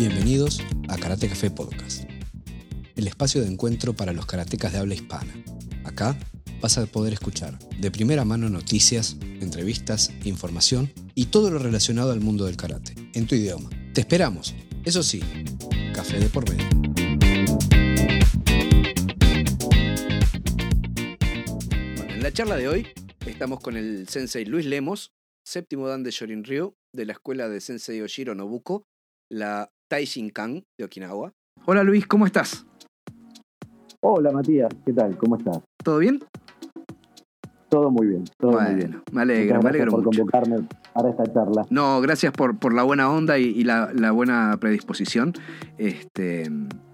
Bienvenidos a Karate Café Podcast, el espacio de encuentro para los karatecas de habla hispana. Acá vas a poder escuchar de primera mano noticias, entrevistas, información y todo lo relacionado al mundo del karate, en tu idioma. Te esperamos, eso sí, café de por medio. En la charla de hoy estamos con el sensei Luis Lemos, séptimo dan de Shorin Ryu, de la escuela de Sensei Oshiro Nobuko, la Taishinkan de Okinawa. Hola Luis, ¿cómo estás? Hola Matías, ¿qué tal? ¿Cómo estás? ¿Todo bien? Todo muy bien, todo bueno, muy bien. me alegro, Muchas me alegro gracias por mucho. convocarme para esta charla. No, gracias por, por la buena onda y, y la, la buena predisposición. Este,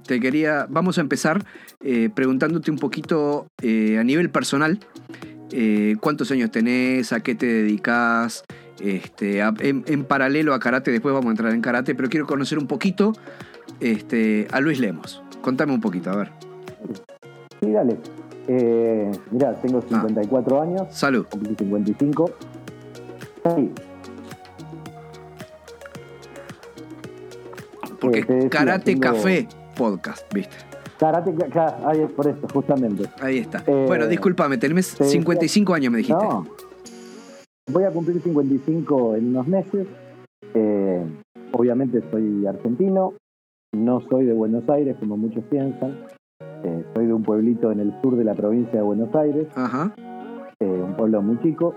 te quería, vamos a empezar eh, preguntándote un poquito eh, a nivel personal, eh, cuántos años tenés, a qué te dedicas, este, en, en paralelo a karate, después vamos a entrar en karate, pero quiero conocer un poquito este, a Luis Lemos. Contame un poquito, a ver. Sí, dale. Eh, mirá, tengo Ah. 54 años, Salud. cumplí 55. Sí, Porque Eh, decía, Karate tengo- Café Podcast, ¿viste? karate, ca- ca- ahí es por eso, justamente. Ahí está. Eh, bueno, discúlpame, tenés te decía- 55 años, me dijiste. No. Voy a cumplir 55 en unos meses. Eh, obviamente soy argentino, no soy de Buenos Aires, como muchos piensan. Eh, soy de un pueblito en el sur de la provincia de Buenos Aires. Ajá. eh, un pueblo muy chico.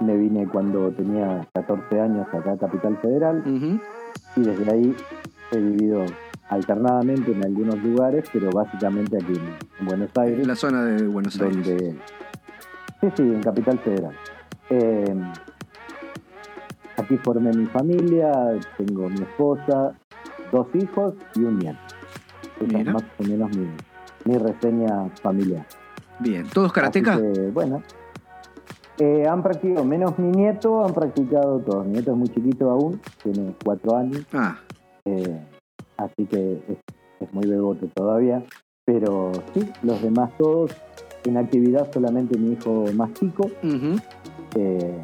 Me vine cuando tenía 14 años acá a Capital Federal y desde ahí he vivido alternadamente en algunos lugares, pero básicamente aquí en, en Buenos Aires, En la zona de Buenos Aires. donde... Sí, sí, en Capital Federal. Eh, aquí formé mi familia, tengo mi esposa, dos hijos y un nieto. Esa es más o menos mi, mi reseña familiar. Bien. ¿Todos karatecas? Bueno. Eh, han practicado, menos mi nieto, han practicado todos. Mi nieto es muy chiquito aún, tiene cuatro años, Ah, eh, así que es, es muy bebote todavía. Pero sí, los demás todos en actividad, solamente mi hijo más chico, ujú. Eh,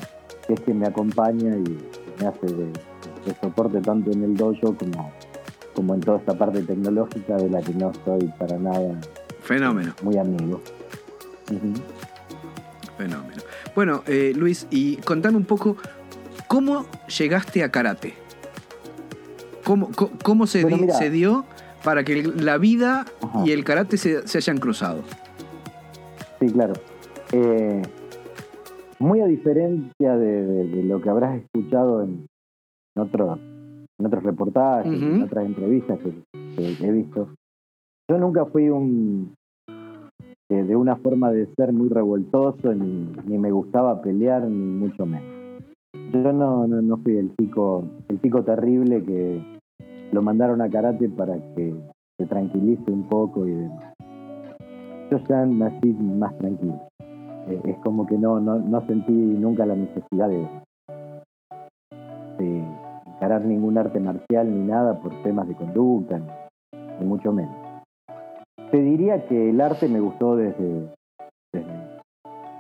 que es quien me acompaña y me hace de, de soporte tanto en el dojo como, como en toda esta parte tecnológica de la que no soy para nada fenómeno, muy amigo. Fenómeno. Bueno, eh, Luis, y contame un poco, ¿cómo llegaste a karate? ¿Cómo, cómo se, Bueno, di- mira. se dio para que la vida Ajá. y el karate se, se hayan cruzado? Sí, claro. Eh, muy a diferencia de, de- de lo que habrás escuchado en, en otros, en otros reportajes, en otras entrevistas que, que he visto, yo nunca fui un de una forma de ser muy revoltoso, ni, ni me gustaba pelear, ni mucho menos. Yo no, no, no fui el chico, el chico terrible que lo mandaron a karate para que se tranquilice un poco y demás. Yo ya nací más tranquilo. Eh, es como que no, no, no sentí nunca la necesidad de, de encarar ningún arte marcial ni nada por temas de conducta, ni, ni mucho menos. Te diría que el arte me gustó desde, desde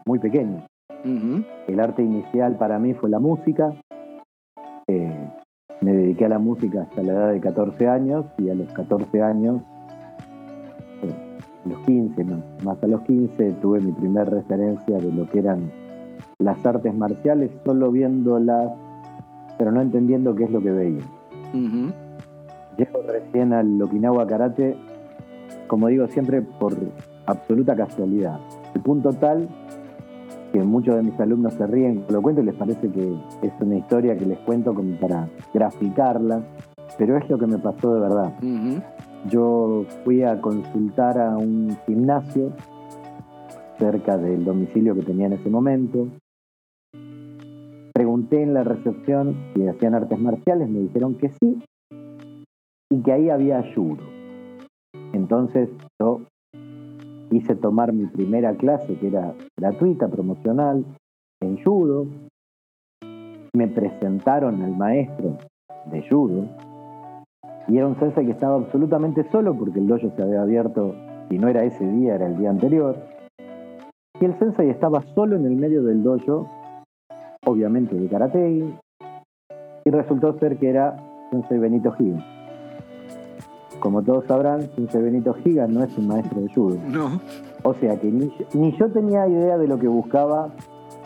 muy pequeño. El arte inicial para mí fue la música. Eh, me dediqué a la música hasta la edad de 14 años y a los 14 años, los 15, más, más a los 15, tuve mi primer referencia de lo que eran las artes marciales, solo viéndolas, pero no entendiendo qué es lo que veía. Ujú. Llego recién al Okinawa Karate, como digo siempre, por absoluta casualidad. El punto tal que muchos de mis alumnos se ríen, lo cuento y les parece que es una historia que les cuento como para graficarla, pero es lo que me pasó de verdad. Yo fui a consultar a un gimnasio cerca del domicilio que tenía en ese momento. Pregunté en la recepción si hacían artes marciales, me dijeron que sí y que ahí había judo. Entonces yo hice tomar mi primera clase, que era gratuita, promocional, en judo. Me presentaron al maestro de judo y era un sensei que estaba absolutamente solo porque el dojo se había abierto, y no era ese día, era el día anterior. Y el sensei estaba solo en el medio del dojo, obviamente de karate, y resultó ser que era sensei Benito Higgins. como todos sabrán, Sensei Benito Giga no es un maestro de judo. No. O sea que ni, ni yo tenía idea de lo que buscaba,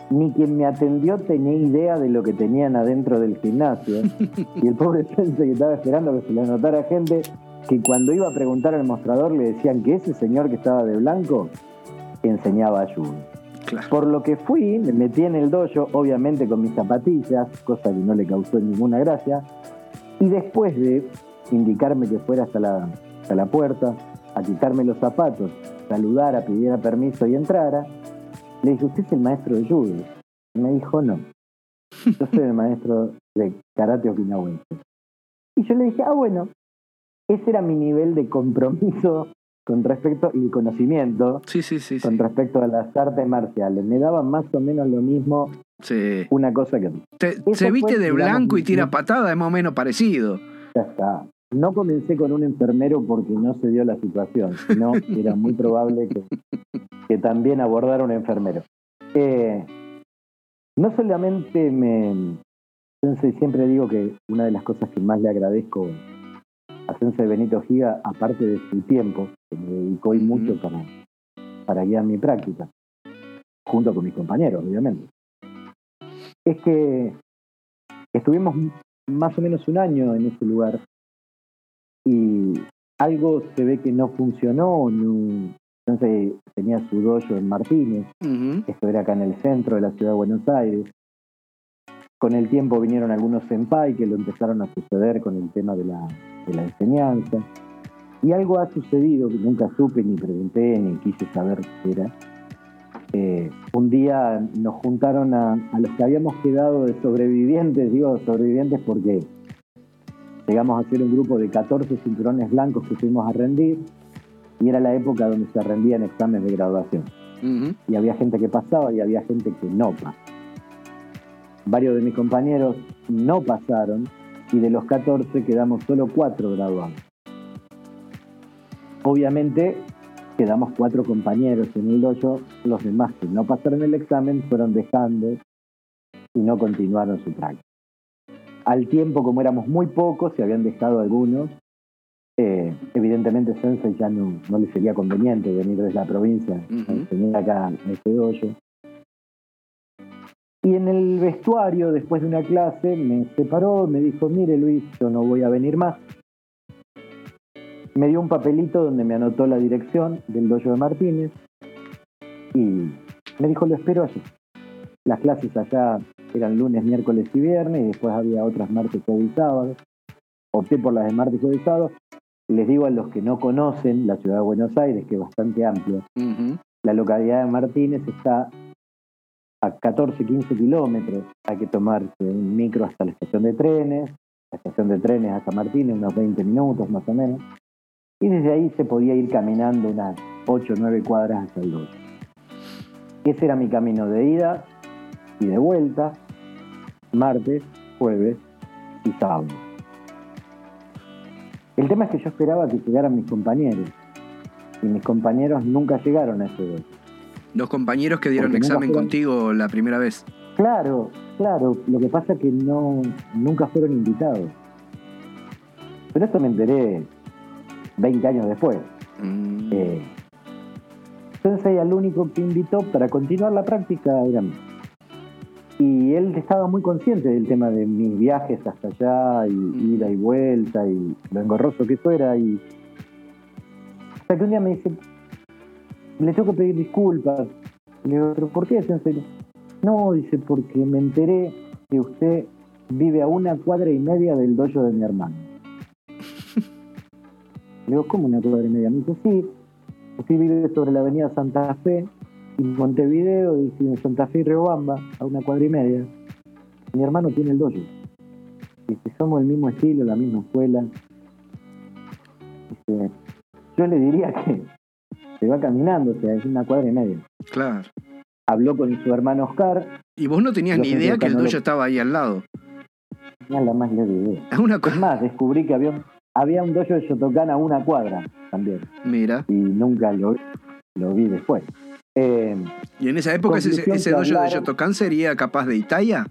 ni quien me atendió tenía idea de lo que tenían adentro del gimnasio. y el pobre Sensei que estaba esperando que se le anotara gente, que cuando iba a preguntar al mostrador le decían que ese señor que estaba de blanco enseñaba. Claro. Por lo que fui, me metí en el dojo, obviamente con mis zapatillas, cosa que no le causó ninguna gracia. Y después de indicarme que fuera hasta la, hasta la puerta, a quitarme los zapatos, saludara, pidiera permiso y entrara, le dije, ¿usted es el maestro de judo? Y me dijo, no. Yo soy el maestro de karate okinawense. Y yo le dije, ah, bueno, ese era mi nivel de compromiso con respecto y conocimiento Sí, sí, sí. con respecto a las artes marciales. Me daba más o menos lo mismo Sí. una cosa que. Te- se viste fue, de digamos, blanco y tira patada, es más o menos parecido. Ya está. No comencé con un enfermero porque no se dio la situación, sino que era muy probable que, que también abordara un enfermero. Eh, no solamente me... Sensei, siempre digo que una de las cosas que más le agradezco a Sensei Benito Giga, aparte de su tiempo, que me dedicó hoy mucho para, para guiar mi práctica, junto con mis compañeros, obviamente, es que estuvimos más o menos un año en ese lugar y algo se ve que no funcionó. No, entonces tenía su dojo en Martínez, esto era acá en el centro de la ciudad de Buenos Aires. Con el tiempo vinieron algunos senpai que lo empezaron a suceder con el tema de la, de la enseñanza. Y algo ha sucedido que nunca supe, ni pregunté, ni quise saber qué era. Eh, un día nos juntaron a, a los que habíamos quedado de sobrevivientes, digo sobrevivientes porque llegamos a ser un grupo de 14 cinturones blancos que fuimos a rendir y era la época donde se rendían exámenes de graduación y había gente que pasaba y había gente que no pasaba. Varios de mis compañeros no pasaron y de los 14 quedamos solo cuatro graduados. Obviamente quedamos cuatro compañeros en el dojo, los demás que no pasaron el examen fueron dejando y no continuaron su práctica. Al tiempo, como éramos muy pocos, se habían dejado algunos, eh, evidentemente Sensei ya no, no le sería conveniente venir desde la provincia a Ujú. enseñar acá a este dojo. Y en el vestuario, después de una clase, me separó, me dijo, mire Luis, yo no voy a venir más. Me dio un papelito donde me anotó la dirección del dojo de Martínez y me dijo, lo espero allí. Las clases allá eran lunes, miércoles y viernes y después había otras martes, jueves y sábado. Opté por las de martes, jueves y sábado. Les digo a los que no conocen la ciudad de Buenos Aires, que es bastante amplia, la localidad de Martínez está a 14, 15 kilómetros. Hay que tomarse un micro hasta la estación de trenes, la estación de trenes hasta Martínez, unos 20 minutos más o menos. Y desde ahí se podía ir caminando unas 8 o 9 cuadras hasta el dojo. Ese era mi camino de ida y de vuelta, martes, jueves y sábado. El tema es que yo esperaba que llegaran mis compañeros y mis compañeros nunca llegaron a ese dojo. Los compañeros que dieron Porque examen fueron- contigo la primera vez. Claro, claro. Lo que pasa es que no, nunca fueron invitados. Pero esto me enteré 20 años después. Mm. Eh, Sensei al único que invitó para continuar la práctica era mí. Y él estaba muy consciente del tema de mis viajes hasta allá, y Mm. ida y vuelta, y lo engorroso que fuera. Y hasta que un día me dice, le tengo que pedir disculpas. Le digo, ¿pero por qué, Sensei? No, dice, porque me enteré que usted vive a una cuadra y media del dojo de mi hermano. Le digo, ¿cómo una cuadra y media? Me dice, sí, usted vive sobre la avenida Santa Fe y Montevideo, y en Santa Fe y Riobamba, a una cuadra y media. Mi hermano tiene el dojo. Dice, somos el mismo estilo, la misma escuela. Dice, yo le diría que se va caminando, o sea, es una cuadra y media. Claro. Habló con su hermano Oscar, Y vos no tenías ni idea que el no dojo estaba ahí al lado. tenía la más leve idea. Es una Es cosa. más, descubrí que había un, había un dojo de Shotokan a una cuadra también. Mira. Y nunca lo, lo vi después. Eh, Y en esa época ese, ese dojo de Yotokan sería capaz de Italia.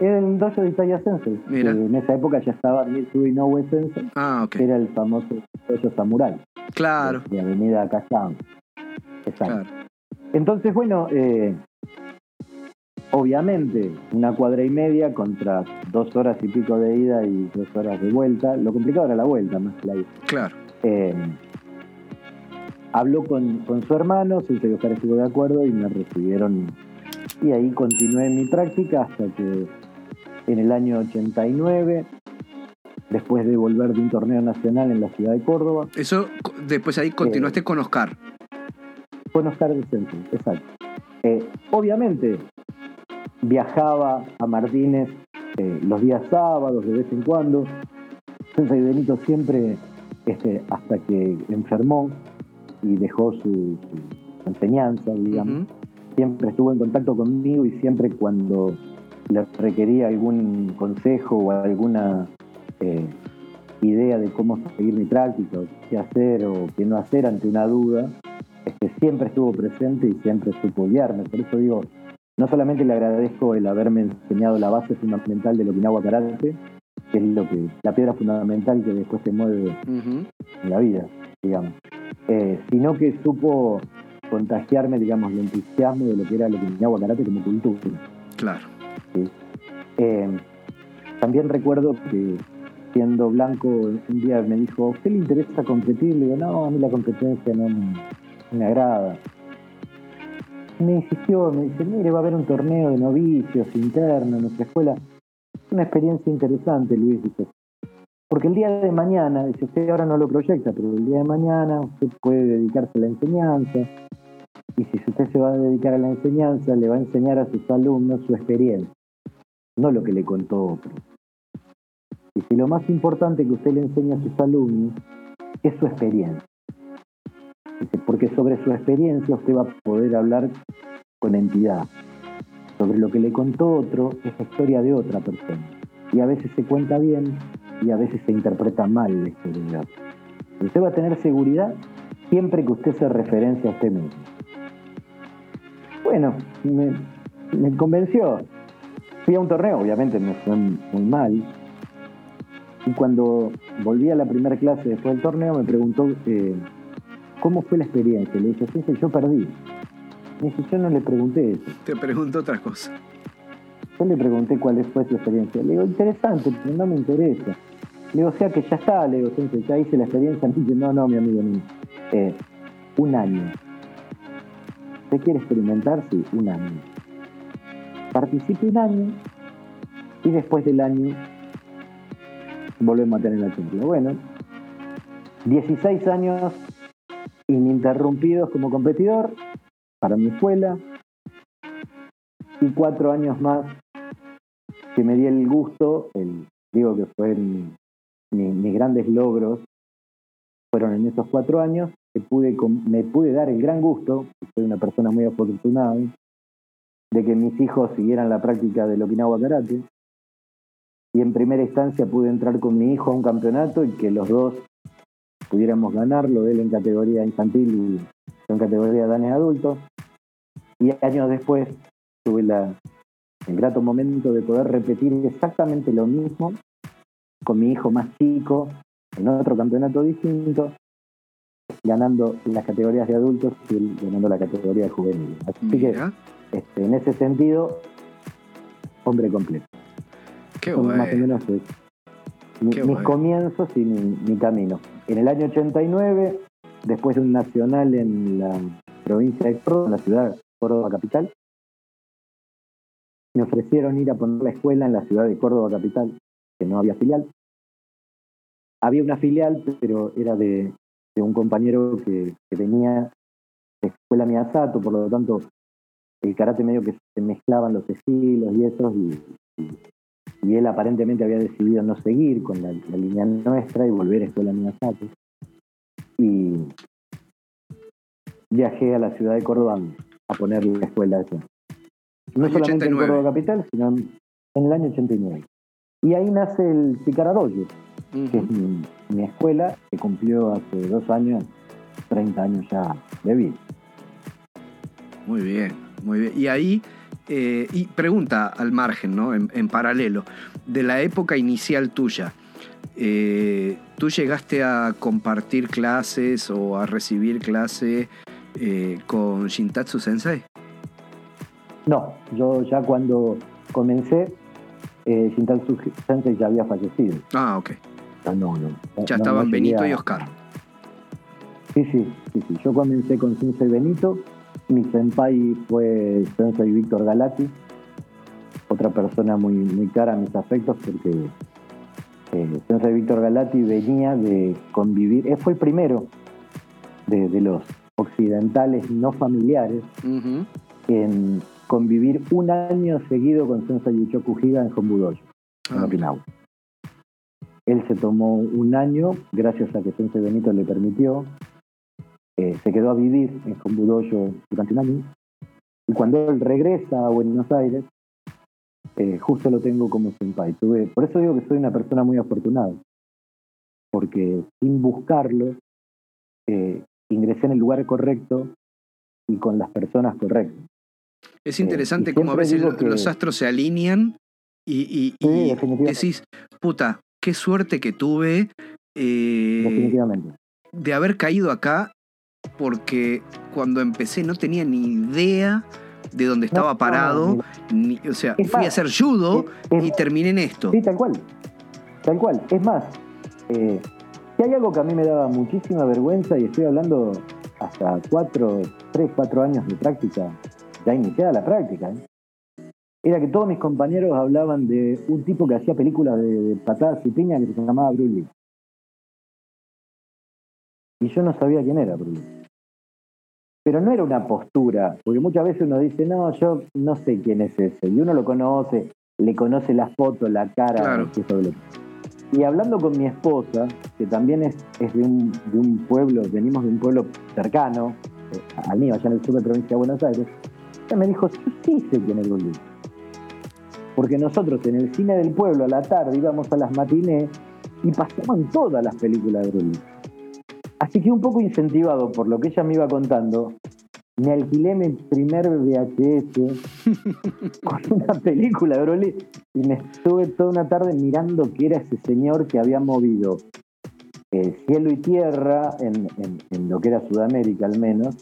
En el dojo de Italia Sensei. Mira. que En esa época ya estaba Mitsui Inoue Sensei, Ah, ok. que era el famoso dojo samurai Claro, de Avenida Kazan. Exacto. claro. Entonces, bueno, eh, obviamente una cuadra y media contra dos horas y pico de ida y dos horas de vuelta. Lo complicado era la vuelta, más que la ida. Claro. Eh, habló con, con su hermano, Sensei Oscar estuvo de acuerdo y me recibieron. Y ahí continué mi práctica hasta que en el año 89, después de volver de un torneo nacional en la ciudad de Córdoba, Eso, después ahí continuaste con Oscar. con Oscar de Sensei, exacto. Eh, obviamente viajaba a Martínez eh, los días sábados de vez en cuando. Sensei Benito siempre, este, hasta que enfermó y dejó su, su enseñanza, digamos, siempre estuvo en contacto conmigo y siempre cuando le requería algún consejo o alguna eh, idea de cómo seguir mi práctica, o qué hacer o qué no hacer ante una duda, este, siempre estuvo presente y siempre supo guiarme. Por eso digo, no solamente le agradezco el haberme enseñado la base fundamental del Okinawa Karate, que es lo que, la piedra fundamental que después se mueve en la vida, digamos. Eh, sino que supo contagiarme, digamos, el entusiasmo de lo que era el Okinawa Karate como cultura. Claro. Eh, también recuerdo que siendo blanco un día me dijo, ¿a usted le interesa competir? Le digo, no, a mí la competencia no me, agrada. Me insistió, me dice, mire, va a haber un torneo de novicios interno en nuestra escuela. Es una experiencia interesante, Luis, dice. Porque el día de mañana, dice usted ahora no lo proyecta, pero el día de mañana usted puede dedicarse a la enseñanza. Y si usted se va a dedicar a la enseñanza, le va a enseñar a sus alumnos su experiencia, no lo que le contó otro. Y si lo más importante que usted le enseña a sus alumnos es su experiencia. Porque sobre su experiencia usted va a poder hablar con entidad. Sobre lo que le contó otro es la historia de otra persona. Y a veces se cuenta bien y a veces se interpreta mal la otro. Usted va a tener seguridad siempre que usted se referencia a usted mismo. Bueno, me, me convenció. Fui a un torneo, obviamente me fue muy mal. Y cuando volví a la primera clase después del torneo, me preguntó eh, cómo fue la experiencia. Le dije, sí, yo perdí. Me dice, yo no le pregunté eso. Te pregunto otra cosa. Yo le pregunté cuál fue su experiencia. Le digo, interesante, pero no me interesa. Le digo, o sea que ya está, le digo, "Sensei, ya hice la experiencia. Me dice, no, no, mi amigo mío. Eh, un año. ¿Usted quiere experimentar? Sí, un año. Participe un año y después del año volvemos a tener la charla. Bueno, 16 años ininterrumpidos como competidor para mi escuela y cuatro años más que me di el gusto, el, digo que fueron mi- mis grandes logros, fueron en esos cuatro años, que pude, me pude dar el gran gusto, soy una persona muy afortunada, de que mis hijos siguieran la práctica del Okinawa Karate. Y en primera instancia pude entrar con mi hijo a un campeonato y que los dos pudiéramos ganarlo, él en categoría infantil y yo en categoría danes adultos. Y años después tuve la, el grato momento de poder repetir exactamente lo mismo con mi hijo más chico en otro campeonato distinto, ganando las categorías de adultos y ganando la categoría de juvenil. Así que este, en ese sentido, hombre completo. qué Son. Más o menos es mi- Qué mis comienzos y mi, mi camino. En el año 89, después de un nacional en la provincia de Córdoba, en la ciudad de Córdoba capital, me ofrecieron ir a poner la escuela en la ciudad de Córdoba capital, que no había filial. Había una filial, pero era de, de un compañero que, que venía de escuela Miyasato, por lo tanto, el karate medio que se mezclaban los estilos y esos, y, y- y él aparentemente había decidido no seguir con la, la línea nuestra y volver a escuela Miyasato. Y viajé a la ciudad de Córdoba a poner la escuela allá. No solamente 89. en Córdoba capital, sino en, en el año 89. Y ahí nace el Que es mi, mi escuela, que cumplió hace dos años, 30 años ya de vida. Muy bien, muy bien. Y ahí Eh, y pregunta al margen, ¿no? En, paralelo, de la época inicial tuya, eh, ¿tú llegaste a compartir clases o a recibir clase eh, con Shintatsu Sensei? No, yo ya cuando comencé, Shintatsu Sensei ya había fallecido. Ah, ok. No, no, ya estaban Benito y Oscar. Sí, sí, sí, sí. Yo comencé con Sensei Benito mi senpai fue Sensei Víctor Galati, otra persona muy, muy cara a mis afectos porque eh, Sensei Víctor Galati venía de convivir, fue el primero de, los occidentales no familiares en convivir un año seguido con Sensei Yuchoku Higa en Hombudoyo, en ah, Okinawa. Él se tomó un año, gracias a que Sensei Benito le permitió, eh, se quedó a vivir en Combudoyo durante un año. Y cuando él regresa a Buenos Aires, eh, justo lo tengo como senpai. Tuve, por eso digo que soy una persona muy afortunada, porque sin buscarlo, eh, ingresé en el lugar correcto y con las personas correctas. Es interesante cómo a veces los astros se alinean y, y decís, puta, qué suerte que tuve de haber caído acá porque cuando empecé no tenía ni idea de dónde estaba parado. ni, o sea, fui a hacer judo y terminé en esto. Sí, tal cual. Tal cual. Es más, eh, si hay algo que a mí me daba muchísima vergüenza, y estoy hablando hasta cuatro, tres, cuatro años de práctica, ya iniciada la práctica, ¿eh? Era que todos mis compañeros hablaban de un tipo que hacía películas de, patadas y piñas que se llamaba Bruce Y yo no sabía quién era Bruce pero no era una postura, porque muchas veces uno dice, no, yo no sé quién es ese, y uno lo conoce, le conoce la foto, la cara, y hablando con mi esposa, que también es, es de, un, de, un, pueblo, venimos de un pueblo cercano, eh, al mío, allá en el sur de la provincia de Buenos Aires, ella me dijo, yo sí sé quién es Bruce Porque nosotros en el cine del pueblo a la tarde íbamos a las matinés y pasaban todas las películas de Bruce Así que un poco incentivado por lo que ella me iba contando, me alquilé mi primer VHS con una película de Broly y me estuve toda una tarde mirando qué era ese señor que había movido eh, cielo y tierra en, lo que era Sudamérica al menos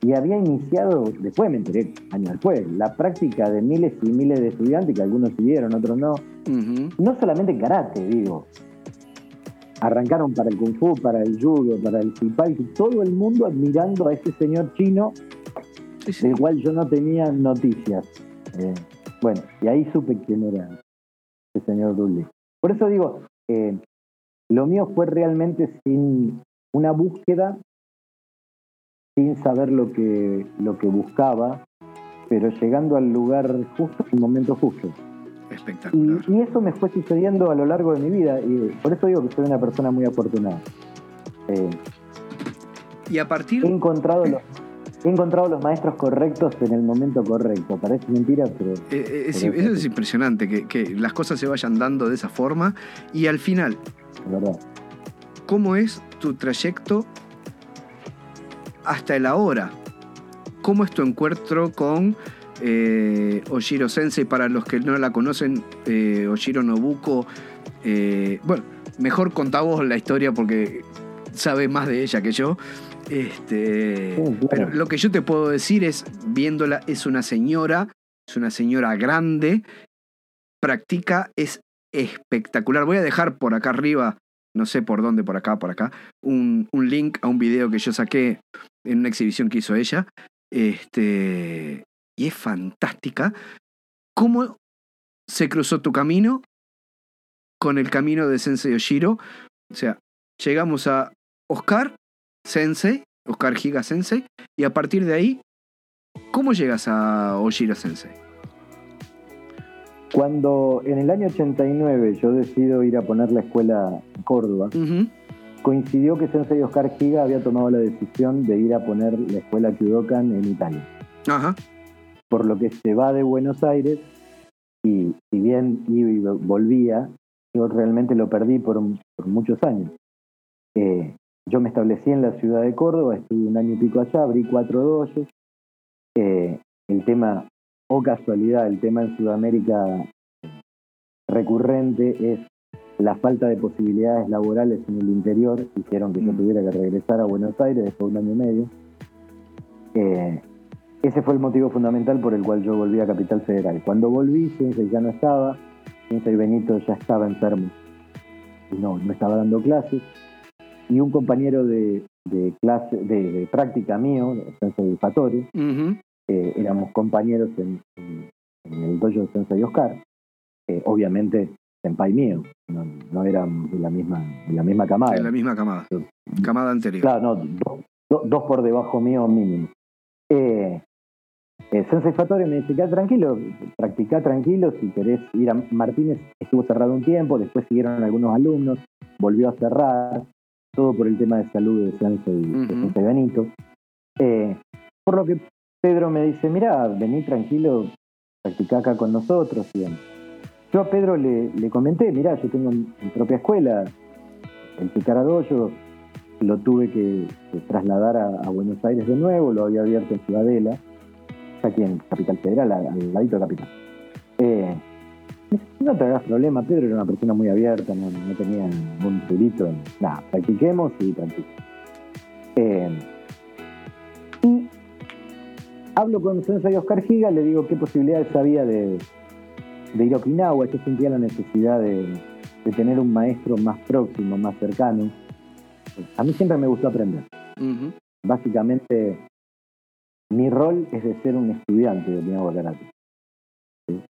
y había iniciado, después me enteré años después, la práctica de miles y miles de estudiantes que algunos siguieron, otros no. No solamente karate, digo, arrancaron para el kung fu, para el judo, para el y todo el mundo admirando a ese señor chino del cual yo no tenía noticias. Eh, bueno, y ahí supe quién era el señor Dudley. Por eso digo, eh, lo mío fue realmente sin una búsqueda, sin saber lo que, lo que buscaba, pero llegando al lugar justo, en el momento justo. Espectacular. Y, eso me fue sucediendo a lo largo de mi vida y por eso digo que soy una persona muy afortunada. Eh, y a partir... He encontrado los, he encontrado los maestros correctos en el momento correcto. Parece mentira, pero... Eh, eh, eso es impresionante, que, las cosas se vayan dando de esa forma y al final... verdad. ¿Cómo es tu trayecto hasta el ahora? ¿Cómo es tu encuentro con eh, Oshiro Sensei, para los que no la conocen, eh, Oshiro Nobuko. Eh, bueno, mejor contá vos la historia porque sabe más de ella que yo. Este, Pero lo que yo te puedo decir es, viéndola, es una señora, es una señora grande, practica, es espectacular. Voy a dejar por acá arriba, no sé por dónde, por acá, por acá, un, un link a un video que yo saqué en una exhibición que hizo ella. Este, y es fantástica. ¿Cómo se cruzó tu camino con el camino de Sensei Oshiro? O sea, llegamos a Oscar Sensei, Oscar Giga Sensei, y a partir de ahí, ¿cómo llegas a Oshiro Sensei? Cuando en el año 89 yo decido ir a poner la escuela en Córdoba, coincidió que Sensei Oscar Giga había tomado la decisión de ir a poner la escuela Kyudokan en Italia. Ajá por lo que se va de Buenos Aires y si bien iba y volvía, yo realmente lo perdí por, muchos años. Eh, yo me establecí en la ciudad de Córdoba, estuve un año y pico allá, abrí cuatro doyos. Eh, el tema o casualidad, el tema en Sudamérica recurrente es la falta de posibilidades laborales en el interior, hicieron que yo mm. tuviera que regresar a Buenos Aires después de un año y medio. Eh, ese fue el motivo fundamental por el cual yo volví a Capital Federal. Cuando volví, Sensei ya no estaba, Sensei Benito ya estaba enfermo y no, no estaba dando clases. Y un compañero de, clase, de, práctica mío, Sensei Fatore, eh, éramos compañeros en, el dojo de Sensei Oscar, eh, obviamente senpai mío, no, no éramos de la misma, de la misma camada. De la misma camada, camada anterior. Claro, no, dos por debajo mío mínimo. Eh, eh, Sensei Fatore me dice, queda tranquilo, practica tranquilo, si querés ir a Martínez, estuvo cerrado un tiempo, después siguieron algunos alumnos, volvió a cerrar, todo por el tema de salud de Sensei, uh Benito. Eh, por lo que Pedro me dice, mira, vení tranquilo, practica acá con nosotros. Yo a Pedro le, comenté, mira, yo tengo mi propia escuela, el Picaradoyo, lo tuve que, trasladar a, Buenos Aires de nuevo, lo había abierto en Ciudadela aquí en Capital Federal, al, ladito de Capital. Eh, no te hagas problema, Pedro era una persona muy abierta, no, tenía ningún ruidito. Nada, practiquemos y practiquemos. Hablo con Sensei Oscar Giga, le digo qué posibilidades había de, ir a Okinawa. Yo sentía la necesidad de, tener un maestro más próximo, más cercano. A mí siempre me gustó aprender. Básicamente, mi rol es de ser un estudiante de Okinawa Karate.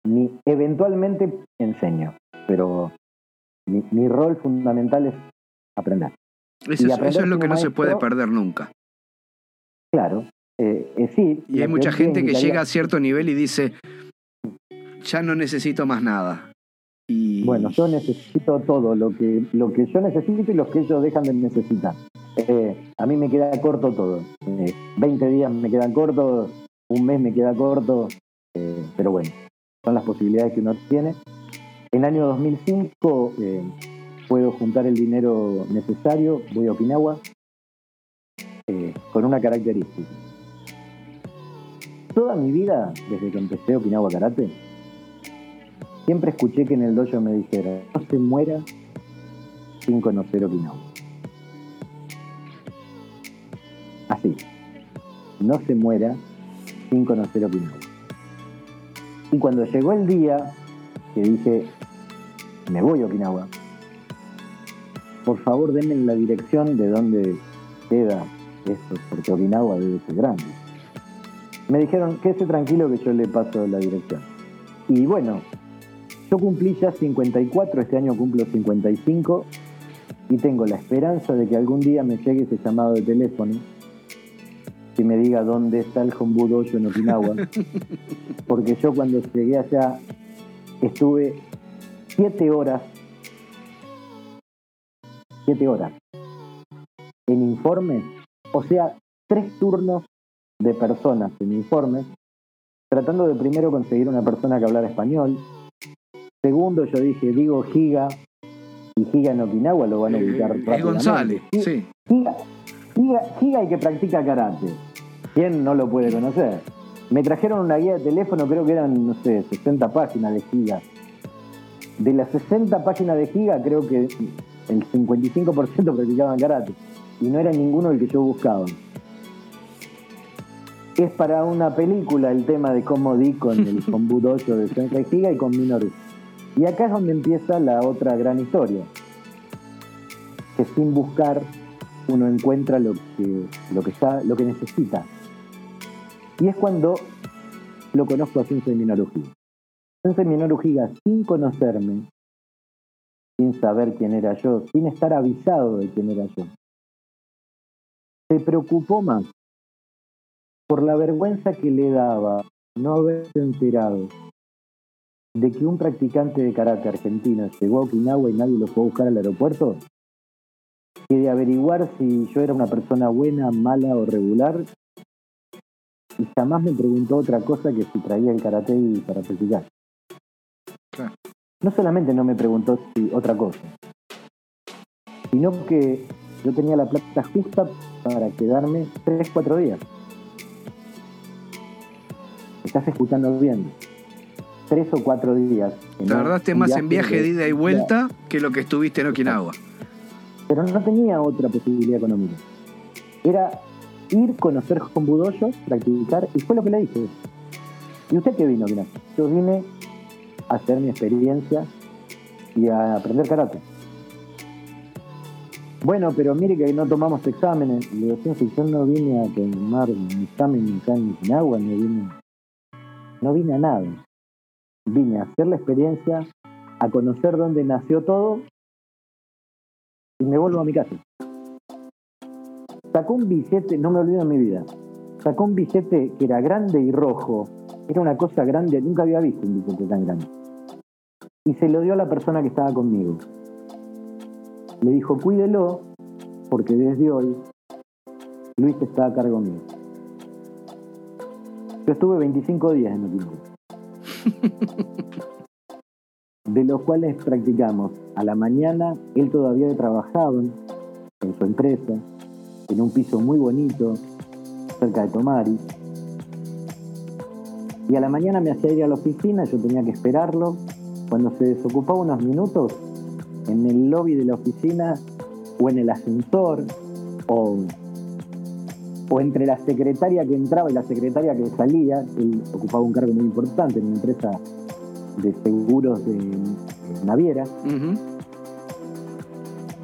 Mi, eventualmente enseño, pero mi, rol fundamental es aprender. Eso, es lo que no se puede perder nunca. Claro, eh, eh, sí. Y hay mucha gente que llega a cierto nivel y dice, ya no necesito más nada. Y... Bueno, yo necesito todo, lo que, lo que yo necesito y lo que ellos dejan de necesitar. Eh, a mí me queda corto todo. 20 eh, días me quedan cortos, un mes me queda corto, pero bueno, son las posibilidades que uno tiene. En el año 2005 puedo juntar el dinero necesario, voy a Okinawa, con una característica. Toda mi vida, desde que empecé Okinawa Karate, siempre escuché que en el dojo me dijera, no se muera sin conocer Okinawa. Así. No se muera sin conocer Okinawa. Y cuando llegó el día que dije, me voy a Okinawa, por favor denme la dirección de dónde queda esto, porque Okinawa debe ser grande. Me dijeron, quédese tranquilo que yo le paso la dirección. Y bueno, yo cumplí ya 54, este año cumplo 55 y tengo la esperanza de que algún día me llegue ese llamado de teléfono que me diga dónde está el Hombu Dojo en Okinawa. Porque yo cuando llegué allá estuve siete horas, siete horas en informes, o sea, tres turnos de personas en informes, tratando de primero conseguir una persona que hablara español. Segundo, yo dije, digo Giga, y Giga en Okinawa lo van a ubicar eh. González, sí. Giga, y que practica karate. ¿Quién no lo puede conocer? Me trajeron una guía de teléfono, creo que eran, no sé, 60 páginas de Giga. De las 60 páginas de Giga, creo que el 55% practicaban karate. Y no era ninguno el que yo buscaba. Es para una película el tema de cómo di con el Kombudoyo de Sensei Giga y con Minoru. Y acá es donde empieza la otra gran historia. Que sin buscar uno encuentra lo que, lo que, está, lo que necesita. Y es cuando lo conozco a Sensei Minoru Higa. Sensei Minoru Higa, sin conocerme, sin saber quién era yo, sin estar avisado de quién era yo, se preocupó más por la vergüenza que le daba no haberse enterado de que un practicante de karate argentino llegó a Okinawa y nadie lo fue a buscar al aeropuerto, que de averiguar si yo era una persona buena, mala o regular, y jamás me preguntó otra cosa que si traía el karate para practicar. No solamente no me preguntó si otra cosa, sino que yo tenía la plata justa para quedarme 3, 4 días. Estás escuchando bien. Tres o cuatro días. La verdad, esté más en viaje de ida y vuelta que lo que estuviste en Okinawa. Pero no tenía otra posibilidad económica. Era ir, conocer Budoyo, practicar, y fue lo que le dije. ¿Y usted qué vino, Mira, Yo vine a hacer mi experiencia y a aprender karate. Bueno, pero mire que no tomamos exámenes. Le digo, yo no vine a tomar un examen acá en Okinawa, no vine, no vine a nada. Vine a hacer la experiencia, a conocer dónde nació todo y me vuelvo a mi casa. Sacó un billete, no me olvido en mi vida, sacó un billete que era grande y rojo, era una cosa grande, nunca había visto un billete tan grande. Y se lo dio a la persona que estaba conmigo le dijo, cuídelo, porque desde hoy Luis está a cargo mío. Yo estuve 25 días en Okinawa. de los cuales practicamos. A la mañana él todavía trabajaba en su empresa, en un piso muy bonito, cerca de Tomari. Y a la mañana me hacía ir a la oficina, yo tenía que esperarlo. Cuando se desocupaba unos minutos, en el lobby de la oficina o en el ascensor o, o entre la secretaria que entraba y la secretaria que salía, él ocupaba un cargo muy importante en una empresa de seguros de, naviera.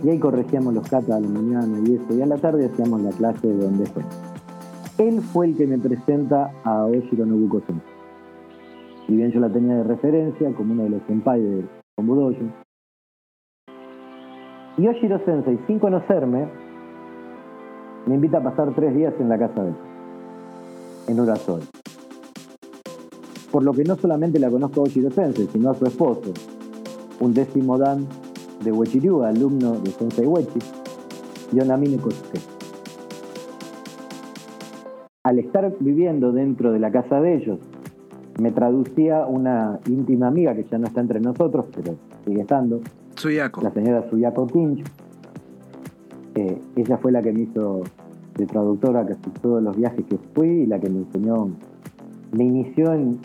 Y ahí corregíamos los catas a la mañana y eso, y a la tarde hacíamos la clase de donde fue. Él fue el que me presenta a Oshiro Nobuko Sensei. Si bien yo la tenía de referencia como uno de los senpai de Kombudoyo, Yoshiro Sensei, sin conocerme, me invita a pasar tres días en la casa de él, en Urasol. Por lo que no solamente la conozco a Yoshiro Sensei, sino a su esposo, un décimo dan de Uechiryu, alumno de Sensei Wechi, Yonamine Kosuke. Al estar viviendo dentro de la casa de ellos, me traducía una íntima amiga que ya no está entre nosotros, pero sigue estando, la señora Suyako Kinch. Ella fue la que me hizo de traductora casi todos los viajes que fui y la que me enseñó, me inició en,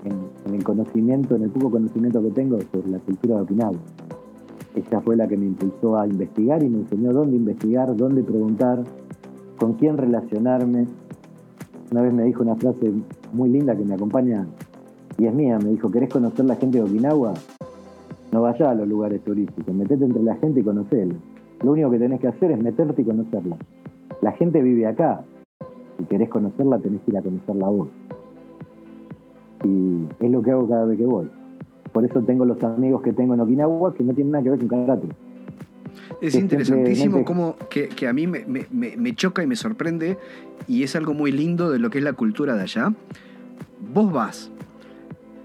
el conocimiento, en el poco conocimiento que tengo sobre la cultura de Okinawa. Ella fue la que me impulsó a investigar y me enseñó dónde investigar, dónde preguntar, con quién relacionarme. Una vez me dijo una frase muy linda que me acompaña y es mía, me dijo, ¿querés conocer la gente de Okinawa? No vayas a los lugares turísticos, metete entre la gente y conocerla. Lo único que tenés que hacer es meterte y conocerla. La gente vive acá. Si querés conocerla, tenés que ir a conocerla vos. Y es lo que hago cada vez que voy. Por eso tengo los amigos que tengo en Okinawa que no tienen nada que ver con karate. Es interesantísimo como que, a mí me, me, choca y me sorprende y es algo muy lindo de lo que es la cultura de allá. Vos vas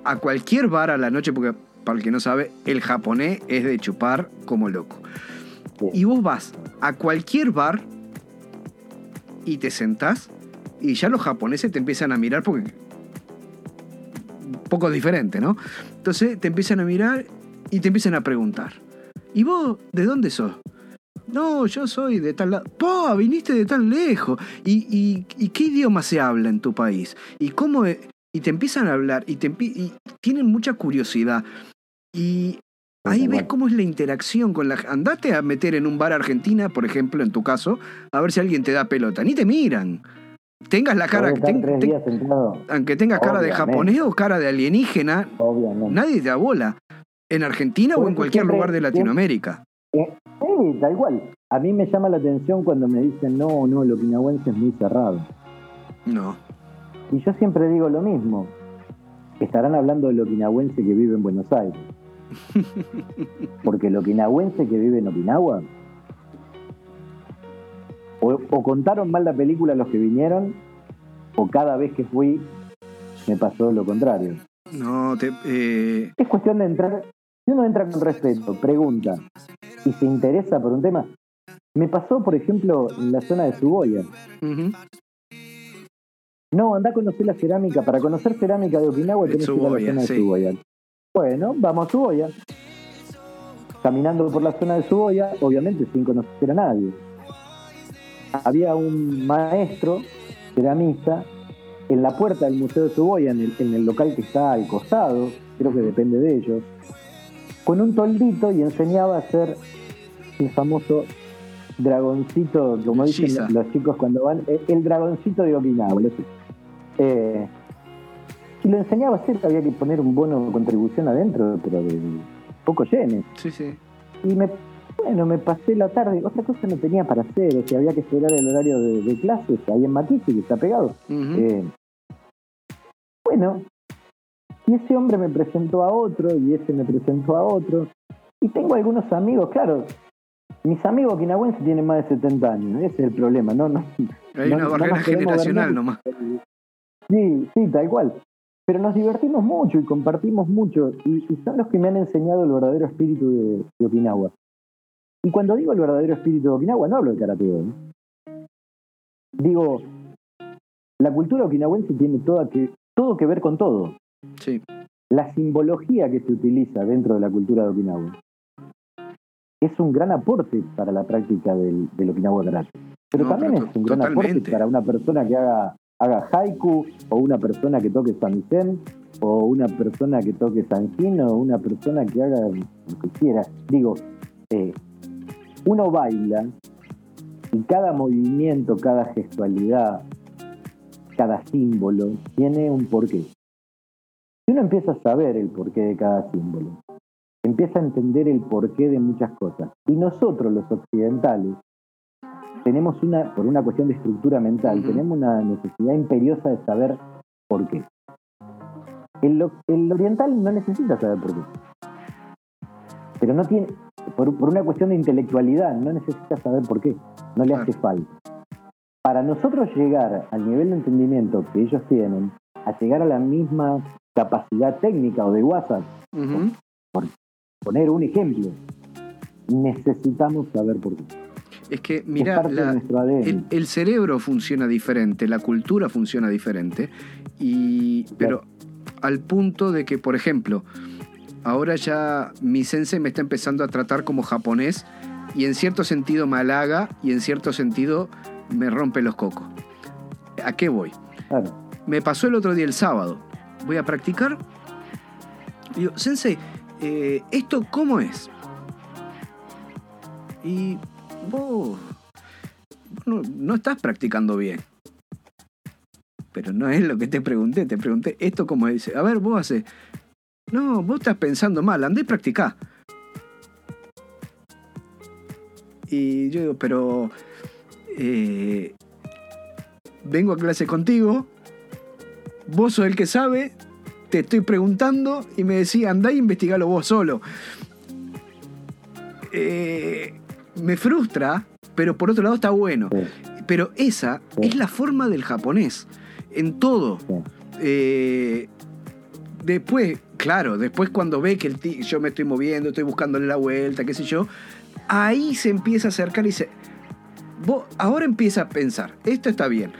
a cualquier bar a la noche, porque para el que no sabe, el japonés es de chupar como loco. Y vos vas a cualquier bar y te sentás y ya los japoneses te empiezan a mirar porque un poco diferente, ¿no? Entonces te empiezan a mirar y te empiezan a preguntar. ¿Y vos de dónde sos? No, yo soy de tal lado. ¡Po! Viniste de tan lejos. ¿Y, qué idioma se habla en tu país? ¿Y cómo.? Y te empiezan a hablar y, te, y tienen mucha curiosidad. Y ahí ves cómo es la interacción con la... Andate a meter en un bar argentina, por ejemplo, en tu caso, a ver si alguien te da pelota. Ni te miran. Tengas la cara... aunque tengas cara de japonés o cara de alienígena, nadie te da bola. En Argentina o en cualquier lugar de Latinoamérica. Eh, sí, da igual. A mí me llama la atención cuando me dicen, no, no, el okinawense es muy cerrado. No. Y yo siempre digo lo mismo. Estarán hablando del okinawense que vive en Buenos Aires. Porque el okinawense que vive en Okinawa, o, contaron mal la película los que vinieron, o cada vez que fui me pasó lo contrario. No, te, eh, Es cuestión de entrar, si uno entra con respeto, pregunta y se interesa por un tema. Me pasó, por ejemplo, en la zona de Suboya. No, anda a conocer la cerámica. Para conocer cerámica de Okinawa tenés que ir a la zona de Suboya. Bueno, vamos a Suboya. Caminando por la zona de Suboya, obviamente sin conocer a nadie. Había un maestro ceramista en la puerta del Museo de Suboya, en el, en el local que está al costado, creo que depende de ellos, con un toldito y enseñaba a hacer el famoso dragoncito, como dicen los chicos cuando van, el, el dragoncito de Okinawa. Eh, y lo enseñaba a hacer, había que poner un bono de contribución adentro, pero de poco yenes. Sí, sí. Y me, bueno, me pasé la tarde, otra cosa no tenía para hacer, o sea, había que esperar el horario de, de clases ahí en Matisse, que está pegado. Eh, bueno, y ese hombre me presentó a otro, y ese me presentó a otro, y tengo algunos amigos, claro, mis amigos quinahuenses tienen más de 70 años, ese es el problema, no, no, Hay no- una barrera generacional nomás. Sí, sí, tal cual. Pero nos divertimos mucho y compartimos mucho, y, y son los que me han enseñado el verdadero espíritu de, de Okinawa. Y cuando digo el verdadero espíritu de Okinawa, no hablo de karate. ¿eh? Digo, la cultura okinawense tiene toda que, todo que ver con todo. Sí. La simbología que se utiliza dentro de la cultura de Okinawa es un gran aporte para la práctica del, del Okinawa Karate. Pero No, también pero es un gran totalmente. aporte para una persona que haga, haga haiku, o una persona que toque samisen, o una persona que toque sanjin, o una persona que haga lo que quiera. Digo, eh, uno baila y cada movimiento, cada gestualidad, cada símbolo tiene un porqué. Si uno empieza a saber el porqué de cada símbolo, empieza a entender el porqué de muchas cosas. Y nosotros, los occidentales, tenemos una, por una cuestión de estructura mental, tenemos una necesidad imperiosa de saber por qué. El, oriental no necesita saber por qué. Pero no tiene, por, por una cuestión de intelectualidad, no necesita saber por qué. No le hace falta. Para nosotros llegar al nivel de entendimiento que ellos tienen, a llegar a la misma capacidad técnica o de WhatsApp, Ujú. poner un ejemplo, necesitamos saber por qué. Es que, mira, la, el, el cerebro funciona diferente, la cultura funciona diferente, y, pero al punto de que, por ejemplo, ahora ya mi sensei me está empezando a tratar como japonés y en cierto sentido me halaga y en cierto sentido me rompe los cocos. ¿A qué voy? Claro. Me pasó el otro día, el sábado. Voy a practicar. Y digo, Sensei, eh, ¿esto cómo es? Y vos, no, estás practicando bien. Pero no es lo que te pregunté. Te pregunté, ¿esto cómo es? Dice, a ver, vos haces. No, vos estás pensando mal, andé y practicá. Y yo digo, pero. eh, vengo a clase contigo, vos sos el que sabe, te estoy preguntando y me decía, andá y investigalo vos solo. Eh, me frustra, pero por otro lado está bueno. Pero esa es la forma del japonés, en todo. Eh, después, claro, después cuando ve que el yo me estoy moviendo, estoy buscándole la vuelta, qué sé yo, ahí se empieza a acercar y dice, vos ahora empieza a pensar, esto está bien,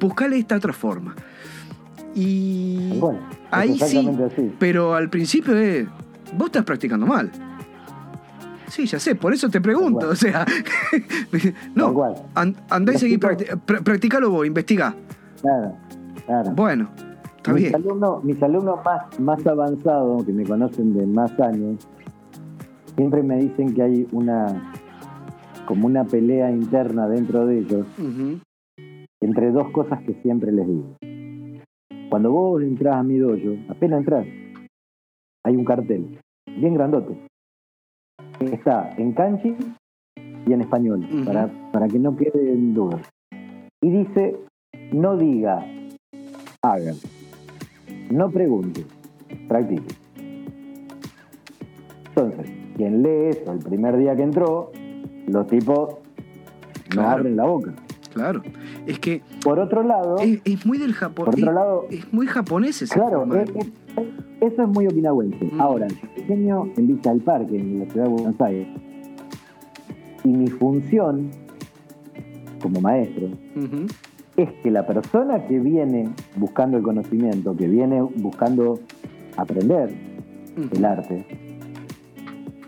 buscale esta otra forma. Y Bueno, ahí sí, así. pero al principio es, vos estás practicando mal. Sí, ya sé, por eso te pregunto, o sea, no, andá y seguí, practicalo vos, investigá. Claro, claro. Bueno, está mis, bien. Alumnos, mis alumnos más, más avanzados, que me conocen de más años, siempre me dicen que hay una como una pelea interna dentro de ellos entre dos cosas que siempre les digo. Cuando vos entras a mi dojo, apenas entras, hay un cartel, bien grandote. Está en kanji y en español, para, para que no quede en duda. Y dice, no diga, haga. No pregunte, practique. Entonces, quien lee eso el primer día que entró, los tipos no Claro. abren la boca. Claro. Es que Por otro lado, es, es muy del Japón. por otro Es, lado, es muy japonés ese Claro, es- eso es muy okinawense. Mm. Ahora, yo enseño en Villa del Parque, en la ciudad de Buenos Aires, y mi función como maestro es que la persona que viene buscando el conocimiento, que viene buscando aprender el arte,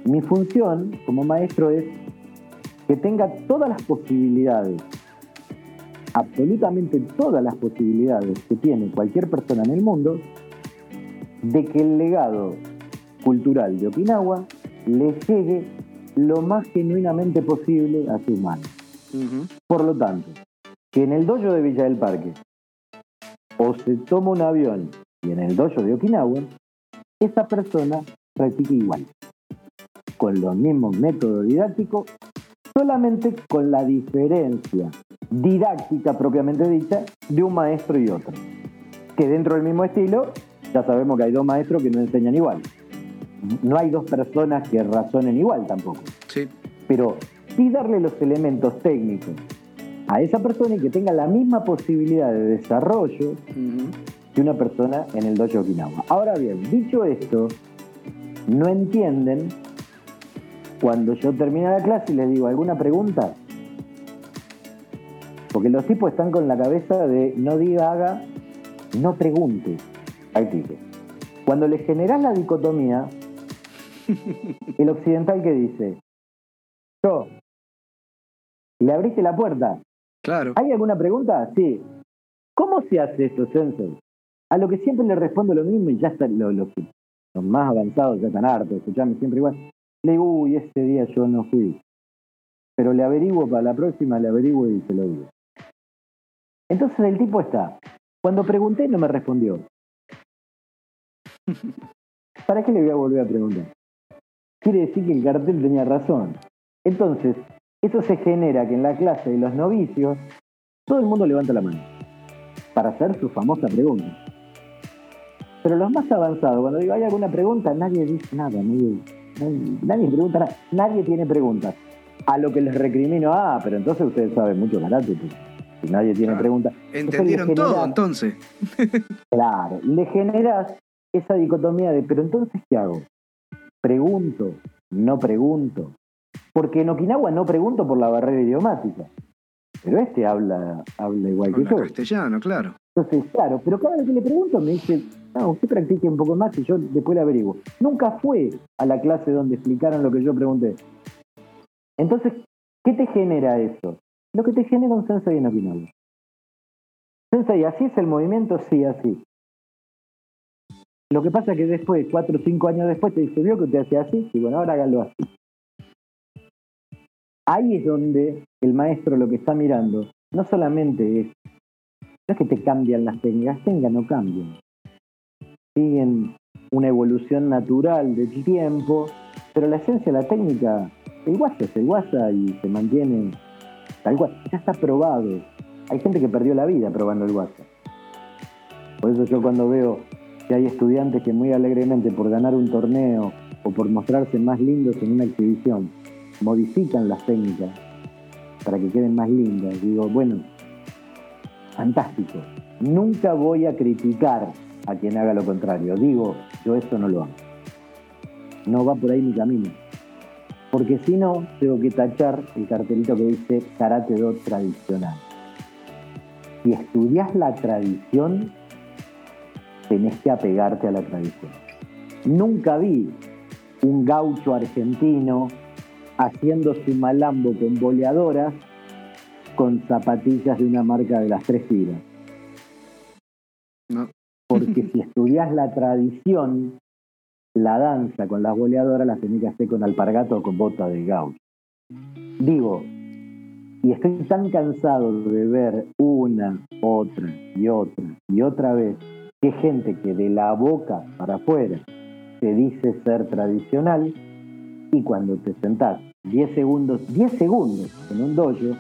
mi función como maestro es que tenga todas las posibilidades absolutamente todas las posibilidades que tiene cualquier persona en el mundo de que el legado cultural de Okinawa le llegue lo más genuinamente posible a sus manos. Por lo tanto, que en el dojo de Villa del Parque o se toma un avión y en el dojo de Okinawa, esa persona practica igual, con los mismos métodos didácticos, solamente con la diferencia didáctica propiamente dicha de un maestro y otro. Que dentro del mismo estilo, ya sabemos que hay dos maestros que no enseñan igual. No hay dos personas que razonen igual tampoco. Sí. Pero sí darle los elementos técnicos a esa persona y que tenga la misma posibilidad de desarrollo que una persona en el dojo Okinawa. Ahora bien, dicho esto, no entienden cuando yo termino la clase y les digo, ¿alguna pregunta? Porque los tipos están con la cabeza de no diga, haga, no pregunte Cuando le generas la dicotomía, el occidental que dice, yo, le abriste la puerta. Claro. ¿Hay alguna pregunta? Sí. ¿Cómo se hace esto, Sensei? A lo que siempre le respondo lo mismo y ya están los, los, más avanzados, ya están hartos, escuchame siempre igual. Le digo, uy, ese día yo no fui. Pero le averiguo para la próxima, le averiguo y se lo digo. Entonces el tipo está. Cuando pregunté no me respondió. ¿Para qué le voy a volver a preguntar? Quiere decir que el cartel tenía razón. Entonces, eso se genera que en la clase de los novicios todo el mundo levanta la mano para hacer su famosa pregunta. Pero los más avanzados, cuando digo hay alguna pregunta, nadie dice nada, nadie, nadie, pregunta nada, nadie tiene preguntas. A lo que les recrimino, ah, pero entonces ustedes saben mucho karate, pues, si nadie tiene preguntas. Entendieron todo entonces. claro, le generas esa dicotomía de, pero entonces, ¿qué hago? Pregunto, no pregunto. Porque en Okinawa no pregunto por la barrera idiomática. Pero este habla, habla igual que yo. castellano, claro. Entonces, claro, pero cada vez que le pregunto me dice, no, usted practique un poco más y yo después le averiguo. Nunca fue a la clase donde explicaron lo que yo pregunté. Entonces, ¿qué te genera eso? Lo que te genera un sensei en Okinawa. Sensei, ¿así es el movimiento? Sí, así. Lo que pasa es que después, cuatro o cinco años después, te dice, vio que usted hacía así, y bueno, ahora hágalo así. Ahí es donde el maestro lo que está mirando no solamente es, no es que te cambian las técnicas, técnicas no cambian. Siguen una evolución natural de tiempo, pero la esencia de la técnica, el guasa es el guasa y se mantiene tal cual. Ya está probado. Hay gente que perdió la vida probando el guasa. Por eso yo cuando veo que hay estudiantes que muy alegremente por ganar un torneo o por mostrarse más lindos en una exhibición modifican las técnicas para que queden más lindas. Digo, bueno, fantástico. Nunca voy a criticar a quien haga lo contrario. Digo, yo esto no lo hago. No va por ahí mi camino. Porque si no, tengo que tachar el cartelito que dice Karate Do tradicional. Si estudias la tradición, tenés que apegarte a la tradición. Nunca vi un gaucho argentino haciendo su malambo con boleadoras con zapatillas de una marca de las tres tiras. Porque si estudias la tradición, la danza con las boleadoras las tenés que hacer con alpargato o con bota de gaucho. Digo, y estoy tan cansado de ver una, otra y otra y otra vez que gente que de la boca para afuera se dice ser tradicional y cuando te sentás 10 segundos, 10 segundos en un dojo,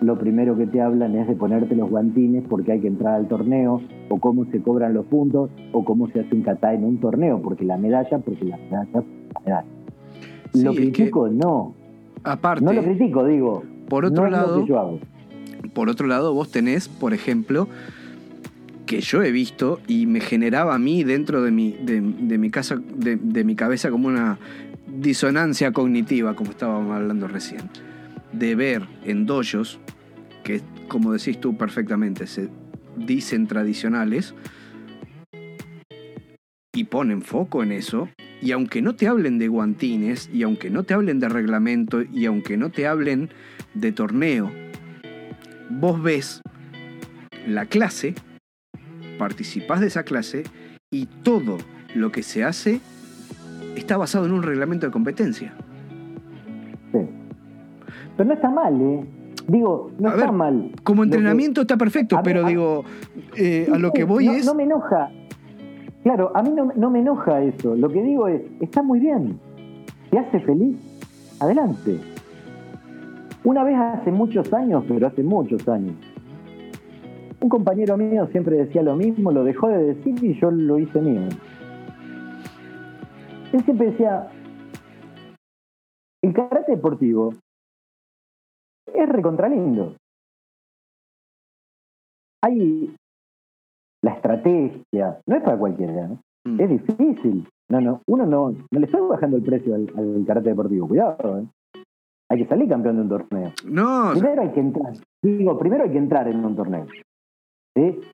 lo primero que te hablan es de ponerte los guantines porque hay que entrar al torneo, o cómo se cobran los puntos, o cómo se hace un kata en un torneo, porque la medalla, porque la medalla, la medalla. lo critico, no. Aparte. No lo critico, digo. Por otro lado. yo hago. Por otro lado, vos tenés, por ejemplo, que yo he visto y me generaba a mí dentro de mi, de, mi casa, de, mi cabeza como una disonancia cognitiva, como estábamos hablando recién, de ver en dojos, que como decís tú perfectamente, se dicen tradicionales, y ponen foco en eso, y aunque no te hablen de guantines, y aunque no te hablen de reglamento, y aunque no te hablen de torneo, vos ves la clase, participás de esa clase y todo lo que se hace está basado en un reglamento de competencia. Sí. Pero no está mal, ¿eh? Digo, no A está ver, mal. Como que- entrenamiento está perfecto, a pero digo, eh, a lo que voy no, es... No me enoja. Claro, a mí no, no me enoja eso. Lo que digo es, está muy bien. ¿Te hace feliz? Adelante. Una vez hace muchos años, pero hace muchos años, un compañero mío siempre decía lo mismo, lo dejó de decir y yo lo hice mío. Él siempre decía, el karate deportivo es recontralindo. Hay la estrategia, no es para cualquiera, ¿no? Mm. es difícil. No, no, uno no, no le está bajando el precio al, al karate deportivo, cuidado, ¿eh? Hay que salir campeón de un torneo. No, Primero hay que entrar, digo, primero hay que entrar en un torneo.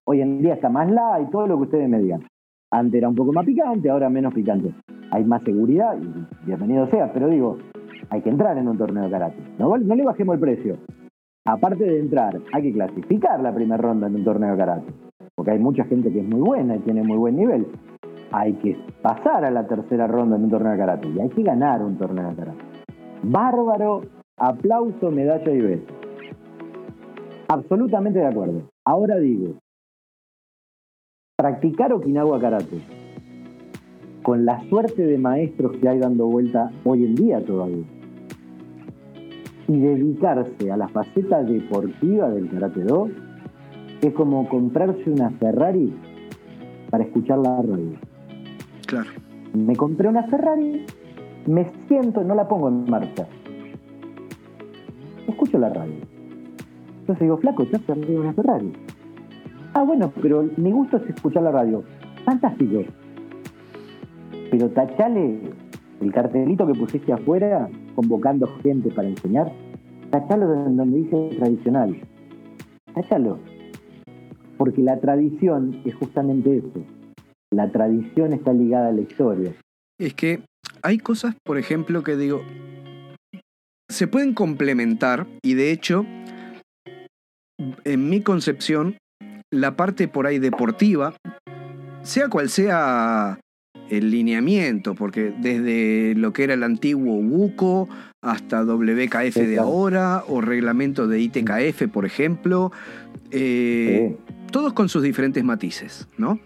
Hoy en día está más la y todo lo que ustedes me digan. Antes era un poco más picante, ahora menos picante. Hay más seguridad y bienvenido sea, pero digo, hay que entrar en un torneo de karate. No, no le bajemos el precio. Aparte de entrar, hay que clasificar la primera ronda en un torneo de karate. Porque hay mucha gente que es muy buena y tiene muy buen nivel. Hay que pasar a la tercera ronda en un torneo de karate y hay que ganar un torneo de karate. Bárbaro, aplauso, medalla y beso. Absolutamente de acuerdo. Ahora digo, practicar Okinawa Karate con la suerte de maestros que hay dando vuelta hoy en día todavía y dedicarse a la faceta deportiva del Karate Do es como comprarse una Ferrari para escuchar la radio. claro. Me compré una Ferrari, me siento, no la pongo en marcha. Escucho la radio. Entonces digo, flaco, estás de una Ferrari. Ah, bueno, pero mi gusto es escuchar la radio. Fantástico. Pero tachale el cartelito que pusiste afuera, convocando gente para enseñar. Tachalo donde dice tradicional. Tachalo. Porque la tradición es justamente eso. La tradición está ligada a la historia. Es que hay cosas, por ejemplo, que digo, se pueden complementar y de hecho, en mi concepción, la parte por ahí deportiva, sea cual sea el lineamiento, porque desde lo que era el antiguo WUCO hasta WKF de ahora o reglamento de ITKF, por ejemplo, eh, Sí. todos con sus diferentes matices, ¿no?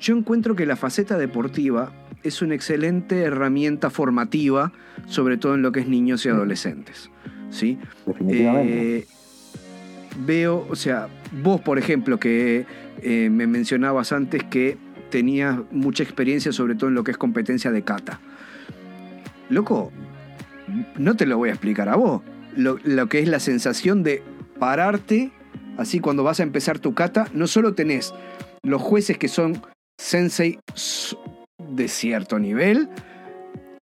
Yo encuentro que la faceta deportiva es una excelente herramienta formativa, sobre todo en lo que es niños y adolescentes, ¿sí? definitivamente. Eh, veo, o sea, vos, por ejemplo, que eh, me mencionabas antes que tenías mucha experiencia, sobre todo en lo que es competencia de kata. Loco, no te lo voy a explicar a vos. Lo, lo que es la sensación de pararte, así cuando vas a empezar tu kata, no solo tenés los jueces que son sensei de cierto nivel,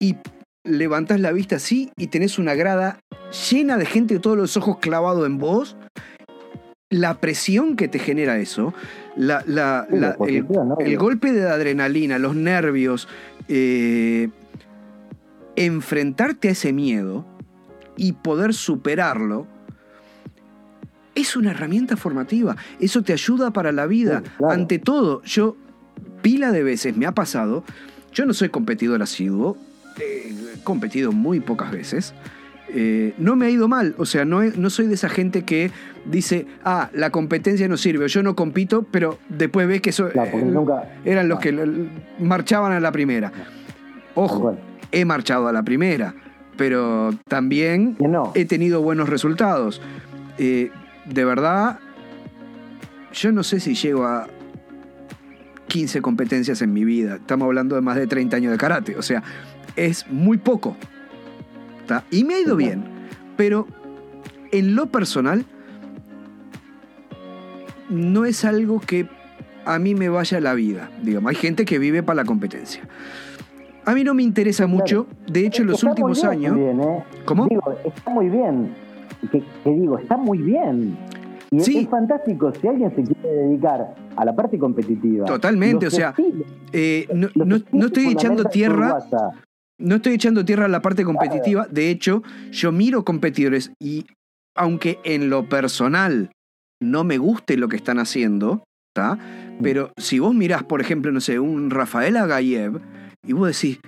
y levantas la vista así y tenés una grada llena de gente, todos los ojos clavados en vos, la presión que te genera eso, la, la- Sí, la- la el, posición, ¿no? el golpe de adrenalina, los nervios, eh, enfrentarte a ese miedo y poder superarlo, es una herramienta formativa. Eso te ayuda para la vida. Sí, claro. Ante todo, yo pila de veces me ha pasado, yo no soy competidor asiduo, eh, he competido muy pocas veces. Eh, no me ha ido mal, o sea, no, no soy de esa gente que dice, ah, la competencia no sirve, yo no compito, pero después ves que eso, Claro, eh, nunca. eran los Ah. que marchaban a la primera. Tal Ojo, he marchado a la primera, pero también no. he tenido buenos resultados. Eh, de verdad, yo no sé si llego a 15 competencias en mi vida. Estamos hablando de más de 30 años de karate. O sea, es muy poco. Y me ha ido bien. Pero en lo personal, no es algo que a mí me vaya la vida. Digamos, hay gente que vive para la competencia. A mí no me interesa Claro. mucho. De hecho, en los Está muy últimos bien años. ¿eh? ¿Cómo? Digo, está muy bien. Que, que digo, está muy bien. Y es- Sí. es fantástico si alguien se quiere dedicar a la parte competitiva. Totalmente, Los o sea, estilos- Eh, no, no- estoy echando tierra. No estoy echando tierra a la parte competitiva. De hecho, yo miro competidores y aunque en lo personal no me guste lo que están haciendo, ¿está? Pero si vos mirás, por ejemplo, no sé, un Rafael Agayev, y vos decís,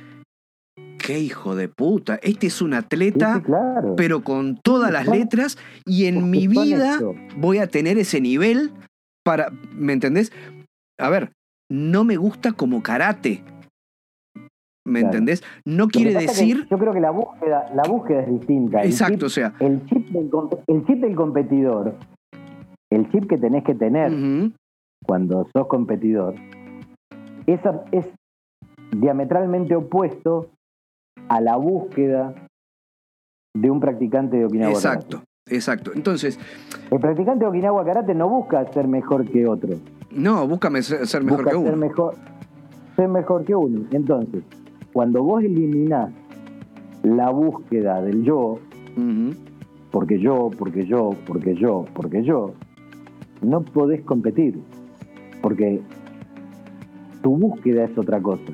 qué hijo de puta, este es un atleta, pero con todas las letras, y en mi vida voy a tener ese nivel para, ¿me entendés? A ver, no me gusta como karate. ¿Me entendés? No quiere decir. Yo creo que la búsqueda, la búsqueda es distinta. Exacto, o sea. El chip, del, el chip del competidor, el chip que tenés que tener cuando sos competidor, es, es diametralmente opuesto a la búsqueda de un practicante de Okinawa Exacto, exacto. Entonces. El practicante de Okinawa Karate no busca ser mejor que otro. No, busca ser mejor que uno. Ser mejor, ser mejor que uno. Entonces, cuando vos eliminás la búsqueda del yo, porque yo, porque yo, porque yo, porque yo, no podés competir. Porque tu búsqueda es otra cosa.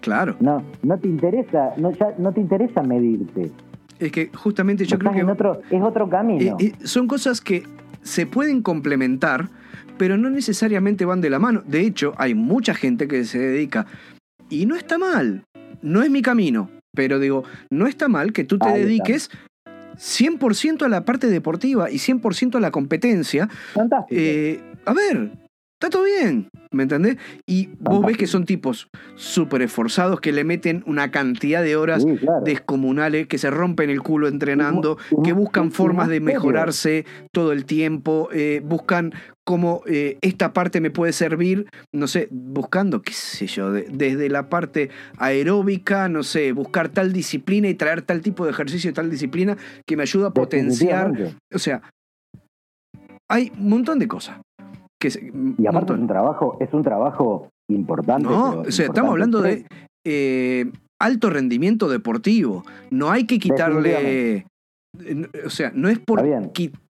Claro. No, no te interesa, no, no te interesa medirte. Es que justamente yo creo que. otro, es otro camino. Eh, eh, son cosas que se pueden complementar, pero no necesariamente van de la mano. De hecho, hay mucha gente que se dedica. Y no está mal. No es mi camino. Pero digo, no está mal que tú te dediques 100% a la parte deportiva y 100% a la competencia. Fantástico. Eh, a ver, está todo bien, ¿me entendés? Y vos ves que son tipos súper esforzados que le meten una cantidad de horas descomunales, que se rompen el culo entrenando, que buscan formas de mejorarse todo el tiempo, eh, buscan cómo eh, esta parte me puede servir, no sé, buscando, qué sé yo, desde la parte aeróbica, no sé, buscar tal disciplina y traer tal tipo de ejercicio y tal disciplina que me ayuda a potenciar. O sea, hay un montón de cosas y aparte es un trabajo, es un trabajo importante. No, o sea, estamos hablando de eh, alto rendimiento deportivo. No hay que quitarle. O sea, no es por quitarle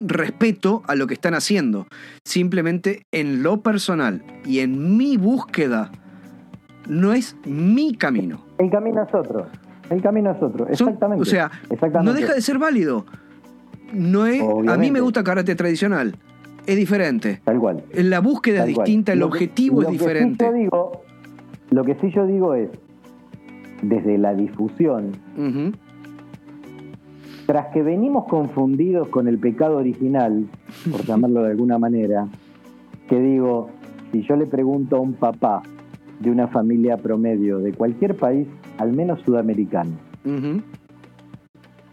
respeto a lo que están haciendo. Simplemente en lo personal y en mi búsqueda no es mi camino. El camino es otro. El camino es otro, exactamente. o sea, no deja de ser válido. No es, a mí me gusta karate tradicional es diferente. Tal cual. La búsqueda es distinta, el objetivo es diferente. digo, lo que sí yo digo es, desde la difusión, tras que venimos confundidos con el pecado original, por llamarlo de alguna manera, que digo, si yo le pregunto a un papá de una familia promedio de cualquier país, al menos sudamericano,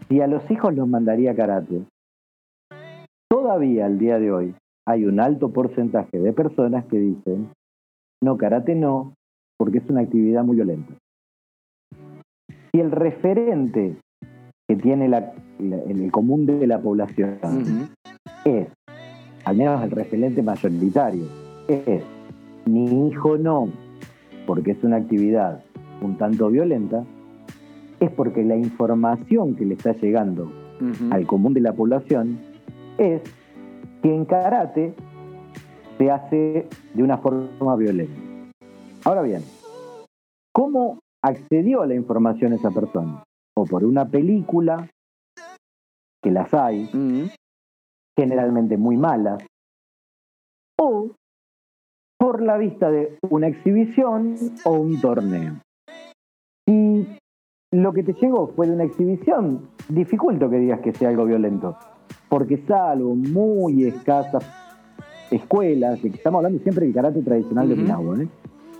si a los hijos los mandaría karate, todavía al día de hoy hay un alto porcentaje de personas que dicen, no, karate no, porque es una actividad muy violenta. Y el referente que tiene el común de la población es, al menos el referente mayoritario, es, mi hijo no, porque es una actividad un tanto violenta, es porque la información que le está llegando al común de la población es que en karate se hace de una forma violenta. Ahora bien, ¿cómo accedió a la información esa persona? O por una película, que las hay, generalmente muy malas, o por la vista de una exhibición o un torneo. Si lo que te llegó fue de una exhibición, dificulto que digas que sea algo violento porque salvo muy escasas escuelas, estamos hablando siempre del karate tradicional de Okinawa, ¿eh?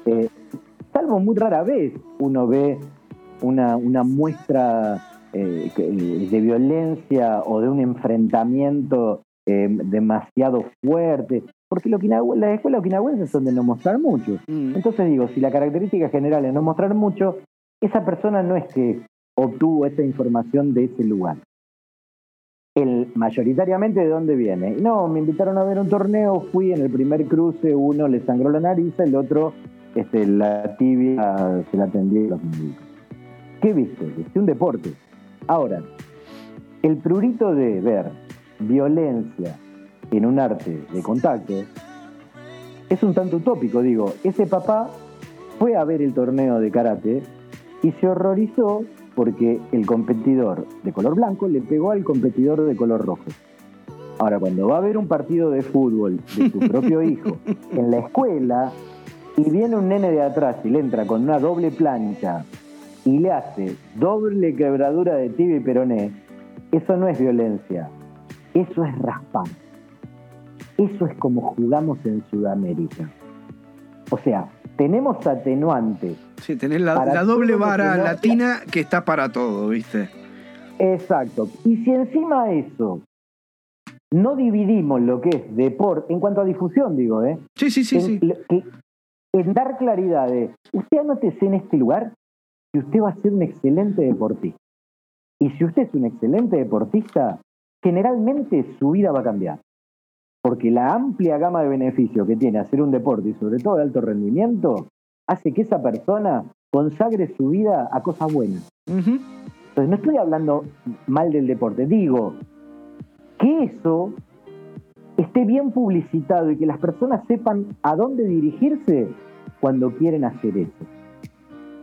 ¿eh? salvo muy rara vez uno ve una, muestra eh, eh, de violencia o de un enfrentamiento demasiado fuerte, porque lo las escuelas okinawenses son de no mostrar mucho. Mm. Entonces digo, si la característica general es no mostrar mucho, esa persona no es que obtuvo esa información de ese lugar el, mayoritariamente de dónde viene. No, me invitaron a ver un torneo, fui en el primer cruce, uno le sangró la nariz, el otro este, la tibia se la atendió los médicos. ¿Qué viste? Es un deporte. Ahora, el prurito de ver violencia en un arte de contacto es un tanto utópico, digo. Ese papá fue a ver el torneo de karate y se horrorizó porque el competidor de color blanco le pegó al competidor de color rojo. Ahora, cuando va a haber un partido de fútbol de su propio hijo en la escuela y viene un nene de atrás y le entra con una doble plancha y le hace doble quebradura de tibia y peroné, eso no es violencia, eso es raspar. Eso es como jugamos en Sudamérica. O sea, tenemos atenuantes. Sí, tenés la, la doble vara latina que está para todo, ¿viste? Exacto. Y si encima de eso no dividimos lo que es deporte, en cuanto a difusión, digo, ¿eh? Sí, sí, sí. en, sí. que- en dar claridad de, usted anótese en este lugar y usted va a ser un excelente deportista. Y si usted es un excelente deportista, generalmente su vida va a cambiar. Porque la amplia gama de beneficios que tiene hacer un deporte y sobre todo de alto rendimiento, hace que esa persona consagre su vida a cosas buenas. Entonces, no estoy hablando mal del deporte, digo que eso esté bien publicitado y que las personas sepan a dónde dirigirse cuando quieren hacer eso.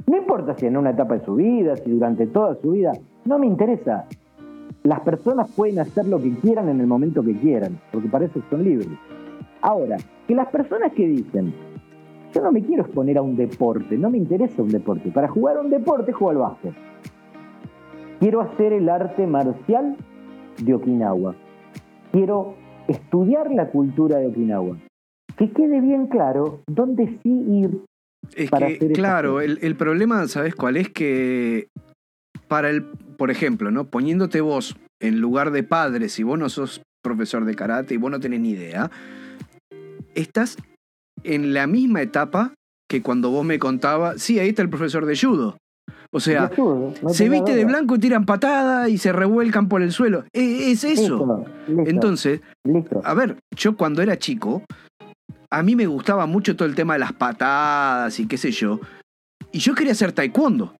No importa si en una etapa de su vida, si durante toda su vida, no me interesa. Las personas pueden hacer lo que quieran en el momento que quieran, porque para eso son libres. Ahora, que las personas que dicen, yo no me quiero exponer a un deporte, no me interesa un deporte, para jugar un deporte juego al básquet. Quiero hacer el arte marcial de Okinawa. Quiero estudiar la cultura de Okinawa. Que quede bien claro dónde sí ir. Es para que, hacer claro, el, el problema, ¿sabes cuál es? Que para el, por ejemplo, ¿no? Poniéndote vos en lugar de padre, si vos no sos profesor de karate y vos no tenés ni idea, estás en la misma etapa que cuando vos me contabas, sí, ahí está el profesor de judo. O sea, no se viste de blanco y tiran patada y se revuelcan por el suelo. E- Es eso. Listo, listo, Entonces, listo. a ver, yo cuando era chico, a mí me gustaba mucho todo el tema de las patadas y qué sé yo. Y yo quería hacer taekwondo,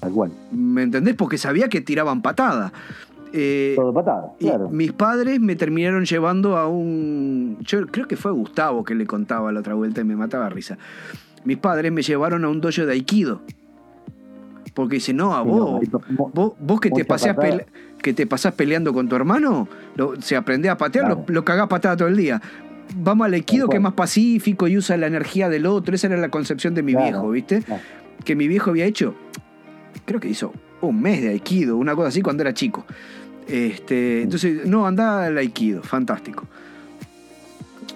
Tal cual. ¿me entendés? Porque sabía que tiraban patada. Eh, Todo patada, y claro. mis padres me terminaron llevando a un... Yo creo que fue Gustavo que le contaba la otra vuelta y me mataba risa. Mis padres me llevaron a un dojo de aikido. Porque dice, no, a no, vos, vos, que, te que pasás peleando con tu hermano, lo- se aprende a patear, Claro. lo, lo cagás patada todo el día. Vamos al aikido que es más pacífico y usa la energía del otro. Esa era la concepción de mi Claro. viejo, ¿viste? Claro. Que mi viejo había hecho, creo que hizo un mes de aikido, una cosa así cuando era chico. Este, entonces, no, andaba al aikido, fantástico.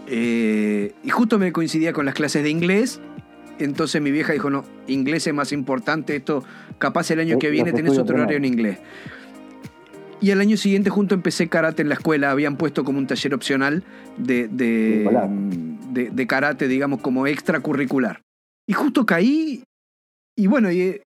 Eh, y justo me coincidía con las clases de inglés. Entonces mi vieja dijo, no, inglés es más importante, esto capaz el año Eh, que viene tenés otro horario en inglés. Y el año siguiente junto empecé karate en la escuela, habían puesto como un taller opcional de, de, de- de karate, digamos, como extracurricular. Y justo caí y bueno, y, eh,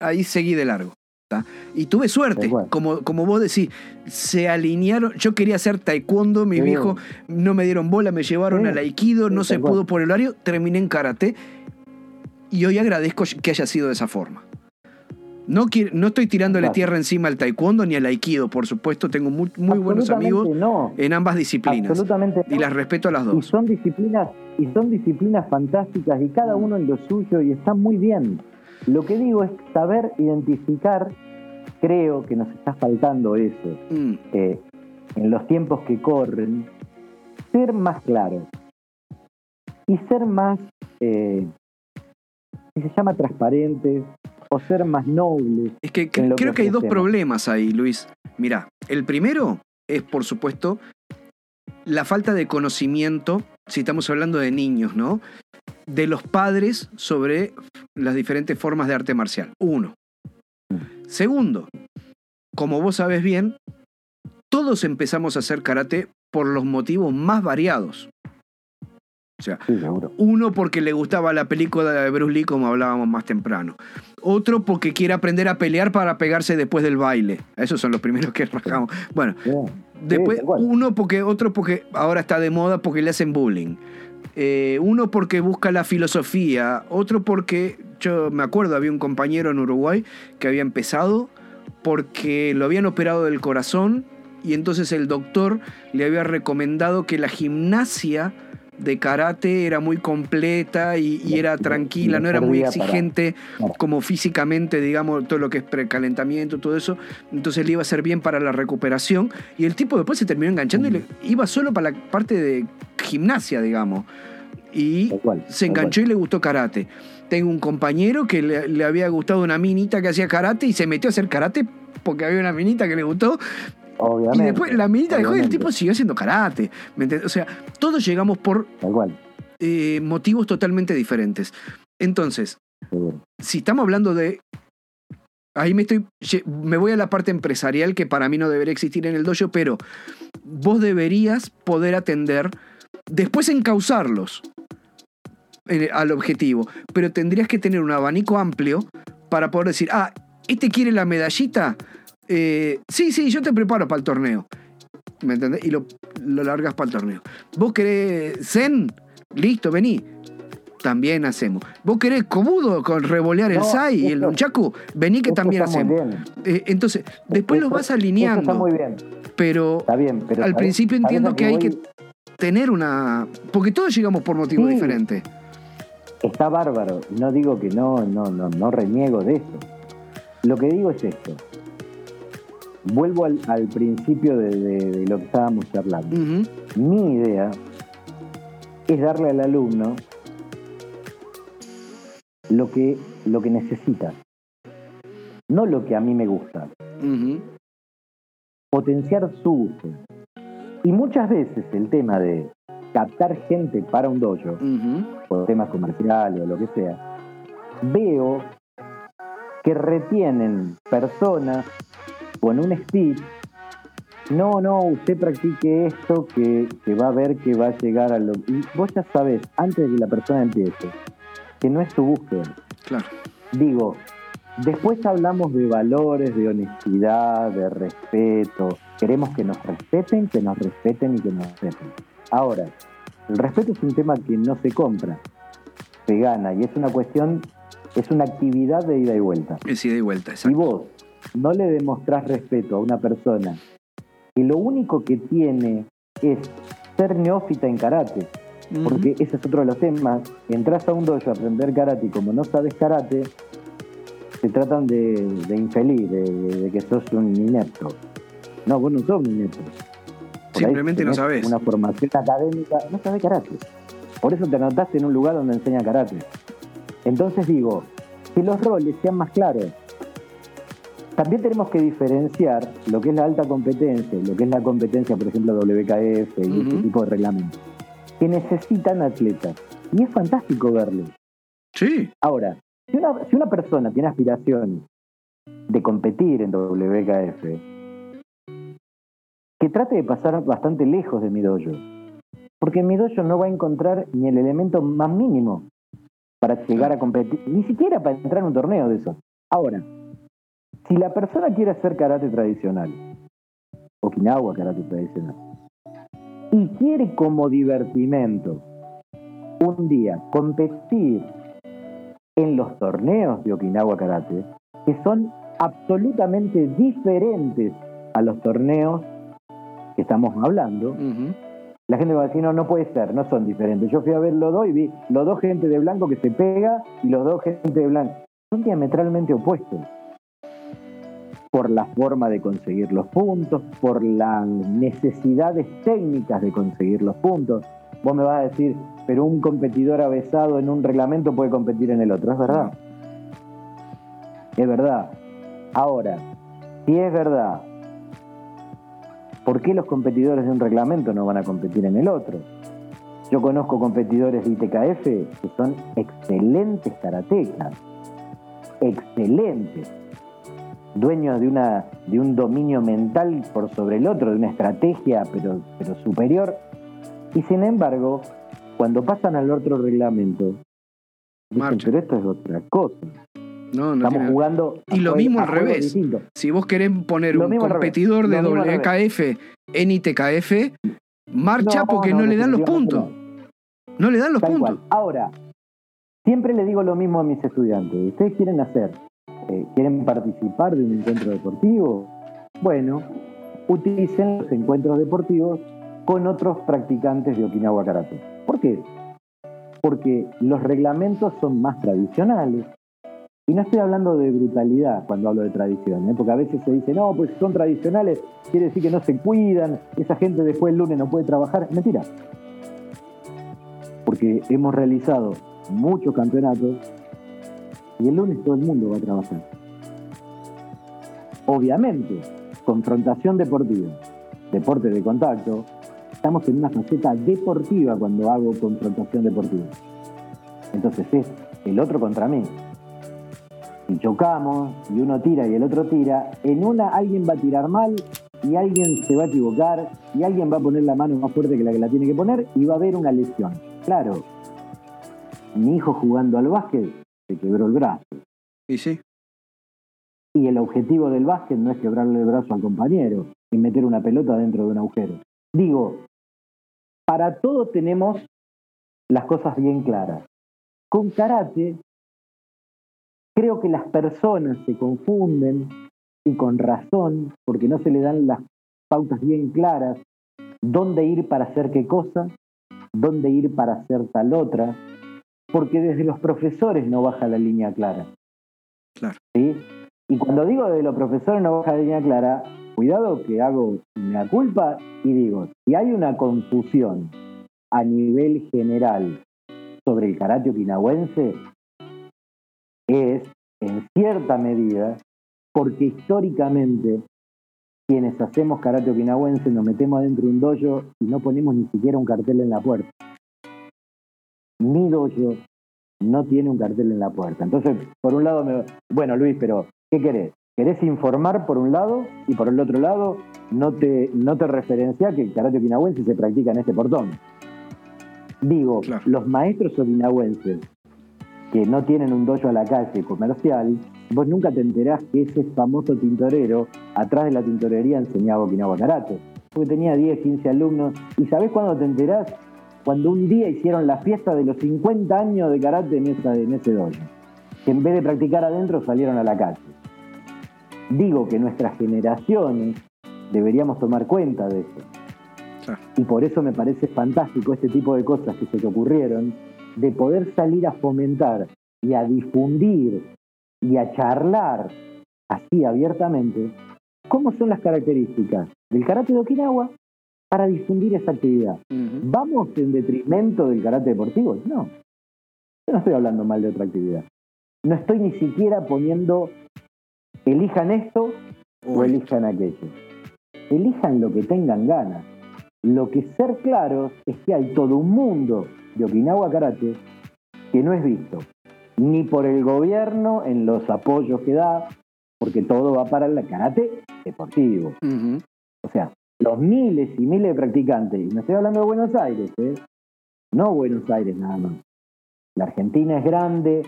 ahí seguí de largo. ¿tá? Y tuve suerte, como, como vos decís, se alinearon, yo quería hacer taekwondo, mis Sí. viejos no me dieron bola, me llevaron al aikido, no se pudo por el horario, terminé en karate y hoy agradezco que haya sido de esa forma. No, no estoy tirándole Claro. tierra encima al taekwondo ni al aikido, por supuesto, tengo muy, muy buenos amigos No, en ambas disciplinas absolutamente y no. las respeto a las Y dos. son disciplinas, y son disciplinas fantásticas y cada uno en lo suyo y está muy bien. Lo que digo es saber identificar, creo que nos está faltando eso, Mm, eh, en los tiempos que corren, ser más claros y ser más, eh, se llama transparentes, o ser más nobles. Es que en cre- lo que creo que hay dos problemas ahí, Luis. Mira, el primero es, por supuesto, la falta de conocimiento, si estamos hablando de niños, ¿no? De los padres sobre las diferentes formas de arte marcial. Uno. Segundo, como vos sabes bien, todos empezamos a hacer karate por los motivos más variados. O sea, Sí, uno porque le gustaba la película de Bruce Lee, como hablábamos más temprano. Otro porque quiere aprender a pelear para pegarse después del baile. Esos son los primeros que rajamos. Bueno, después uno porque, otro porque ahora está de moda porque le hacen bullying. Eh, uno porque busca la filosofía. Otro porque, yo me acuerdo, había un compañero en Uruguay que había empezado porque lo habían operado del corazón y entonces el doctor le había recomendado que la gimnasia de karate era muy completa y, era tranquila, no era muy exigente como físicamente, digamos, todo lo que es precalentamiento, todo eso. Entonces le iba a ser bien para la recuperación. Y el tipo después se terminó enganchando y le, iba solo para la parte de gimnasia, digamos. Y se enganchó y le gustó karate. Tengo un compañero que le, había gustado una minita que hacía karate y se metió a hacer karate porque había una minita que le gustó. Obviamente, y después la minita dejó y el tipo siguió haciendo karate. O sea, todos llegamos por eh, motivos totalmente diferentes. Entonces, si estamos hablando de. Ahí me estoy. Me voy a la parte empresarial que para mí no debería existir en el dojo, pero vos deberías poder atender. Después encauzarlos al objetivo. Pero tendrías que tener un abanico amplio para poder decir, ah, ¿este quiere la medallita? Eh, sí, sí, yo te preparo para el torneo. ¿Me entendés? Y lo, largas para el torneo. ¿Vos querés Zen? Listo, vení. También hacemos. ¿Vos querés Kobudo con revolear el Sai y el Nunchaku? Vení que también hacemos. Eh, entonces, después lo vas alineando. Está muy bien. Pero, está bien, pero al principio entiendo que, hay que tener una. Porque todos llegamos por motivos diferentes está bárbaro. No digo que no, no, no, no reniego de eso. Lo que digo es esto. Vuelvo al, principio de, lo que estábamos charlando. Mi idea es darle al alumno lo que, lo que necesita, no lo que a mí me gusta. Potenciar su gusto. Y muchas veces el tema de captar gente para un dojo, por temas comerciales o lo que sea, veo que retienen personas con un speech. No, no, usted practique esto que, va a ver que va a llegar a lo. Y vos ya sabés, antes de que la persona empiece, que no es tu búsqueda. Claro. Digo, después hablamos de valores, de honestidad, de respeto. Queremos que nos respeten, que nos respeten y que nos respeten. Ahora, el respeto es un tema que no se compra, se gana y es una cuestión, es una actividad de ida y vuelta. Es ida y vuelta, exacto. Si vos no le demostrás respeto a una persona que lo único que tiene es ser neófita en karate, porque ese es otro de los temas, entras a un dojo a aprender karate y como no sabes karate, se tratan de, infeliz, de, de, que sos un inepto. No, vos no sos un inepto. Simplemente no sabes. Una formación académica, no sabes karate. Por eso te anotaste en un lugar donde enseña karate. Entonces digo, que los roles sean más claros. También tenemos que diferenciar lo que es la alta competencia lo que es la competencia, por ejemplo, WKF y este tipo de reglamentos, que necesitan atletas. Y es fantástico verlo. Sí. Ahora, si una, si una persona tiene aspiraciones de competir en WKF, que trate de pasar bastante lejos de mi dojo. Porque en mi dojo no va a encontrar ni el elemento más mínimo para llegar a competir, ni siquiera para entrar en un torneo de eso. Ahora, si la persona quiere hacer karate tradicional, Okinawa karate tradicional, y quiere como divertimento un día competir en los torneos de Okinawa karate, que son absolutamente diferentes a los torneos que estamos hablando, la gente va a decir, no, no puede ser, no son diferentes. Yo fui a ver los dos y vi los dos gente de blanco que se pega y los dos gente de blanco. Son diametralmente opuestos. Por la forma de conseguir los puntos, por las necesidades técnicas de conseguir los puntos. Vos me vas a decir, pero un competidor avesado en un reglamento puede competir en el otro. Es verdad. Es verdad. Ahora, si es verdad ¿Por qué los competidores de un reglamento no van a competir en el otro? Yo conozco competidores de ITKF que son excelentes karatecas, excelentes, dueños de, una, de un dominio mental por sobre el otro, de una estrategia pero, pero superior. Y sin embargo, cuando pasan al otro reglamento, dicen, pero esto es otra cosa. No, no Estamos jugando. Y lo mismo al revés. Si vos querés poner un competidor de WKF en ITKF, marcha porque no, le dan los puntos. No le dan los puntos. Ahora, siempre le digo lo mismo a mis estudiantes. ¿Ustedes quieren hacer? Eh, ¿Quieren participar de un encuentro deportivo? Bueno, utilicen los encuentros deportivos con otros practicantes de Okinawa Karate. ¿Por qué? Porque los reglamentos son más tradicionales. Y no estoy hablando de brutalidad cuando hablo de tradición, ¿eh? porque a veces se dice, no, pues son tradicionales, quiere decir que no se cuidan, esa gente después el lunes no puede trabajar. Mentira. Porque hemos realizado muchos campeonatos y el lunes todo el mundo va a trabajar. Obviamente, confrontación deportiva, deporte de contacto, estamos en una faceta deportiva cuando hago confrontación deportiva. Entonces es el otro contra mí. Si chocamos y uno tira y el otro tira, en una alguien va a tirar mal y alguien se va a equivocar y alguien va a poner la mano más fuerte que la que la tiene que poner y va a haber una lesión. Claro, mi hijo jugando al básquet se quebró el brazo. ¿Y sí? Y el objetivo del básquet no es quebrarle el brazo al compañero y meter una pelota dentro de un agujero. Digo, para todo tenemos las cosas bien claras. Con karate, creo que las personas se confunden y con razón, porque no se le dan las pautas bien claras, dónde ir para hacer qué cosa, dónde ir para hacer tal otra, porque desde los profesores no baja la línea clara. Claro. ¿sí? Y cuando digo de los profesores no baja la línea clara, cuidado que hago una culpa y digo, si hay una confusión a nivel general sobre el karate okinawense, es en cierta medida porque históricamente quienes hacemos karate okinawense nos metemos adentro de un dojo y no ponemos ni siquiera un cartel en la puerta. Mi dojo no tiene un cartel en la puerta. Entonces, por un lado, me... bueno, Luis, pero ¿qué querés? ¿Querés informar por un lado y por el otro lado no te, no te referencia que el karate okinawense se practica en este portón? Digo, Claro. los maestros okinawenses que no tienen un dojo a la calle comercial, vos nunca te enterás que ese famoso tintorero atrás de la tintorería enseñaba Okinawa Karate. Porque tenía 10, 15 alumnos. ¿Y sabés cuándo te enterás? Cuando un día hicieron la fiesta de los 50 años de karate en, esa, en ese dojo. Que en vez de practicar adentro salieron a la calle. Digo que nuestras generaciones deberíamos tomar cuenta de eso. Y por eso me parece fantástico este tipo de cosas que se te ocurrieron, de poder salir a fomentar y a difundir y a charlar así abiertamente cómo son las características del karate de Okinawa para difundir esa actividad. ¿Vamos en detrimento del karate deportivo? No. Yo no estoy hablando mal de otra actividad. No estoy ni siquiera poniendo elijan esto o elijan aquello. Elijan lo que tengan ganas. Lo que ser claros es que hay todo un mundo de Okinawa Karate que no es visto ni por el gobierno en los apoyos que da, porque todo va para el karate deportivo. O sea, los miles y miles de practicantes, y no estoy hablando de Buenos Aires, ¿eh? no Buenos Aires nada más. La Argentina es grande,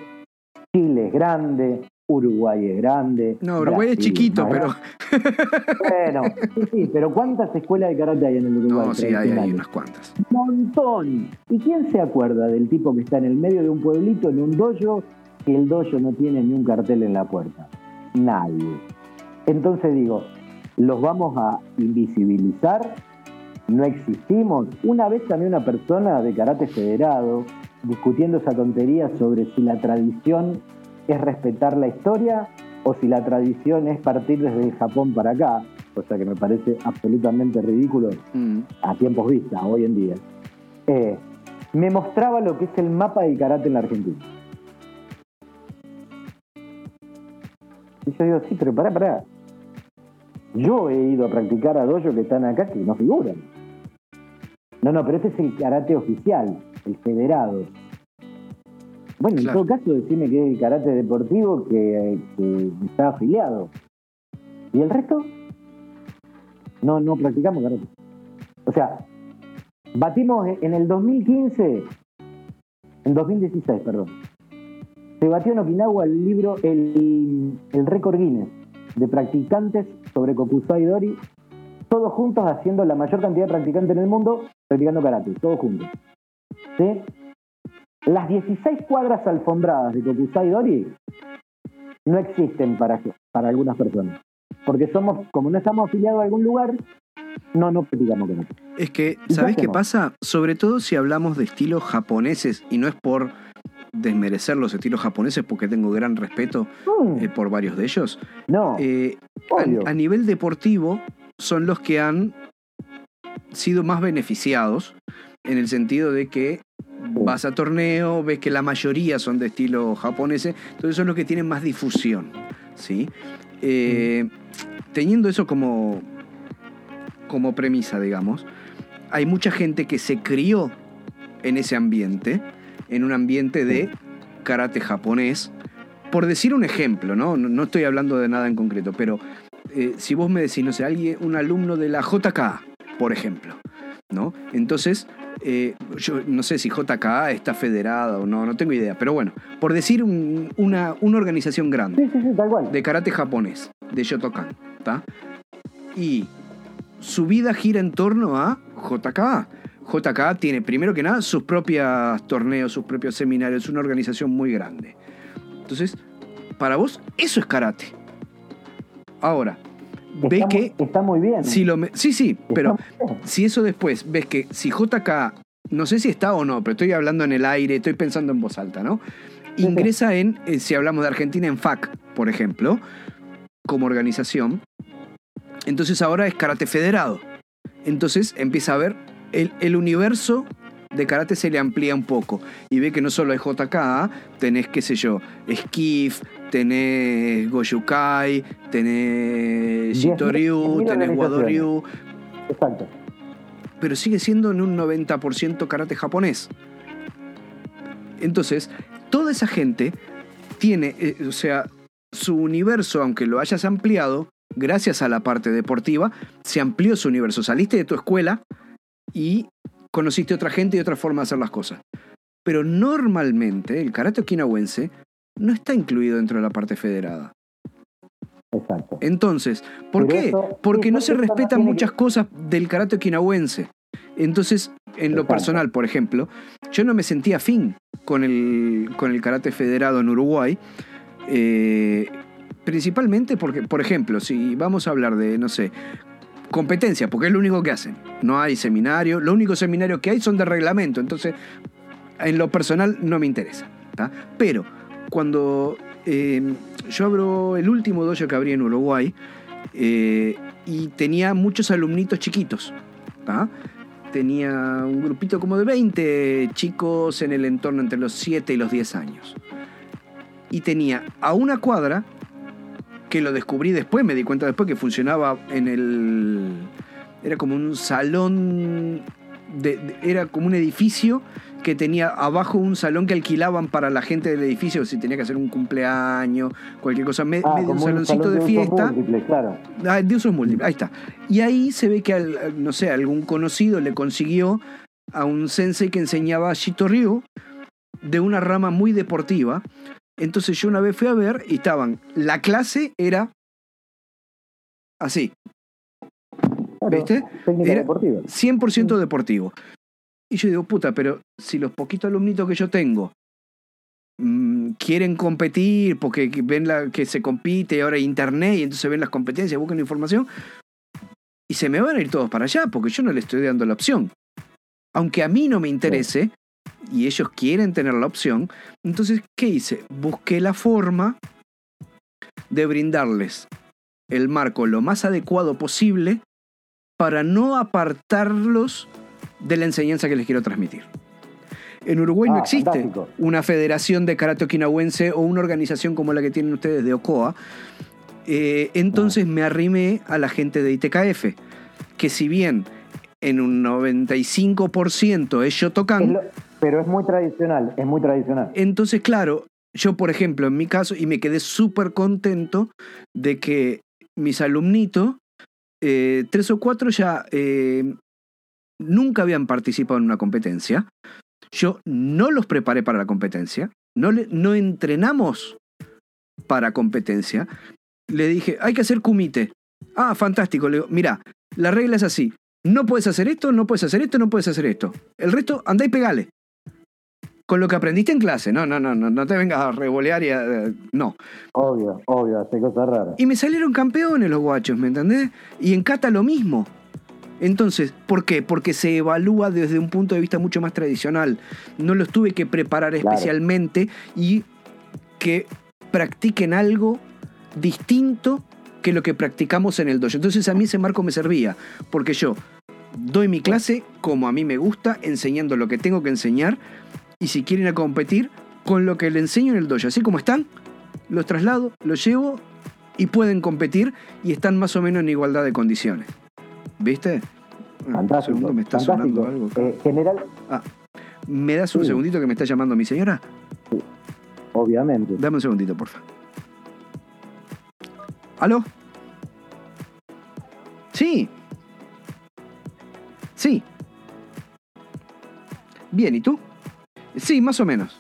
Chile es grande, Uruguay es grande. No, Uruguay es chiquito, pero. Bueno, sí, sí, pero ¿cuántas escuelas de karate hay en el Uruguay? No, sí, hay, unas cuantas. Un montón. ¿Y quién se acuerda del tipo que está en el medio de un pueblito, en un dojo, que el dojo no tiene ni un cartel en la puerta? Nadie. Entonces digo, los vamos a invisibilizar, no existimos. Una vez también una persona de karate federado discutiendo esa tontería sobre si la tradición es respetar la historia o si la tradición es partir desde el Japón para acá, cosa que me parece absolutamente ridículo Mm. a tiempos vista, hoy en día, eh, me mostraba lo que es el mapa del karate en la Argentina. Y yo digo, sí, pero pará, pará. Yo he ido a practicar a dojo que están acá que no figuran. No, no, pero este es el karate oficial, el federado. Bueno, en todo caso, decime que es el karate deportivo que, que está afiliado. ¿Y el resto? No, no practicamos karate. O sea, batimos en el 2015, en 2016, perdón. Se batió en Okinawa el libro, el, el récord Guinness de practicantes sobre Kokusai Dori, todos juntos haciendo la mayor cantidad de practicantes en el mundo practicando karate, todos juntos. ¿Sí? Las 16 cuadras alfombradas de Kokusai Dori no existen para, para algunas personas. Porque somos, como no estamos afiliados a algún lugar, No, no practicamos karate. Es que, Quizás ¿sabés que qué pasa? Sobre todo si hablamos de estilos japoneses, y no es por desmerecer los estilos japoneses, porque tengo gran respeto Mm, eh, por varios de ellos. no, Eh, a, a nivel deportivo, son los que han sido más beneficiados, en el sentido de que vas a torneo, ves que la mayoría son de estilo japoneses, entonces son los que tienen más difusión. ¿sí? Eh, Teniendo eso como, como premisa, digamos, hay mucha gente que se crió en ese ambiente, en un ambiente de karate japonés. Por decir un ejemplo, ¿no? No, no estoy hablando de nada en concreto, pero eh, si vos me decís, no sé, alguien, un alumno de la JK, por ejemplo, ¿no? Entonces, eh, yo no sé si JK está federada o no, no tengo idea, pero bueno, por decir un- una, una organización grande Sí, sí, sí, tal cual. de karate japonés, de Shotokan, ¿está? Y su vida gira en torno a JKA. JKA tiene, primero que nada, sus propios torneos, sus propios seminarios, es una organización muy grande. Entonces, para vos, eso es karate. Ahora, ves está, que muy, está muy bien. si lo... Sí, sí, pero si eso después ves que si JK, no sé si está o no, pero estoy hablando en el aire, estoy pensando en voz alta, ¿no? Ingresa en, eh, si hablamos de Argentina, en FAC, por ejemplo, como organización. Entonces ahora es karate federado. Entonces empieza a ver el, el universo de karate se le amplía un poco y ve que no solo es JK, tenés, qué sé yo, Skiff, tenés Goyukai, tenés Shitoryu, tenés. Wadoryu, Exacto. pero sigue siendo en un 90% karate japonés. Entonces, toda esa gente tiene, eh, o sea, su universo, aunque lo hayas ampliado, gracias a la parte deportiva, se amplió su universo. Saliste de tu escuela y conociste otra gente y otra forma de hacer las cosas. Pero normalmente el karate okinawense no está incluido dentro de la parte federada. Exacto. Entonces, ¿por Pero qué? eso- Porque no se respetan muchas que- cosas del karate okinawense. Entonces, en lo personal, por ejemplo, yo no me sentía afín con el, con el karate federado en Uruguay. eh, principalmente porque, por ejemplo, si vamos a hablar de, no sé, competencia, porque es lo único que hacen. No hay seminario, lo único seminario que hay son de reglamento. Entonces, en lo personal no me interesa. Pero cuando eh, yo abro el último dojo que abrí en Uruguay eh, y tenía muchos alumnitos chiquitos. Tenía un grupito como de 20 chicos en el entorno entre los 7 y los 10 años. Y tenía a una cuadra, que lo descubrí después, me di cuenta después que funcionaba en el... Era como un salón, de- de- era como un edificio que tenía abajo un salón que alquilaban para la gente del edificio, si tenía que hacer un cumpleaños, cualquier cosa, me- Ah, medio un saloncito salón de usos fiesta. múltiples, claro. Ah, de usos múltiples, ahí está. Y ahí se ve que, al- no sé, algún conocido le consiguió a un sensei que enseñaba Shito Ryu de una rama muy deportiva. Entonces yo una vez fui a ver y estaban, la clase era así, Claro, ¿Viste? Era- deportiva. 100% deportivo. Y yo digo, puta, pero si los poquitos alumnitos que yo tengo mm, quieren competir porque ven la, que se compite y ahora hay internet y entonces ven las competencias, buscan información, y se me van a ir todos para allá porque yo no les estoy dando la opción. Aunque a mí no me interese y ellos quieren tener la opción, entonces, ¿qué hice? Busqué la forma de brindarles el marco lo más adecuado posible para no apartarlos de la enseñanza que les quiero transmitir. En Uruguay no Ah, existe fantástico. una federación de karate okinawense o una organización como la que tienen ustedes de OCOA. Eh, entonces me arrimé a la gente de ITKF, que si bien en un 95% es Shotokan, pero es muy tradicional, es muy tradicional. entonces, claro, yo, por ejemplo, en mi caso, y me quedé súper contento de que mis alumnitos, eh, tres o cuatro ya eh, nunca habían participado en una competencia. Yo no los preparé para la competencia, no, no entrenamos para competencia. Le dije, hay que hacer kumite. Ah, fantástico. Le digo, mira, la regla es así. No puedes hacer esto, no puedes hacer esto, no puedes hacer esto. El resto, andá y pegale con lo que aprendiste en clase. No, no, no, no, no te vengas a revolear y a, eh, no. Obvio, obvio, hace cosas raras. Y me salieron campeones los guachos, ¿me entendés? Y en Cata lo mismo. Entonces, ¿por qué? Porque se evalúa desde un punto de vista mucho más tradicional. No los tuve que preparar especialmente y que practiquen algo distinto que lo que practicamos en el dojo. Entonces a mí ese marco me servía, porque yo doy mi clase como a mí me gusta, enseñando lo que tengo que enseñar, y si quieren a competir, con lo que le enseño en el dojo. Así como están, los traslado, los llevo y pueden competir y están más o menos en igualdad de condiciones. ¿Viste? Ah, fantástico. me está sonando algo. Eh, general. Ah, ¿Me das un segundito que me está llamando mi señora? Sí, obviamente. Dame un segundito, por favor. ¿Aló? Sí. Sí. Bien, ¿y tú? Sí, más o menos.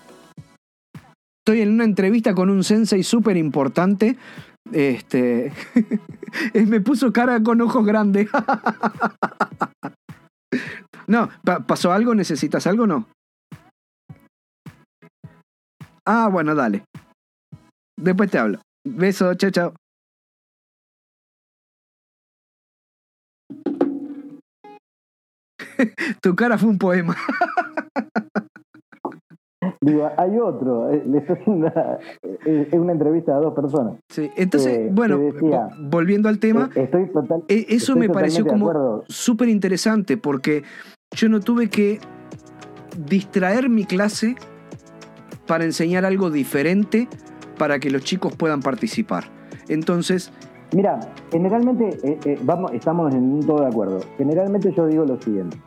Estoy en una entrevista con un sensei súper importante. Este. me puso cara con ojos grandes. no, ¿pasó algo? ¿Necesitas algo o no? Ah, bueno, dale. Después te hablo. Beso, chao, chao. tu cara fue un poema. Digo, hay otro, eh, es una, entrevista a dos personas. Sí, entonces, eh, bueno, volviendo al tema, eh, estoy total, eso me pareció como súper interesante porque yo no tuve que distraer mi clase para enseñar algo diferente para que los chicos puedan participar. Entonces... Mira, generalmente, vamos, estamos en un todo de acuerdo. Generalmente yo digo lo siguiente.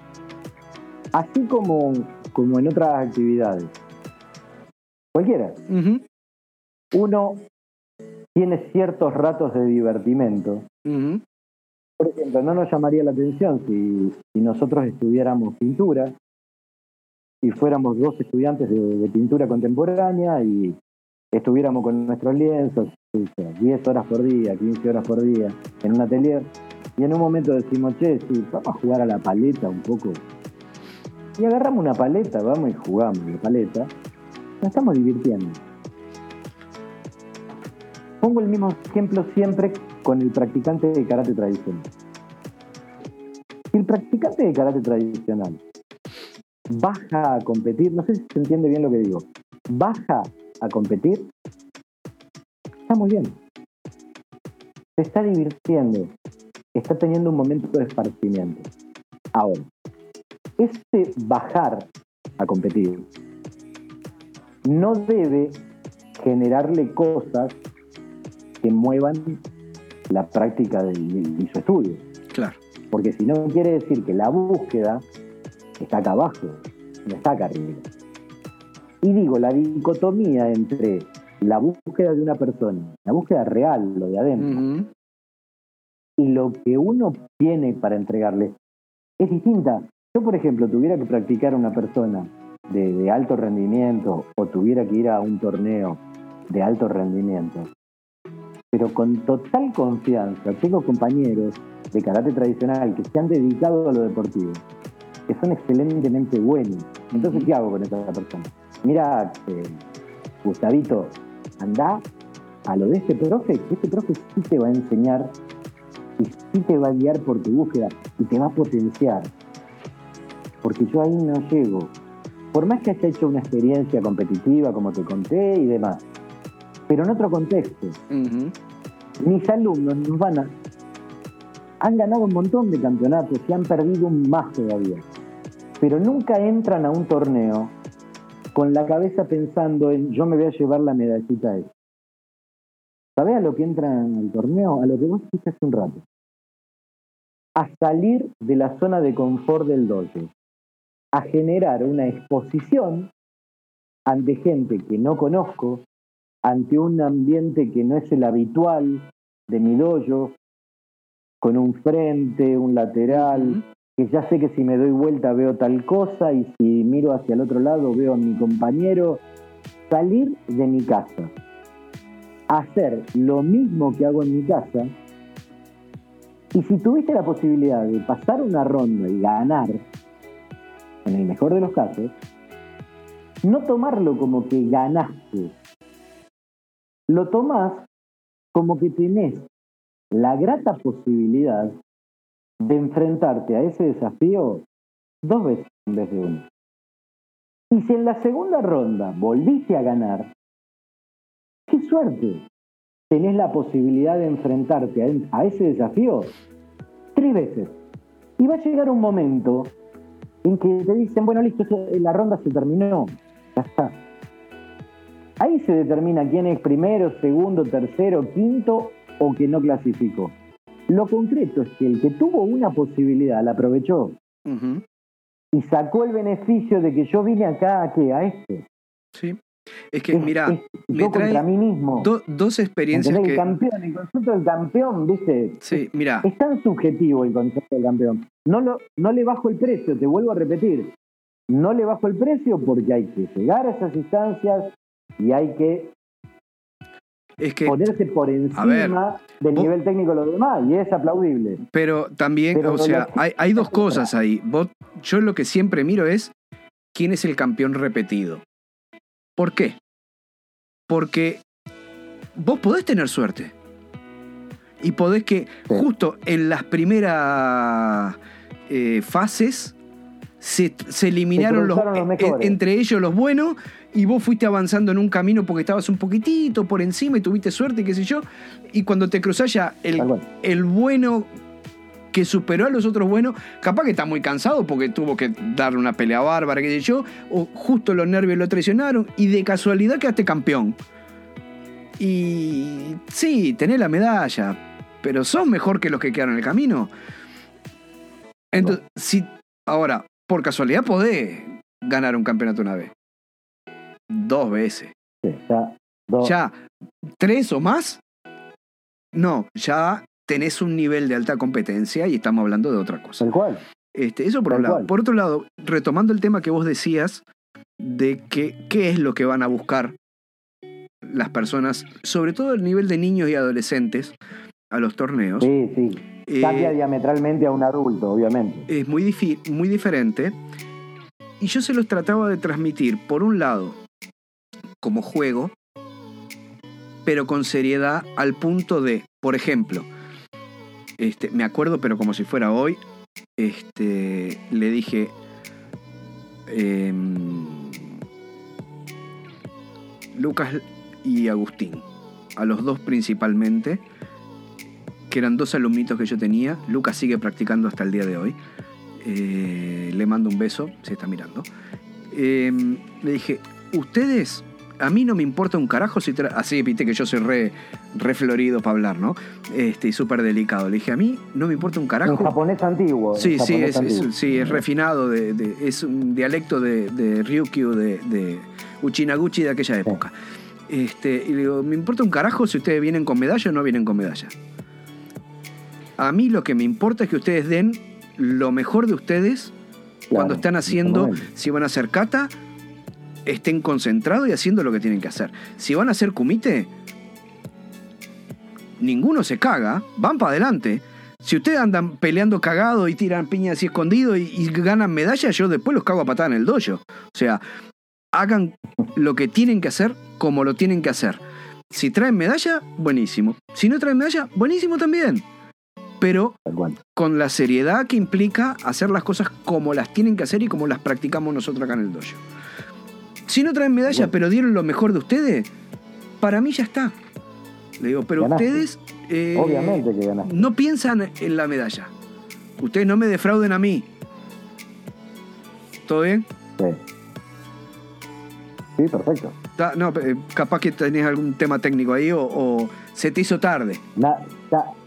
Así como, como en otras actividades, cualquiera. Uno tiene ciertos ratos de divertimento. Por ejemplo, no nos llamaría la atención si, nosotros estudiáramos pintura y fuéramos dos estudiantes de, pintura contemporánea y estuviéramos con nuestros lienzos 10 horas por día, 15 horas por día en un atelier y en un momento decimos, che, si vamos a jugar a la paleta un poco. Y agarramos una paleta, vamos y jugamos la paleta nos estamos divirtiendo. Pongo el mismo ejemplo siempre con el practicante de karate tradicional. Si el practicante de karate tradicional baja a competir, no sé si se entiende bien lo que digo, baja a competir, está muy bien. Se está divirtiendo, está teniendo un momento de esparcimiento. Ahora, este bajar a competir no debe generarle cosas que muevan la práctica de, su estudio. Claro. Porque si no quiere decir que la búsqueda está acá abajo, no está acá arriba. Y digo, la dicotomía entre la búsqueda de una persona, la búsqueda real, lo de adentro, y lo que uno tiene para entregarle, es distinta. Yo, por ejemplo, tuviera que practicar a una persona de, alto rendimiento o tuviera que ir a un torneo de alto rendimiento, pero con total confianza, tengo compañeros de karate tradicional que se han dedicado a lo deportivo, que son excelentemente buenos. Entonces, ¿qué hago con esa persona? Mira, eh, Gustavito, anda a lo de este profe, que este profe sí te va a enseñar y sí te va a guiar por tu búsqueda y te va a potenciar. Porque yo ahí no llego por más que haya hecho una experiencia competitiva, como te conté y demás, pero en otro contexto. Mis alumnos nos van a, han ganado un montón de campeonatos y han perdido un más todavía, pero nunca entran a un torneo con la cabeza pensando en yo me voy a llevar la medallita esa. ¿Sabés a lo que entran al torneo? A lo que vos dijiste hace un rato. A salir de la zona de confort del dojo a generar una exposición ante gente que no conozco, ante un ambiente que no es el habitual de mi dojo, con un frente, un lateral, que ya sé que si me doy vuelta veo tal cosa y si miro hacia el otro lado veo a mi compañero, salir de mi casa, hacer lo mismo que hago en mi casa, y si tuviste la posibilidad de pasar una ronda y ganar, en el mejor de los casos, no tomarlo como que ganaste. Lo tomás como que tenés la grata posibilidad de enfrentarte a ese desafío dos veces en vez de una. Y si en la segunda ronda volviste a ganar, qué suerte. Tenés la posibilidad de enfrentarte a, ese desafío tres veces. Y va a llegar un momento en que te dicen, bueno, listo, la ronda se terminó, ya está. Ahí se determina quién es primero, segundo, tercero, quinto o que no clasificó. Lo concreto es que el que tuvo una posibilidad la aprovechó y sacó el beneficio de que yo vine acá a qué, a este. Sí. Es que, mira, me trae mí mismo. dos experiencias. El campeón, el concepto del campeón, ¿viste? Sí, mira. Es tan subjetivo el concepto del campeón. No, lo, no le bajo el precio, te vuelvo a repetir. No le bajo el precio porque hay que llegar a esas instancias y hay que es que, ponerse por encima del nivel técnico de los demás, y es aplaudible. Pero también, o sea, hay, dos cosas ahí. yo lo que siempre miro es quién es el campeón repetido. ¿Por qué? Porque vos podés tener suerte. Y podés que justo en las primeras eh, fases se, eliminaron los, entre ellos los buenos y vos fuiste avanzando en un camino porque estabas un poquitito por encima y tuviste suerte, qué sé yo, y cuando te cruzás ya el, el bueno que superó a los otros buenos, capaz que está muy cansado porque tuvo que darle una pelea bárbara, qué sé yo, o justo los nervios lo traicionaron y de casualidad quedaste campeón. Y sí, tenés la medalla, pero sos mejor que los que quedaron en el camino. Entonces, si ahora, por casualidad podés ganar un campeonato una vez dos veces. ya, tres o más, no, ya tenés un nivel de alta competencia y estamos hablando de otra cosa. Tal cual. Este, eso por un lado. Por otro lado, retomando el tema que vos decías de que, qué es lo que van a buscar las personas, sobre todo el nivel de niños y adolescentes, a los torneos. Sí, sí. Eh, Cambia diametralmente a un adulto, obviamente. Es muy, muy diferente. Y yo se los trataba de transmitir, por un lado, como juego, pero con seriedad al punto de, por ejemplo, este, me acuerdo, pero como si fuera hoy, este, le dije, em, Lucas y Agustín, a los dos principalmente, que eran dos alumnitos que yo tenía, Lucas sigue practicando hasta el día de hoy, eh, le mando un beso, se está mirando, em, le dije, ustedes a mí no me importa un carajo si... Así, viste que yo soy re, re florido para hablar, ¿no? Este, y súper delicado. Le dije, a mí no me importa un carajo. Un japonés antiguo. Sí, sí, es, sí, es refinado, de, es un dialecto de, de Ryukyu, de, de Uchinaguchi de aquella época. Este, y le digo, me importa un carajo si ustedes vienen con medalla o no vienen con medalla. A mí lo que me importa es que ustedes den lo mejor de ustedes cuando están haciendo, si van a hacer kata, estén concentrados y haciendo lo que tienen que hacer. Si van a hacer kumite, ninguno se caga, van para adelante. Si ustedes andan peleando cagado y tiran piñas así escondido y, ganan medallas, yo después los cago a patada en el dojo. O sea, hagan lo que tienen que hacer como lo tienen que hacer. Si traen medalla, buenísimo. Si no traen medalla, buenísimo también. Pero con la seriedad que implica hacer las cosas como las tienen que hacer y como las practicamos nosotros acá en el dojo. Si no traen medalla, pero dieron lo mejor de ustedes, para mí ya está. Le digo, pero ustedes eh, Obviamente que no piensan en la medalla. Ustedes no me defrauden a mí. ¿Todo bien? Sí. Sí, perfecto. no, eh, capaz que tenés algún tema técnico ahí o, se te hizo tarde.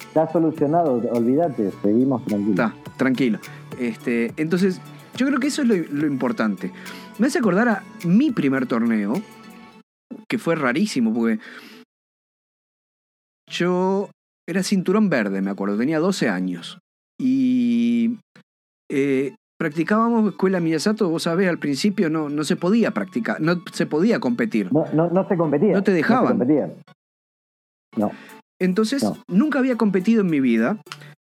está, solucionado, olvídate, seguimos tranquilos. Está, tranquilo. Este, entonces, yo creo que eso es lo importante. Me hace acordar a mi primer torneo, que fue rarísimo, porque yo era cinturón verde, me acuerdo, tenía 12 años. Y eh, practicábamos escuela Miyasato, vos sabés, al principio no, no se podía practicar, no se podía competir. No, no, se competía. No te dejaban. No. no. Entonces, nunca había competido en mi vida.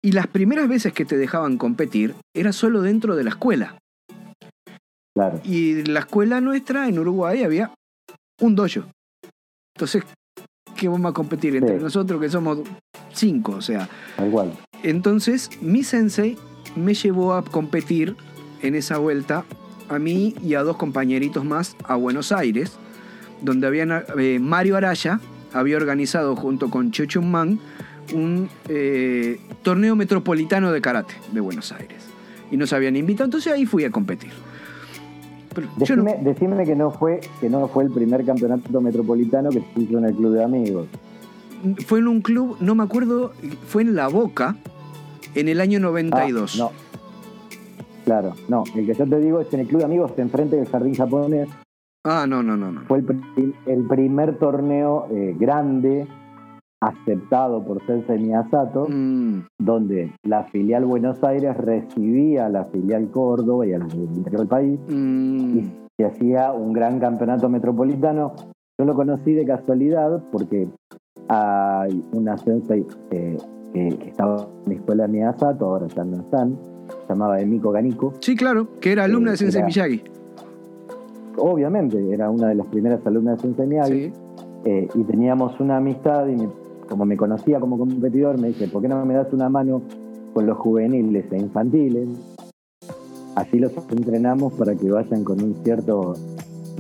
Y las primeras veces que te dejaban competir era solo dentro de la escuela. Y la escuela nuestra en Uruguay había un dojo. Entonces, ¿qué vamos a competir entre nosotros que somos cinco? O sea. Igual. Entonces, mi sensei me llevó a competir en esa vuelta a mí y a dos compañeritos más a Buenos Aires, donde habían, eh, Mario Araya había organizado junto con Chochun Man un eh, torneo metropolitano de karate de Buenos Aires. Y nos habían invitado, entonces ahí fui a competir. Pero yo no... decime que no fue que no fue el primer campeonato metropolitano que se hizo en el club de amigos. Fue en un club, no me acuerdo, fue en La Boca, en el año 92. Ah, no. Claro, no, el que yo te digo es en el club de amigos enfrente del jardín japonés. Ah, no, no, no. no. Fue el, primer torneo eh, grande aceptado por Sensei Miyasato, mm. donde la filial Buenos Aires recibía a la filial Córdoba y a la interior del país mm. y se hacía un gran campeonato metropolitano. Yo lo conocí de casualidad porque hay una Sensei eh, que, estaba en la escuela de Miyasato, ahora ya no están, se llamaba Emiko Ganiko. Sí, claro, que era alumna de Sensei Miyagi. Obviamente, era una de las primeras alumnas de Sensei Miyagi. Eh, y teníamos una amistad y como me conocía como competidor, me dice, ¿por qué no me das una mano con los juveniles e infantiles? Así los entrenamos para que vayan con un cierto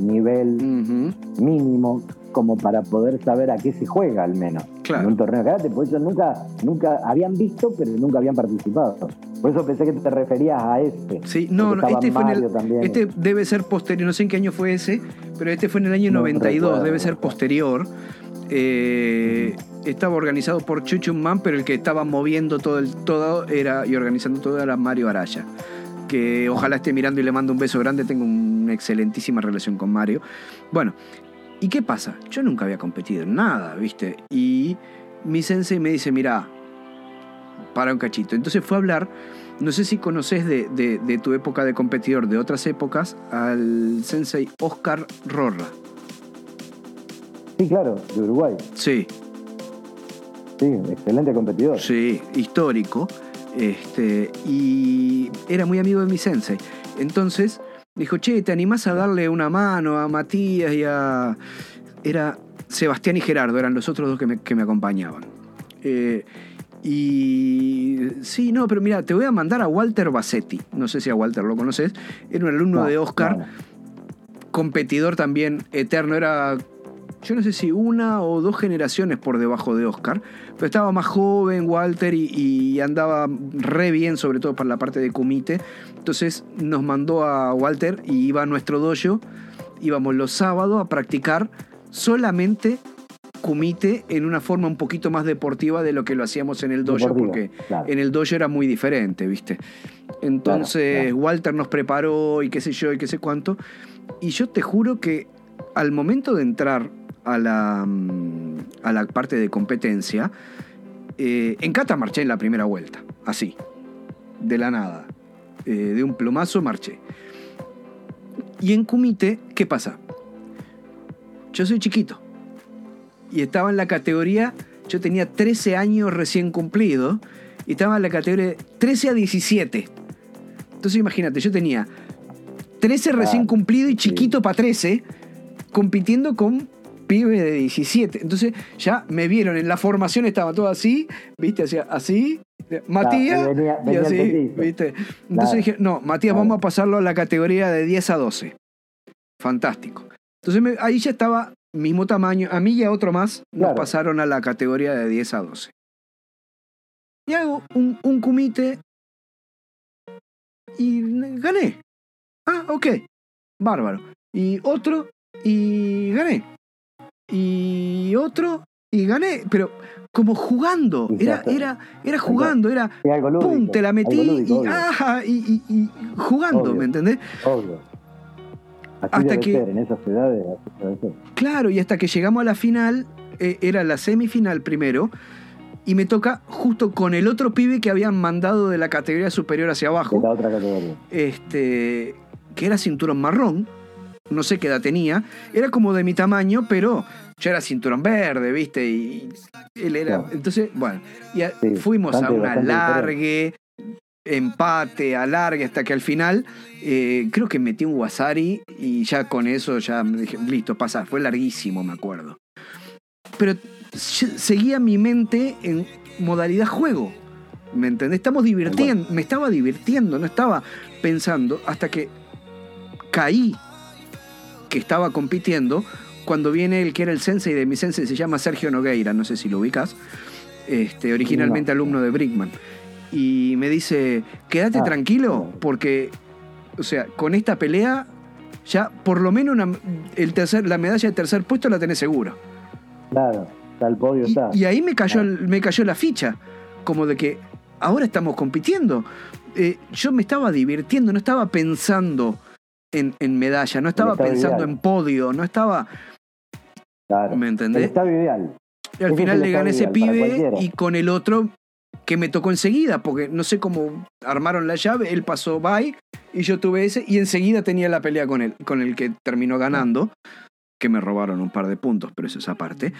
nivel mínimo como para poder saber a qué se juega al menos en un torneo de karate, por eso nunca, nunca habían visto, pero nunca habían participado. Por eso pensé que te referías a este. Sí, no, no este fue en el, este debe ser posterior, no sé en qué año fue ese, pero este fue en el año 92, debe ser posterior. Eh, estaba organizado por Chuchun Man, pero el que estaba moviendo todo el todo era y organizando todo era Mario Araya. Que ojalá esté mirando y le mando un beso grande. Tengo una excelentísima relación con Mario. Bueno, ¿y qué pasa? Yo nunca había competido en nada, ¿viste? Y mi sensei me dice: Mira, para un cachito. Entonces fue a hablar. No sé si conoces de, de tu época de competidor de otras épocas al sensei Oscar Rorra. Sí, claro, de Uruguay. Sí. Sí, excelente competidor. Sí, histórico. Este, y era muy amigo de mi sensei. Entonces dijo, che, ¿te animás a darle una mano a Matías y a... Era Sebastián y Gerardo, eran los otros dos que me, que me acompañaban. Eh, y sí, no, pero mira, te voy a mandar a Walter Bassetti. No sé si a Walter lo conoces. Era un alumno de Oscar, competidor también eterno. Era yo no sé si una o dos generaciones por debajo de Oscar, pero estaba más joven Walter y, andaba re bien, sobre todo para la parte de Kumite. Entonces nos mandó a Walter y iba a nuestro dojo. Íbamos los sábados a practicar solamente Kumite en una forma un poquito más deportiva de lo que lo hacíamos en el dojo, porque en el dojo era muy diferente, ¿viste? Entonces Walter nos preparó y qué sé yo y qué sé cuánto. Y yo te juro que al momento de entrar a la, mm, a la parte de competencia, eh, en Cata marché en la primera vuelta, así, de la nada. Eh, de un plumazo marché. Y en Kumite, ¿qué pasa? Yo soy chiquito. Y estaba en la categoría, yo tenía 13 años recién cumplido, y estaba en la categoría 13 a 17. Entonces imagínate, yo tenía 13 recién cumplido y chiquito para 13, compitiendo con pibe de 17. Entonces ya me vieron en la formación, estaba todo así, ¿viste? así, Matías, y así, ¿viste? Entonces dije, no, Matías, vamos a pasarlo a la categoría de 10 a 12. Fantástico. Entonces ahí ya estaba mismo tamaño, a mí y a otro más nos pasaron a la categoría de 10 a 12. Y hago un, un kumite y gané. Ah, ok, bárbaro. Y otro y gané y otro y gané, pero como jugando, era, era, era jugando, era pum, te la metí y, y, jugando, ¿me entendés? Obvio. hasta que en esas edades, claro, y hasta que llegamos a la final, eh, era la semifinal primero, y me toca justo con el otro pibe que habían mandado de la categoría superior hacia abajo. la otra categoría. Este, que era cinturón marrón no sé qué edad tenía, era como de mi tamaño, pero yo era cinturón verde, ¿viste? Y él era. Entonces, bueno, y fuimos a un alargue, empate, alargue, hasta que al final eh, creo que metí un wasari y ya con eso ya me dije, listo, pasa, fue larguísimo, me acuerdo. Pero seguía mi mente en modalidad juego. ¿Me entendés? Estamos divirtiendo, me estaba divirtiendo, no estaba pensando hasta que caí que estaba compitiendo cuando viene el que era el sensei de mi sensei, se llama Sergio Nogueira, no sé si lo ubicas, este, originalmente alumno de Brickman. Y me dice, quédate Ah, tranquilo, porque, o sea, con esta pelea, ya por lo menos una- el tercer, la medalla de tercer puesto la tenés segura. Claro, está el podio, Y, está. y ahí me cayó, me cayó la ficha, como de que ahora estamos compitiendo. Eh, yo me estaba divirtiendo, no estaba pensando en, en medalla, no estaba pensando ideal. en podio, no estaba, claro. ¿me El entendés? estado ideal. Y al ese final le gané ese pibe y con el otro que me tocó enseguida, porque no sé cómo armaron la llave, él pasó bye y yo tuve ese y enseguida tenía la pelea con él, con el que terminó ganando, que me robaron un par de puntos, pero eso es aparte.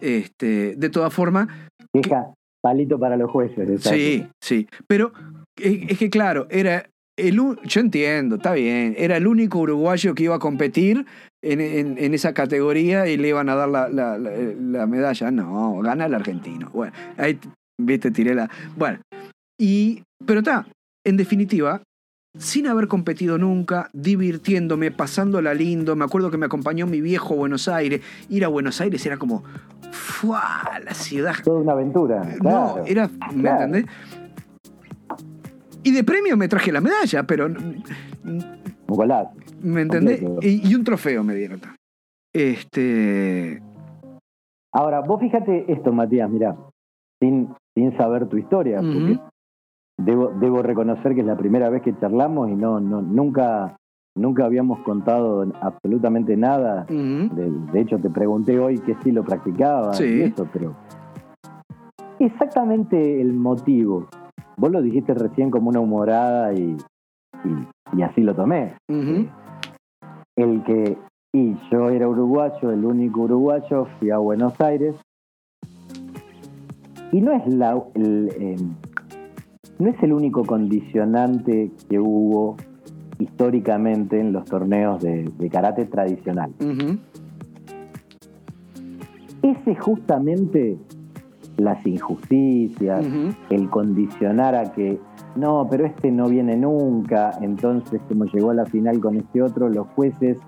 Este, de todas formas, Queja, palito para los jueces. Sí, sí. Pero es, es que claro, era el yo entiendo, está bien, era el único uruguayo que iba a competir en, en- en esa categoría y le iban a dar la, la- la- la medalla. No, gana el argentino. Bueno, ahí viste, tiré la. Bueno, y. Pero está, en definitiva. Sin haber competido nunca, divirtiéndome, pasándola lindo. Me acuerdo que me acompañó mi viejo a Buenos Aires. Ir a Buenos Aires era como. ¡Fua! La ciudad Toda una aventura. Claro. no, era. ¿Me claro. entendés? Y de premio me traje la medalla, pero. Golazo. ¿Me entendés? Y, y un trofeo me dieron. también. Este. Ahora, vos fíjate esto, Matías, mira, sin, sin saber tu historia, porque debo, debo reconocer que es la primera vez que charlamos y no, no nunca, nunca habíamos contado absolutamente nada. De, de hecho, te pregunté hoy qué estilo practicabas Sí. y eso, pero exactamente el motivo. Vos lo dijiste recién como una humorada y, y, y así lo tomé. el que y yo era uruguayo, el único uruguayo, fui a Buenos Aires y no es la el, eh, no es el único condicionante que hubo históricamente en los torneos de, de karate tradicional. ujú, Ese justamente las injusticias, el condicionar a que no, pero este no viene nunca, entonces como llegó a la final con este otro, los jueces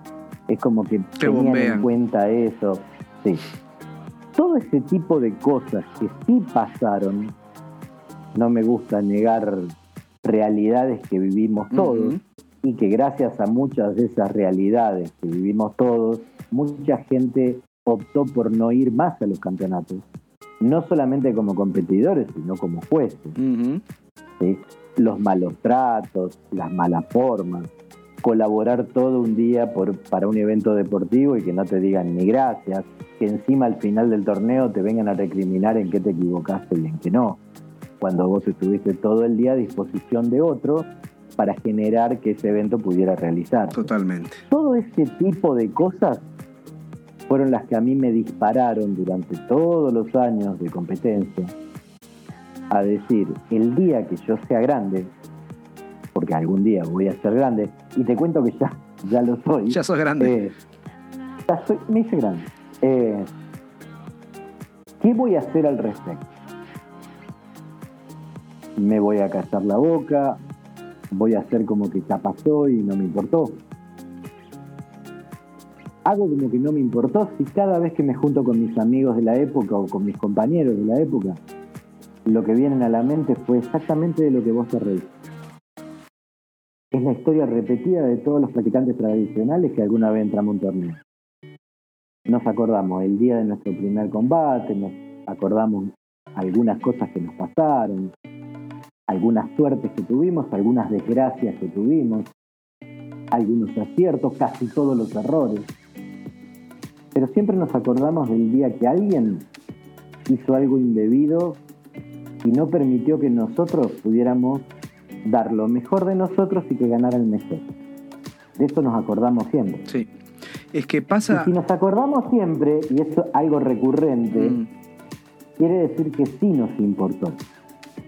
es como que Te tenían bombean. en cuenta eso. Sí. Todo ese tipo de cosas que sí pasaron, no me gusta negar realidades que vivimos todos y que gracias a muchas de esas realidades que vivimos todos, mucha gente optó por no ir más a los campeonatos, no solamente como competidores, sino como jueces. Los malos tratos, las malas formas, colaborar todo un día por, para un evento deportivo y que no te digan ni gracias, que encima al final del torneo te vengan a recriminar en qué te equivocaste y en qué no, cuando vos estuviste todo el día a disposición de otro para generar que ese evento pudiera realizar. Totalmente. Todo ese tipo de cosas fueron las que a mí me dispararon durante todos los años de competencia a decir, el día que yo sea grande, porque algún día voy a ser grande, y te cuento que ya, ya lo soy. Ya sos grande. eh, ya soy, me hice grande. Eh, ¿Qué voy a hacer al respecto? ¿Me voy a callar la boca? ¿Voy a hacer como que ya pasó y no me importó? Hago como que no me importó si cada vez que me junto con mis amigos de la época o con mis compañeros de la época, lo que vienen a la mente fue exactamente de lo que vos te reís. Es la historia repetida de todos los practicantes tradicionales que alguna vez entramos a un torneo. Nos acordamos el día de nuestro primer combate, nos acordamos algunas cosas que nos pasaron, algunas suertes que tuvimos, algunas desgracias que tuvimos, algunos aciertos, casi todos los errores. Pero siempre nos acordamos del día que alguien hizo algo indebido y no permitió que nosotros pudiéramos dar lo mejor de nosotros y que ganara el mejor. De eso nos acordamos siempre. Sí. Es que Y pasa. si nos acordamos siempre, y es algo recurrente, Mm, quiere decir que sí nos importó.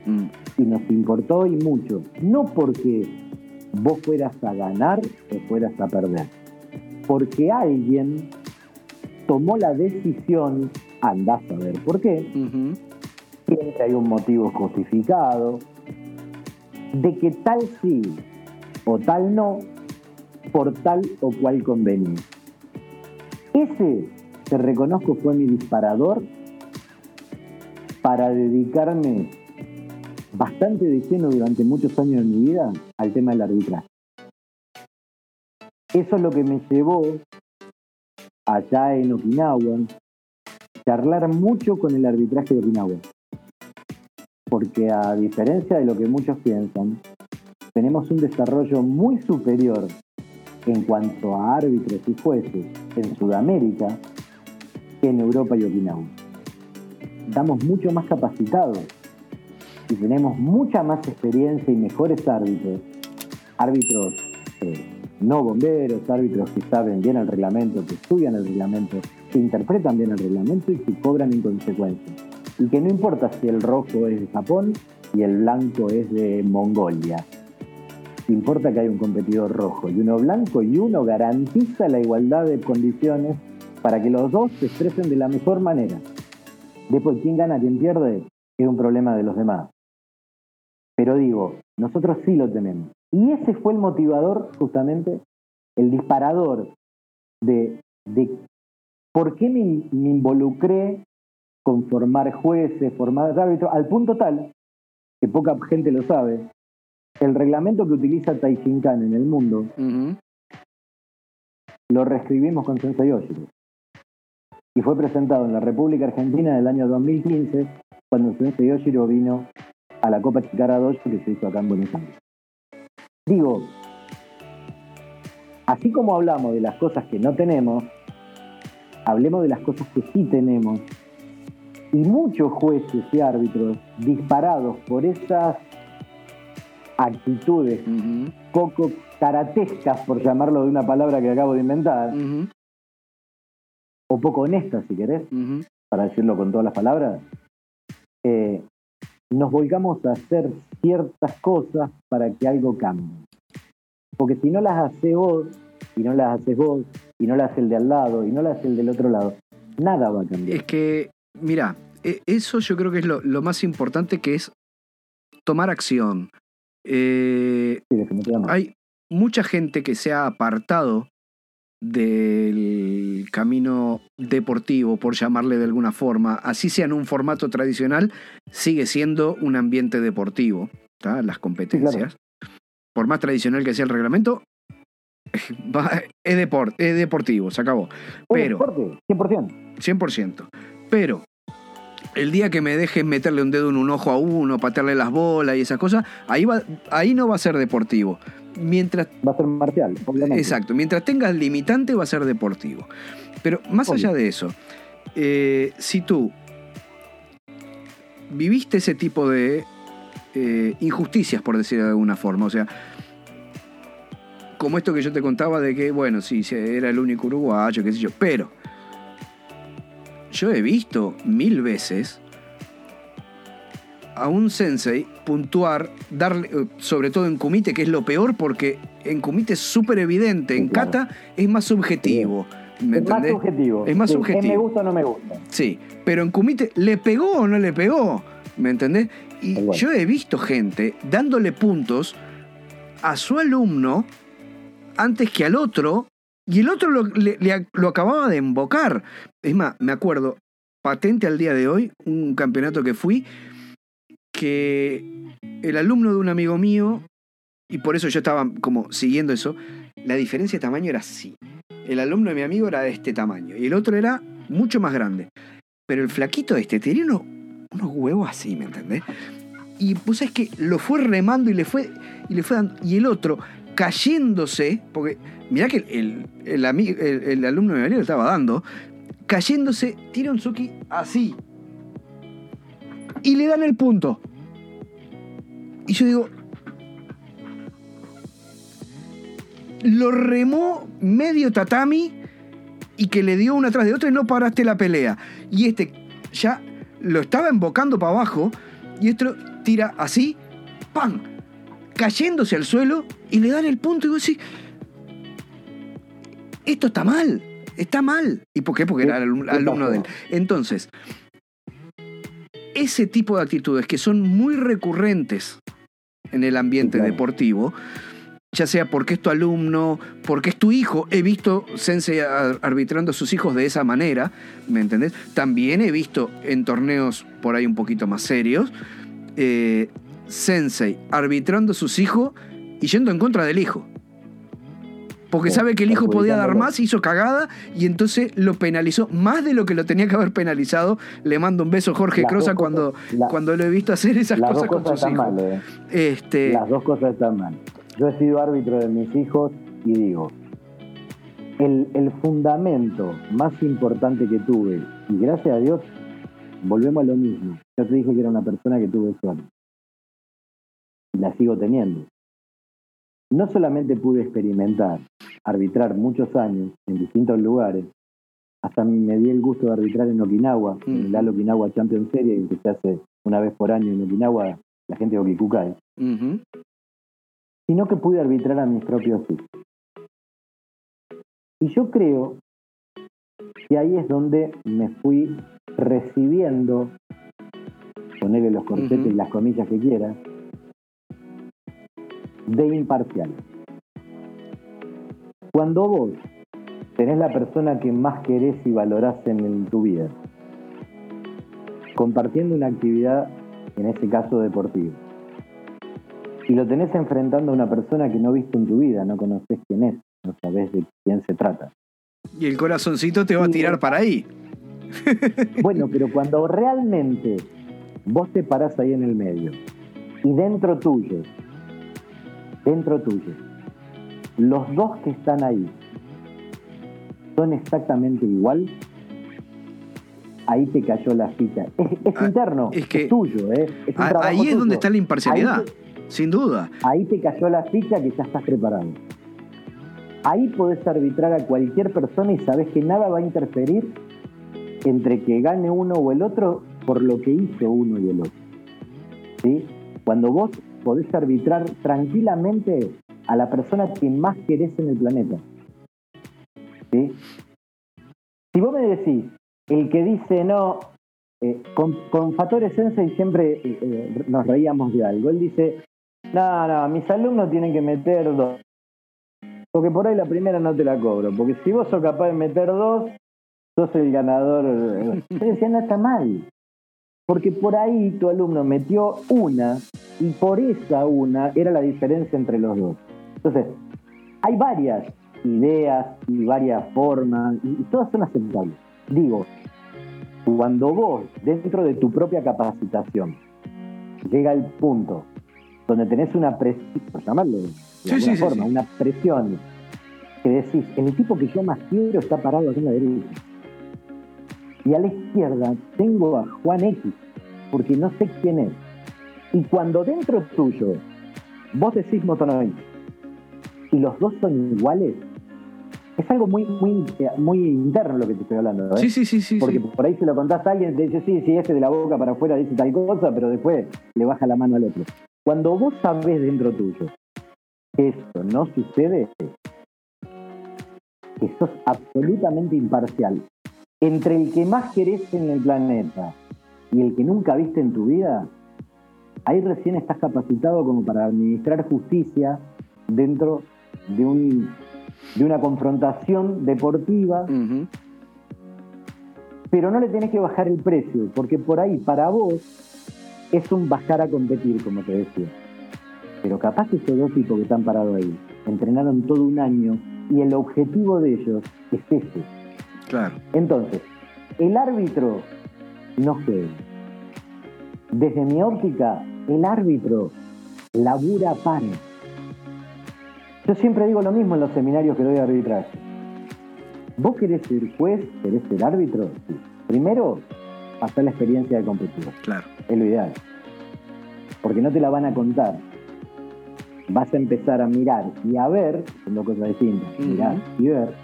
mm, Y nos importó y mucho. No porque vos fueras a ganar o fueras a perder. Porque alguien tomó la decisión, andás a ver por qué, siempre hay un motivo justificado, de que tal sí o tal no, por tal o cual convenir. Ese, te reconozco, fue mi disparador para dedicarme bastante de lleno durante muchos años de mi vida al tema del arbitraje. Eso es lo que me llevó allá en Okinawa, charlar mucho con el arbitraje de Okinawa. Porque a diferencia de lo que muchos piensan, tenemos un desarrollo muy superior en cuanto a árbitros y jueces en Sudamérica que en Europa y Okinawa. Estamos mucho más capacitados y tenemos mucha más experiencia y mejores árbitros, árbitros eh, no bomberos, árbitros que saben bien el reglamento, que estudian el reglamento, que interpretan bien el reglamento y que cobran en consecuencia. Y que no importa si el rojo es de Japón y el blanco es de Mongolia. Importa que hay un competidor rojo y uno blanco y uno garantiza la igualdad de condiciones para que los dos se expresen de la mejor manera. Después, quién gana, quién pierde, es un problema de los demás. Pero digo, nosotros sí lo tenemos. Y ese fue el motivador, justamente, el disparador de, por qué me, involucré con formar jueces, formar árbitros, al punto tal, que poca gente lo sabe, el reglamento que utiliza Taishinkan en el mundo, lo reescribimos con Sensei Yoshiro. Y fue presentado en la República Argentina en el año 2015, cuando Sensei Yoshiro vino a la Copa Chicara 2 que se hizo acá en Buenos Aires. Digo, así como hablamos de las cosas que no tenemos, hablemos de las cosas que sí tenemos. Y muchos jueces y árbitros disparados por esas actitudes poco karatescas, por llamarlo de una palabra que acabo de inventar, o poco honestas, si querés, para decirlo con todas las palabras, eh, nos volcamos a hacer ciertas cosas para que algo cambie. Porque si no las hace vos, y no las haces vos, y no las hace el de al lado, y no las hace el del otro lado, nada va a cambiar. Es que, mira, e, eso yo creo que es lo, más importante que es tomar acción. Eh, hay mucha gente que se ha apartado del camino deportivo, por llamarle de alguna forma, así sea en un formato tradicional, sigue siendo un ambiente deportivo, las competencias. Por más tradicional que sea el reglamento, es, es deportivo, se acabó. Pero, 100%. 100%. Pero el día que me dejen meterle un dedo en un ojo a uno, patearle las bolas y esas cosas, ahí, va, ahí no va a ser deportivo mientras... Va a ser marcial, obviamente. Exacto, mientras tengas limitante va a ser deportivo. Pero más allá de eso, eh, si tú viviste ese tipo de eh, injusticias, por decirlo de alguna forma, o sea, como esto que yo te contaba de que, bueno, sí, era el único uruguayo, qué sé yo, pero yo he visto mil veces a un sensei puntuar, darle, eh, sobre todo en kumite, que es lo peor porque en kumite es súper evidente, en kata es más subjetivo. ¿Me es más subjetivo. Es más subjetivo. me gusta o no me gusta. Sí, pero en kumite, ¿le pegó o no le pegó? ¿Me entendés? Y yo he visto gente dándole puntos a su alumno antes que al otro, y el otro lo, lo acababa de embocar. Es más, me acuerdo, patente al día de hoy, un campeonato que fui, que el alumno de un amigo mío, y por eso yo estaba como siguiendo eso, la diferencia de tamaño era así. El alumno de mi amigo era de este tamaño y el otro era mucho más grande. Pero el flaquito este tenía unos, huevos así, ¿me entendés? Y pues es que lo fue remando y le fue, y le fue dando, y el otro cayéndose, porque mirá que el, el, el, alumno de mi amigo le estaba dando, cayéndose, tira un Suki así, y le dan el punto. Y yo digo, lo remó medio tatami y que le dio una tras de otra y no paraste la pelea. Y este ya lo estaba embocando para abajo y esto tira así, ¡pam! Cayéndose al suelo y le dan el punto y vos decís, esto está mal, está mal. ¿Y por qué? Porque era el alumno de él. Entonces, ese tipo de actitudes que son muy recurrentes en el ambiente deportivo, ya sea porque es tu alumno, porque es tu hijo. He visto Sensei arbitrando a sus hijos de esa manera, ¿me entendés? También he visto en torneos por ahí un poquito más serios, eh, Sensei arbitrando a sus hijos y yendo en contra del hijo. Porque sabe que el hijo podía dar más, hizo cagada y entonces lo penalizó más de lo que lo tenía que haber penalizado. Le mando un beso Jorge Crosa cuando, cuando lo he visto hacer esas cosas, con sus hijos. Eh. Este... Las dos cosas están mal. Yo he sido árbitro de mis hijos y digo, el, el fundamento más importante que tuve, y gracias a Dios, volvemos a lo mismo. Yo te dije que era una persona que tuve suerte. La sigo teniendo. No solamente pude experimentar, arbitrar muchos años en distintos lugares, hasta me di el gusto de arbitrar en Okinawa, en la Okinawa Champions Series, que se hace una vez por año en Okinawa, la gente de Okikukai sino que pude arbitrar a mis propios hijos. Y yo creo que ahí es donde me fui recibiendo, ponerle los corchetes y las comillas que quiera, de imparcial. Cuando vos tenés la persona que más querés y valorás en tu vida, compartiendo una actividad, en este caso deportiva, y lo tenés enfrentando a una persona que no viste en tu vida, no conoces quién es, no sabes de quién se trata. Y el corazoncito te va a tirar para ahí. Bueno, pero cuando realmente vos te parás ahí en el medio y dentro tuyo, dentro tuyo, los dos que están ahí son exactamente igual, ahí te cayó la ficha. Es, ah, interno, es, que, tuyo, ¿eh? ahí es donde está la imparcialidad. Sin duda. Ahí te cayó la ficha que ya estás preparado. Ahí podés arbitrar a cualquier persona y sabes que nada va a interferir entre que gane uno o el otro por lo que hizo uno y el otro. ¿Sí? Cuando vos podés arbitrar tranquilamente a la persona que más querés en el planeta. ¿Sí? Si vos me decís, el que dice no, eh, con, con Fatore Sensei siempre eh, eh, nos reíamos de algo. Él dice, no, no, mis alumnos tienen que meter dos. Porque por ahí la primera no te la cobro. Porque si vos sos capaz de meter dos, sos el ganador. Yo decía, no está mal. Porque por ahí tu alumno metió una y por esa una era la diferencia entre los dos. Entonces, hay varias ideas y varias formas y todas son aceptables. Digo, cuando vos, dentro de tu propia capacitación, llega el punto donde tenés una presión, por llamarlo de alguna forma, una presión, que decís, el tipo que yo más quiero está parado aquí en la derecha. Y a la izquierda tengo a Juan X, porque no sé quién es. Y cuando dentro tuyo vos decís Motonoy y los dos son iguales, es algo muy, muy, muy interno lo que te estoy hablando. ¿eh? Sí, sí, sí, sí. Porque por ahí se lo contás a alguien, te dice, sí, sí, ese de la boca para afuera dice tal cosa, pero después le baja la mano al otro. Cuando vos sabés dentro tuyo que esto no sucede, que sos absolutamente imparcial entre el que más querés en el planeta y el que nunca viste en tu vida, ahí recién estás capacitado como para administrar justicia dentro de, un, de una confrontación deportiva. Pero no le tenés que bajar el precio, porque por ahí para vos es un bajar a competir, como te decía. Pero capaz que esos dos tipos que están parados ahí entrenaron todo un año y el objetivo de ellos es ese. Claro. Entonces, el árbitro no juega. Desde mi óptica, el árbitro labura para. Yo siempre digo lo mismo en los seminarios que doy de arbitraje. ¿Vos querés ser juez? ¿Querés ser árbitro? Primero, pasar la experiencia de competir. Claro. Es lo ideal. Porque no te la van a contar. Vas a empezar a mirar y a ver, son dos cosas distintas, mirar y ver,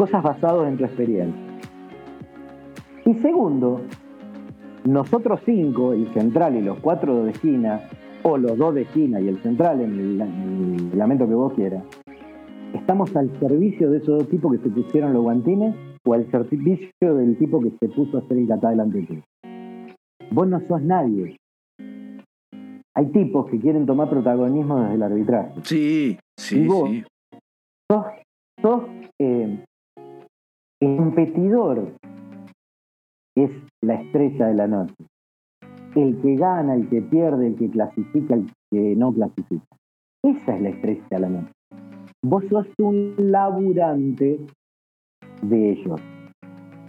cosas basadas en tu experiencia. Y segundo, nosotros cinco, el central y los cuatro de esquina, o los dos de esquina y el central en el, en reglamento que vos quieras, estamos al servicio de esos dos tipos que se pusieron los guantines o al servicio del tipo que se puso a hacer el catá delante de ti. vos no sos nadie. Hay tipos que quieren tomar protagonismo desde el arbitraje. Sí, sí, Y vos, sí. sos, sos eh, el competidor es la estrella de la noche. El que gana, el que pierde, el que clasifica, el que no clasifica. Esa es la estrella de la noche. Vos sos un laburante de ellos.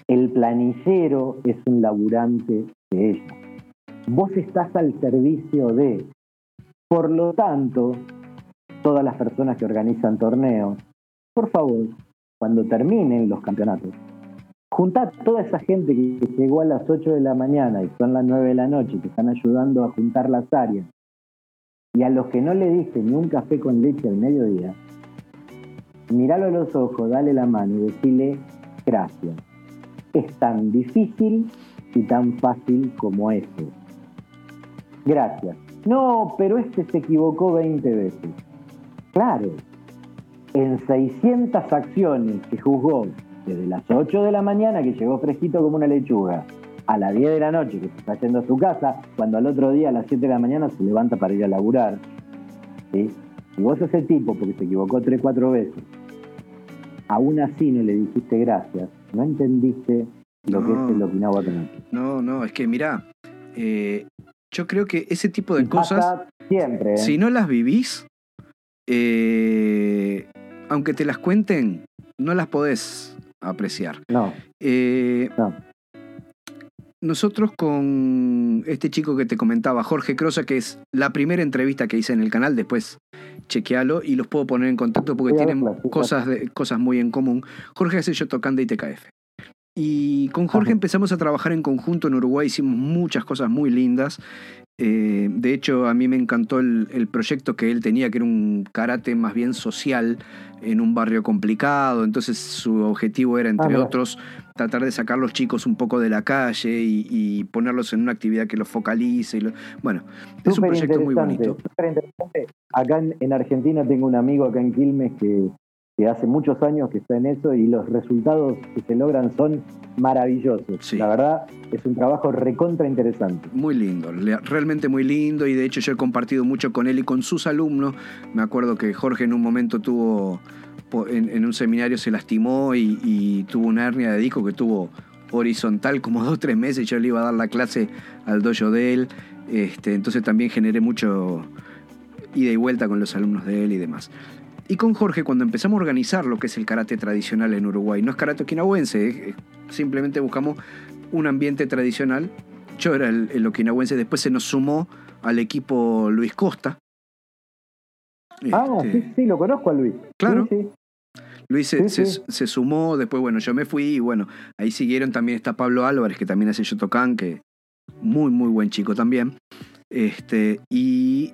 El planillero es un laburante de ellos. Vos estás al servicio de. Por lo tanto, todas las personas que organizan torneos, por favor, cuando terminen los campeonatos, juntad toda esa gente que llegó a las 8 de la mañana y son las 9 de la noche, que están ayudando a juntar las áreas, y a los que no le diste ni un café con leche al mediodía, miralo a los ojos, dale la mano y decirle gracias. Es tan difícil y tan fácil como eso. Gracias. No, pero este se equivocó 20 veces. Claro, en 600 acciones que juzgó desde las 8 de la mañana, que llegó fresquito como una lechuga, a las 10 de la noche, que se está yendo a su casa, cuando al otro día a las 7 de la mañana se levanta para ir a laburar. ¿sí? Si vos el tipo, porque se equivocó 3, 4 veces, aún así no le dijiste gracias, no entendiste lo que No. es el Okinawa. No, no, es que mirá, eh, yo creo que ese tipo de Y cosas, siempre. ¿eh? si no las vivís, eh, aunque te las cuenten, no las podés apreciar. No, Eh, no. nosotros con este chico que te comentaba, Jorge Crosa, que es la primera entrevista que hice en el canal, después chequealo y los puedo poner en contacto porque Sí, tienen cosas, de- cosas muy en común. Jorge hace Yotocanda y TKF. Y con Jorge Ajá. empezamos a trabajar en conjunto en Uruguay, hicimos muchas cosas muy lindas. Eh, de hecho, a mí me encantó el, el proyecto que él tenía, que era un karate más bien social en un barrio complicado. Entonces su objetivo era, entre Ah, otros, tratar de sacar los chicos un poco de la calle y, y ponerlos en una actividad que los focalice. y lo- bueno, es un proyecto muy bonito. Acá en, en Argentina tengo un amigo acá en Quilmes que, que hace muchos años que está en eso y los resultados que se logran son maravillosos. Sí. La verdad es un trabajo recontra interesante. Muy lindo, realmente muy lindo y de hecho yo he compartido mucho con él y con sus alumnos. Me acuerdo que Jorge en un momento tuvo, en, en un seminario se lastimó y, y tuvo una hernia de disco que tuvo horizontal como dos o tres meses. Yo le iba a dar la clase al dojo de él, este, entonces también generé mucho ida y vuelta con los alumnos de él y demás. Y con Jorge, cuando empezamos a organizar lo que es el karate tradicional en Uruguay, no es karate okinawense, simplemente buscamos un ambiente tradicional. Yo era el, el okinawense, después se nos sumó al equipo Luis Costa. Ah, Este, sí, sí, lo conozco a Luis. Claro. Sí, sí. Luis se, Sí, se- sí. se sumó, después, bueno, yo me fui y bueno, ahí siguieron. También está Pablo Álvarez, que también hace Yotokan, que muy, muy buen chico también. Este, y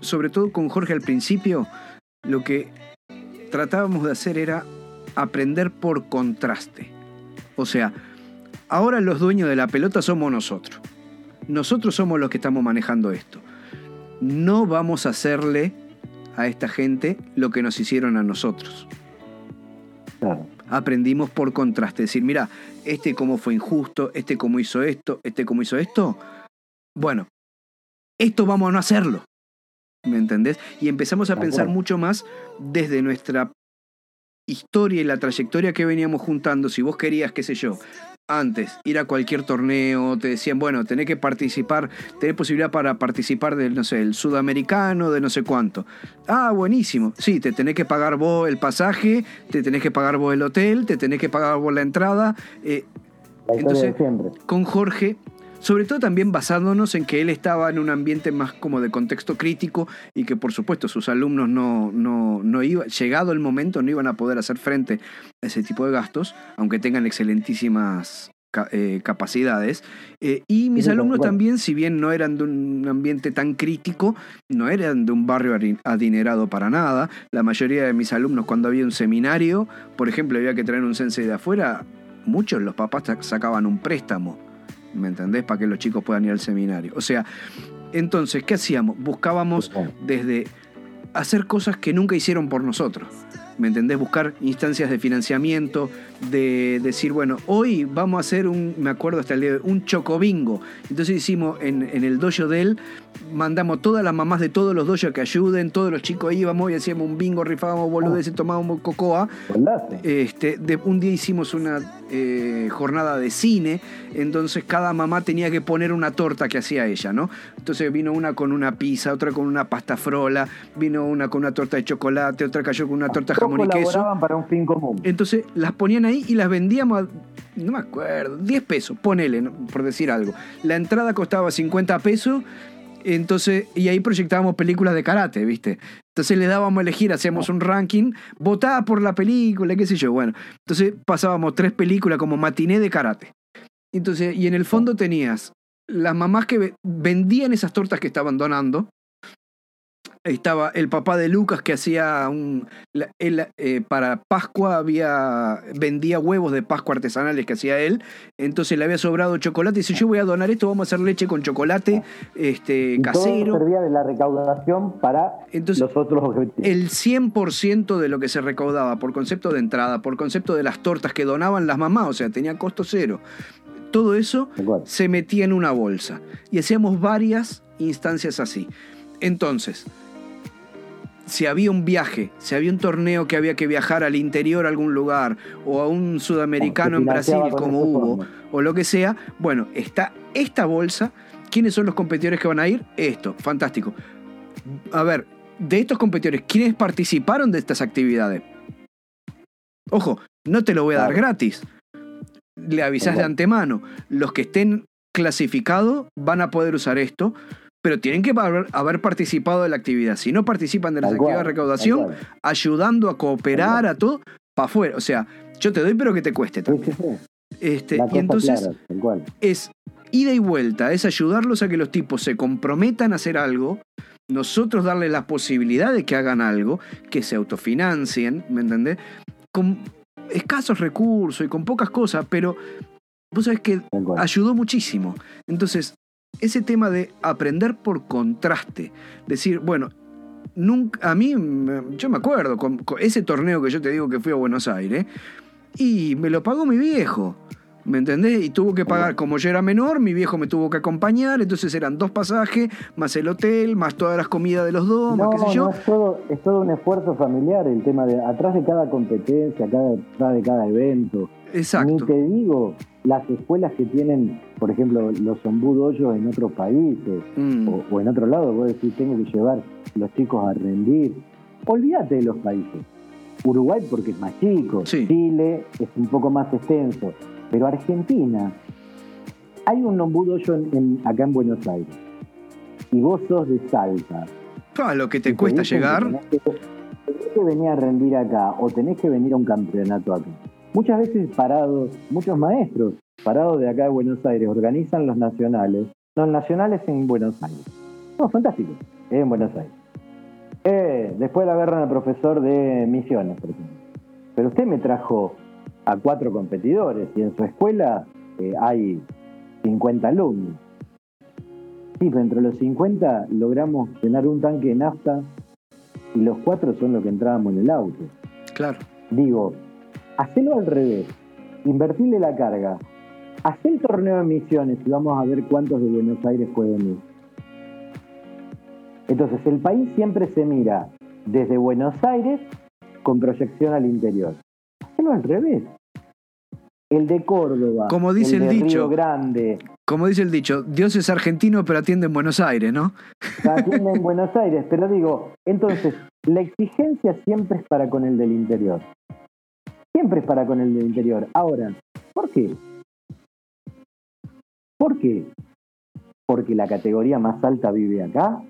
sobre todo con Jorge al principio, lo que tratábamos de hacer era aprender por contraste. O sea, ahora los dueños de la pelota somos nosotros. Nosotros somos los que estamos manejando esto. No vamos a hacerle a esta gente lo que nos hicieron a nosotros. Claro. Aprendimos por contraste. Decir, mira, este cómo fue injusto, este cómo hizo esto, este cómo hizo esto. Bueno, esto vamos a no hacerlo. ¿Me entendés? Y empezamos a De pensar acuerdo. mucho más desde nuestra historia y la trayectoria que veníamos juntando. Si vos querías, qué sé yo, antes ir a cualquier torneo, te decían, bueno, tenés que participar, tenés posibilidad para participar del, no sé, el sudamericano, de no sé cuánto. Ah, buenísimo. Sí, te tenés que pagar vos el pasaje, te tenés que pagar vos el hotel, te tenés que pagar vos la entrada. Eh, Entonces- con Jorge, sobre todo también basándonos en que él estaba en un ambiente más como de contexto crítico y que por supuesto sus alumnos no, no, no iba, llegado el momento, no iban a poder hacer frente a ese tipo de gastos, aunque tengan excelentísimas eh, capacidades. Eh, y mis Sí, alumnos también, si bien no eran de un ambiente tan crítico, no eran de un barrio adinerado para nada. La mayoría de mis alumnos cuando había un seminario, por ejemplo, había que traer un sensei de afuera, muchos los papás sa- sacaban un préstamo, ¿me entendés? Para que los chicos puedan ir al seminario. O sea, entonces, ¿qué hacíamos? Buscábamos desde hacer cosas que nunca hicieron por nosotros. ¿Me entendés? Buscar instancias de financiamiento, de decir, bueno, hoy vamos a hacer un, me acuerdo hasta el día de hoy, un chocobingo. Entonces hicimos en, en el dojo de él, mandamos todas las mamás de todos los dojos que ayuden, todos los chicos íbamos y hacíamos un bingo, rifábamos boludeces, tomábamos cocoa. Este, de, un día hicimos una eh, jornada de cine, entonces cada mamá tenía que poner una torta que hacía ella, ¿no? Entonces vino una con una pizza, otra con una pasta frola, vino una con una torta de chocolate, otra cayó con una torta jamón y queso. para un fin común. Entonces las ponían ahí y las vendíamos a, no me acuerdo, 10 pesos, ponele, por decir algo. La entrada costaba 50 pesos entonces, y ahí proyectábamos películas de karate, ¿viste? Entonces le dábamos a elegir, hacíamos un ranking, votaba por la película, qué sé yo. Bueno, entonces pasábamos tres películas como matiné de karate. Entonces, y en el fondo tenías las mamás que vendían esas tortas que estaban donando, estaba el papá de Lucas que hacía un. Él, eh, para Pascua había. vendía huevos de Pascua artesanales que hacía él. Entonces le había sobrado chocolate. Y dice: Yo voy a donar esto, vamos a hacer leche con chocolate este, casero. Todo servía de la recaudación para los otros objetivos. El 100% de lo que se recaudaba por concepto de entrada, por concepto de las tortas que donaban las mamás, o sea, tenía costo cero. Todo eso se metía en una bolsa. Y hacíamos varias instancias así. Entonces, si había un viaje, si había un torneo que había que viajar al interior a algún lugar, o a un sudamericano en Brasil como hubo, o lo que sea, bueno, está esta bolsa. ¿Quiénes son los competidores que van a ir? Esto, fantástico. A ver, de estos competidores, ¿quiénes participaron de estas actividades? Ojo, no te lo voy a dar gratis. Le avisas de antemano. Los que estén clasificados van a poder usar esto pero tienen que haber, participado de la actividad. Si no participan de la actividad de recaudación, ayudando a cooperar a todo, para afuera. O sea, yo te doy, pero que te cueste también. Este, y entonces es ida y vuelta, es ayudarlos a que los tipos se comprometan a hacer algo, nosotros darles la posibilidad de que hagan algo, que se autofinancien, ¿me entendés? Con escasos recursos y con pocas cosas, pero vos sabés que ayudó muchísimo. Entonces, ese tema de aprender por contraste. Decir, bueno, nunca, a mí, yo me acuerdo, con, ese torneo que yo te digo que fui a Buenos Aires, y me lo pagó mi viejo. ¿Me entendés? Y tuvo que pagar, como yo era menor, mi viejo me tuvo que acompañar, entonces eran dos pasajes, más el hotel, más todas las comidas de los dos, más qué sé yo. es, todo, es todo un esfuerzo familiar el tema de atrás de cada competencia, atrás de cada evento. Exacto. Ni te digo las escuelas que tienen, por ejemplo, los ombud en otros países mm. o, en otro lado, vos decís, tengo que llevar los chicos a rendir. Olvídate de los países. Uruguay porque es más chico, Chile es un poco más extenso, pero Argentina, hay un ombud en, acá en Buenos Aires y vos sos de Salta. Claro, lo que te cuesta llegar. tenés que venir a rendir acá o tenés que venir a un campeonato acá Muchas veces parados, muchos maestros parados de acá de Buenos Aires organizan los nacionales, los nacionales en Buenos Aires. No, fantástico, en Buenos Aires. Eh, después la agarran al profesor de misiones, por ejemplo. Pero usted me trajo a cuatro competidores y en su escuela eh, hay 50 alumnos. Sí, pero entre los 50 logramos llenar un tanque de nafta y los cuatro son los que entrábamos en el auto. Claro. Digo, hacelo al revés, invertirle la carga, haz el torneo de misiones y vamos a ver cuántos de Buenos Aires pueden ir. Entonces, el país siempre se mira desde Buenos Aires con proyección al interior. Hacelo al revés. El de Córdoba, como dice el, dicho, Grande. Como dice el dicho, Dios es argentino pero atiende en Buenos Aires, ¿no? Atiende en Buenos Aires, pero digo, entonces, la exigencia siempre es para con el del interior. Siempre es para con el del interior. Ahora, ¿por qué? ¿Por qué? Porque la categoría más alta vive acá.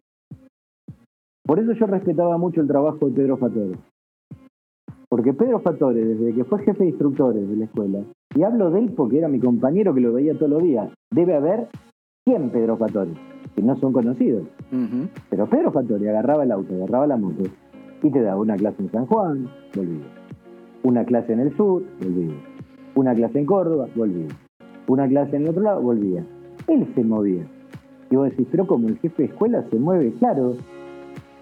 Por eso yo respetaba mucho el trabajo de Pedro Fatore. Porque Pedro Fatore, desde que fue jefe de instructores de la escuela, y hablo de él porque era mi compañero que lo veía todos los días, debe haber 100 Pedro Fatore, que no son conocidos. Pero Pedro Fatore agarraba el auto, agarraba la moto y te daba una clase en San Juan, volvía una clase en el sur, volvía. Una clase en Córdoba, volvía. Una clase en el otro lado, volvía. Él se movía. Y vos decís, pero como el jefe de escuela se mueve, claro,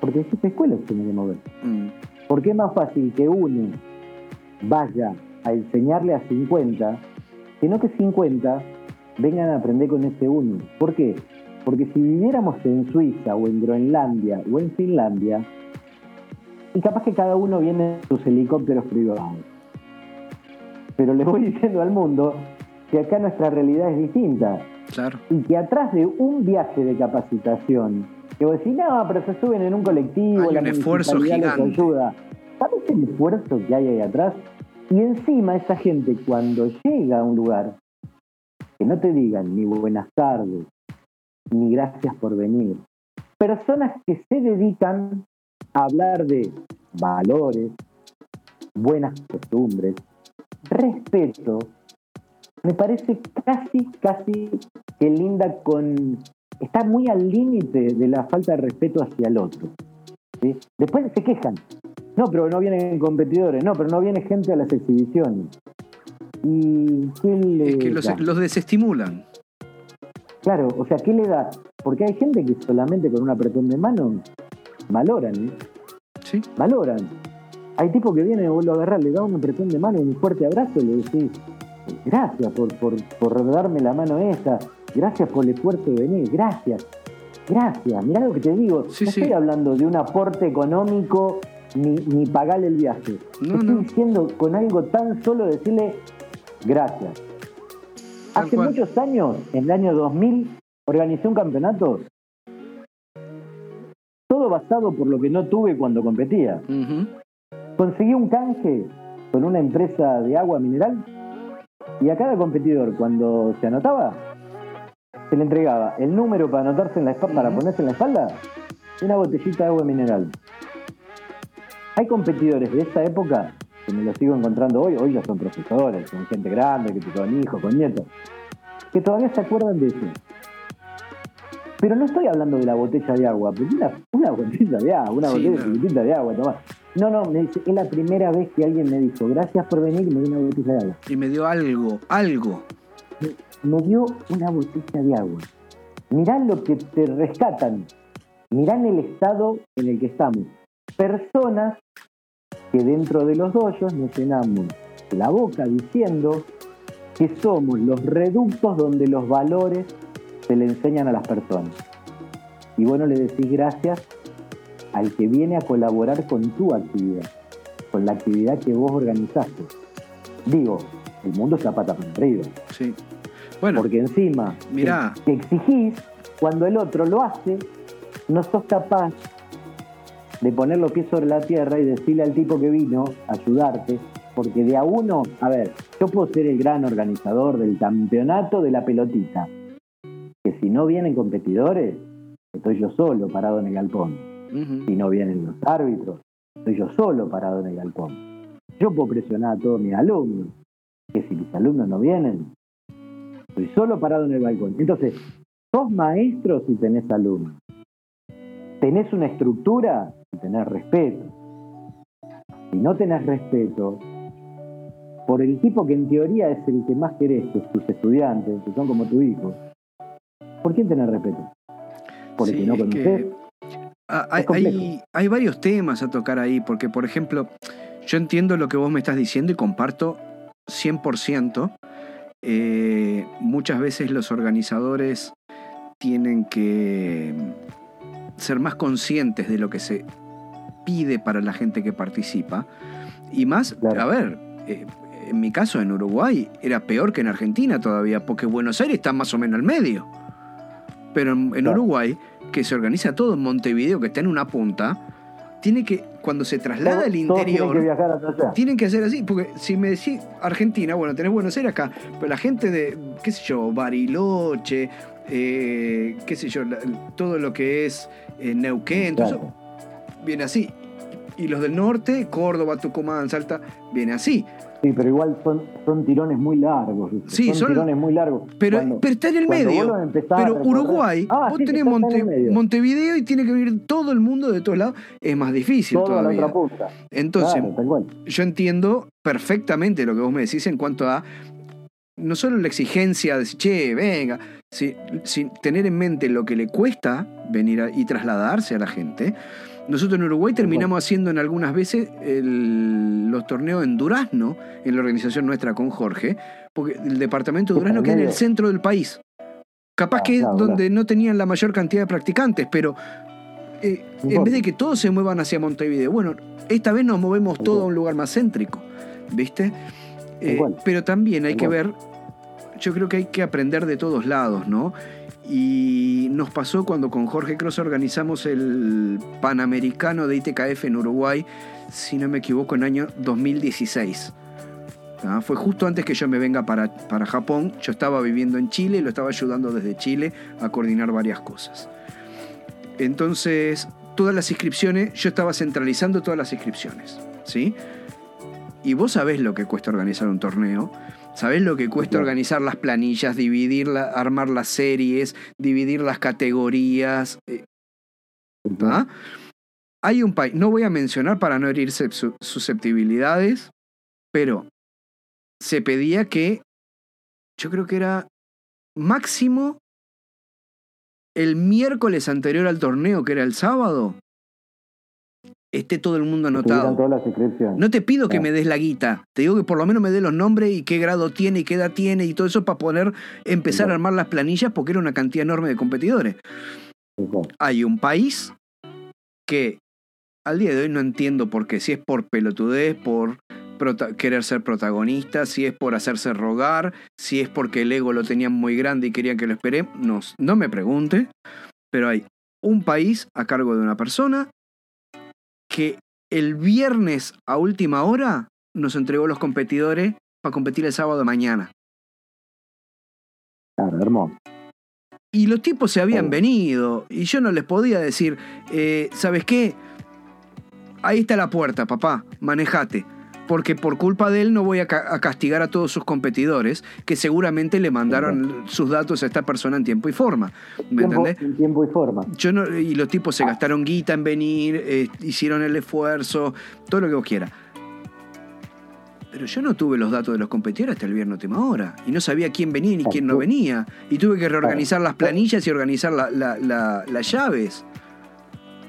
porque el jefe de escuela se tiene que mover. Mm. ¿Por qué es más fácil que uno vaya a enseñarle a 50 que no que 50 vengan a aprender con ese uno? ¿Por qué? Porque si viviéramos en Suiza o en Groenlandia o en Finlandia, y capaz que cada uno viene en sus helicópteros privados. Pero le voy diciendo al mundo que acá nuestra realidad es distinta. Claro. Y que atrás de un viaje de capacitación, que vos decís, no, pero se suben en un colectivo, Hay la un esfuerzo les gigante. ayuda. ¿Sabes el esfuerzo que hay ahí atrás? Y encima esa gente cuando llega a un lugar, que no te digan ni buenas tardes, ni gracias por venir. Personas que se dedican a hablar de valores, buenas costumbres, respeto, me parece casi, casi que linda con... Está muy al límite de la falta de respeto hacia el otro. ¿sí? Después se quejan. No, pero no vienen competidores. No, pero no viene gente a las exhibiciones. ¿Y qué le Es que los, da? los desestimulan. Claro, o sea, ¿qué le da? Porque hay gente que solamente con un apretón de mano valoran, ¿eh? ¿Sí? Valoran. Hay tipos que vienen, vos lo agarrás, le da un apretón de mano, un fuerte abrazo y le decís, gracias por, por, por darme la mano esa, gracias por el esfuerzo de venir, gracias, gracias. Mirá lo que te digo, Sí, no sí. estoy hablando de un aporte económico ni, ni pagarle el viaje. No, estoy no. diciendo con algo tan solo decirle gracias. Tal Hace cual. muchos años, en el año 2000, organizé un campeonato. Todo basado por lo que no tuve cuando competía. Conseguí un canje con una empresa de agua mineral y a cada competidor cuando se anotaba se le entregaba el número para anotarse en la espalda, para ponerse en la espalda y una botellita de agua mineral. Hay competidores de esa época que me los sigo encontrando hoy, hoy ya son profesores, son gente grande, que con hijos, con nietos, que todavía se acuerdan de eso. Pero no estoy hablando de la botella de agua, porque una, una botella de agua, una Sí, botella no. chiquitita de agua, tomá. No, no, me dice, es la primera vez que alguien me dijo, gracias por venir y me dio una botella de agua. Y me dio algo, algo. Me dio una botella de agua. Mirá lo que te rescatan. Mirá en el estado en el que estamos. Personas que dentro de los doyos nos llenamos la boca diciendo que somos los reductos donde los valores se le enseñan a las personas. Y bueno, le decís gracias al que viene a colaborar con tu actividad, con la actividad que vos organizaste. Digo, el mundo está pata para arriba. Sí. Bueno, Porque encima mirá. que exigís, cuando el otro lo hace, no sos capaz de poner los pies sobre la tierra y decirle al tipo que vino a ayudarte, porque de a uno, a ver, yo puedo ser el gran organizador del campeonato de la pelotita, que si no vienen competidores, estoy yo solo parado en el galpón. Ujú. Si no vienen los árbitros, estoy yo solo parado en el galpón. Yo puedo presionar a todos mis alumnos, que si mis alumnos no vienen, estoy solo parado en el balcón. Entonces, sos maestro si tenés alumnos. Tenés una estructura y tenés respeto. Si no tenés respeto, por el tipo que en teoría es el que más querés, que es tus estudiantes, que son como tu hijo, ¿por quién tenés respeto? ¿Por el Sí, que no es conocés? que, ah, hay, complejo. hay- hay varios temas a tocar ahí, porque por ejemplo, yo entiendo lo que vos me estás diciendo y comparto 100%. Eh, muchas veces los organizadores tienen que ser más conscientes de lo que se pide para la gente que participa. Y más, Claro. a ver, eh, en mi caso en Uruguay era peor que en Argentina todavía, porque Buenos Aires está más o menos al medio. Pero en, en Claro. Uruguay, que se organiza todo en Montevideo, que está en una punta, tiene que, cuando se traslada al tienen interior, que tienen que hacer así, porque si me decís Argentina, bueno, tenés Buenos Aires acá, pero la gente de, qué sé yo, Bariloche, eh, qué sé yo, la- todo lo que es eh, Neuquén, todo Claro. eso, viene así. Y los del norte, Córdoba, Tucumán, Salta, viene así. Sí, pero igual son, son tirones muy largos. Sí, son, son- tirones muy largos. Pero, Cuando- pero está en el medio. Pero Uruguay, Ah, vos sí, tenés Monte-. Montevideo y tiene que venir todo el mundo de todos lados. Es más difícil todo a la todavía. otra punta. Entonces, Claro, yo entiendo perfectamente lo que vos me decís en cuanto a no solo la exigencia de decir, che, venga, si, sin tener en mente lo que le cuesta venir a- y trasladarse a la gente, Nosotros en Uruguay terminamos haciendo en algunas veces los torneos en Durazno, en la organización nuestra con Jorge, porque el departamento de Durazno queda en el centro del país. Capaz que es donde no tenían la mayor cantidad de practicantes, pero eh, en vez de que todos se muevan hacia Montevideo, bueno, esta vez nos movemos todo a un lugar más céntrico, ¿viste? Eh, pero también hay que ver, yo creo que hay que aprender de todos lados, ¿no? Y nos pasó cuando con Jorge Cross organizamos el Panamericano de ITKF en Uruguay, si no me equivoco, en año 2016. ¿Ah? Fue justo antes que yo me venga para, para Japón. Yo estaba viviendo en Chile y lo estaba ayudando desde Chile a coordinar varias cosas. Entonces, todas las inscripciones, yo estaba centralizando todas las inscripciones. ¿sí? Y vos sabés lo que cuesta organizar un torneo. Sabés lo que cuesta organizar las planillas, dividir, armar las series, dividir las categorías. Eh, ¿ah? Hay un país, no voy a mencionar para no herir susceptibilidades, pero se pedía que, yo creo que era máximo el miércoles anterior al torneo, que era el sábado, esté todo el mundo anotado. no te pido que me des la guita, te digo que por lo menos me dé los nombres y qué grado tiene y qué edad tiene y todo eso para poder empezar a armar las planillas porque era una cantidad enorme de competidores. Hay un país que al día de hoy no entiendo por qué, si es por pelotudez, por querer ser protagonista, si es por hacerse rogar, si es porque el ego lo tenían muy grande y querían que lo espere, no, no me pregunte, pero hay un país a cargo de una persona que el viernes a última hora nos entregó los competidores para competir el sábado de mañana. Claro, hermoso. Y los tipos se habían venido y yo no les podía decir, eh, ¿sabes qué? Ahí está la puerta, papá, manejate porque por culpa de él no voy a, castigar a todos sus competidores que seguramente le mandaron sus datos a esta persona en tiempo y forma. ¿Me entendés? En tiempo y forma. Yo y los tipos se gastaron guita en venir, eh, hicieron el esfuerzo, todo lo que vos quieras. Pero yo no tuve los datos de los competidores hasta el viernes última hora. Y no sabía quién venía ni quién no venía. Y tuve que reorganizar las planillas y organizar las llaves.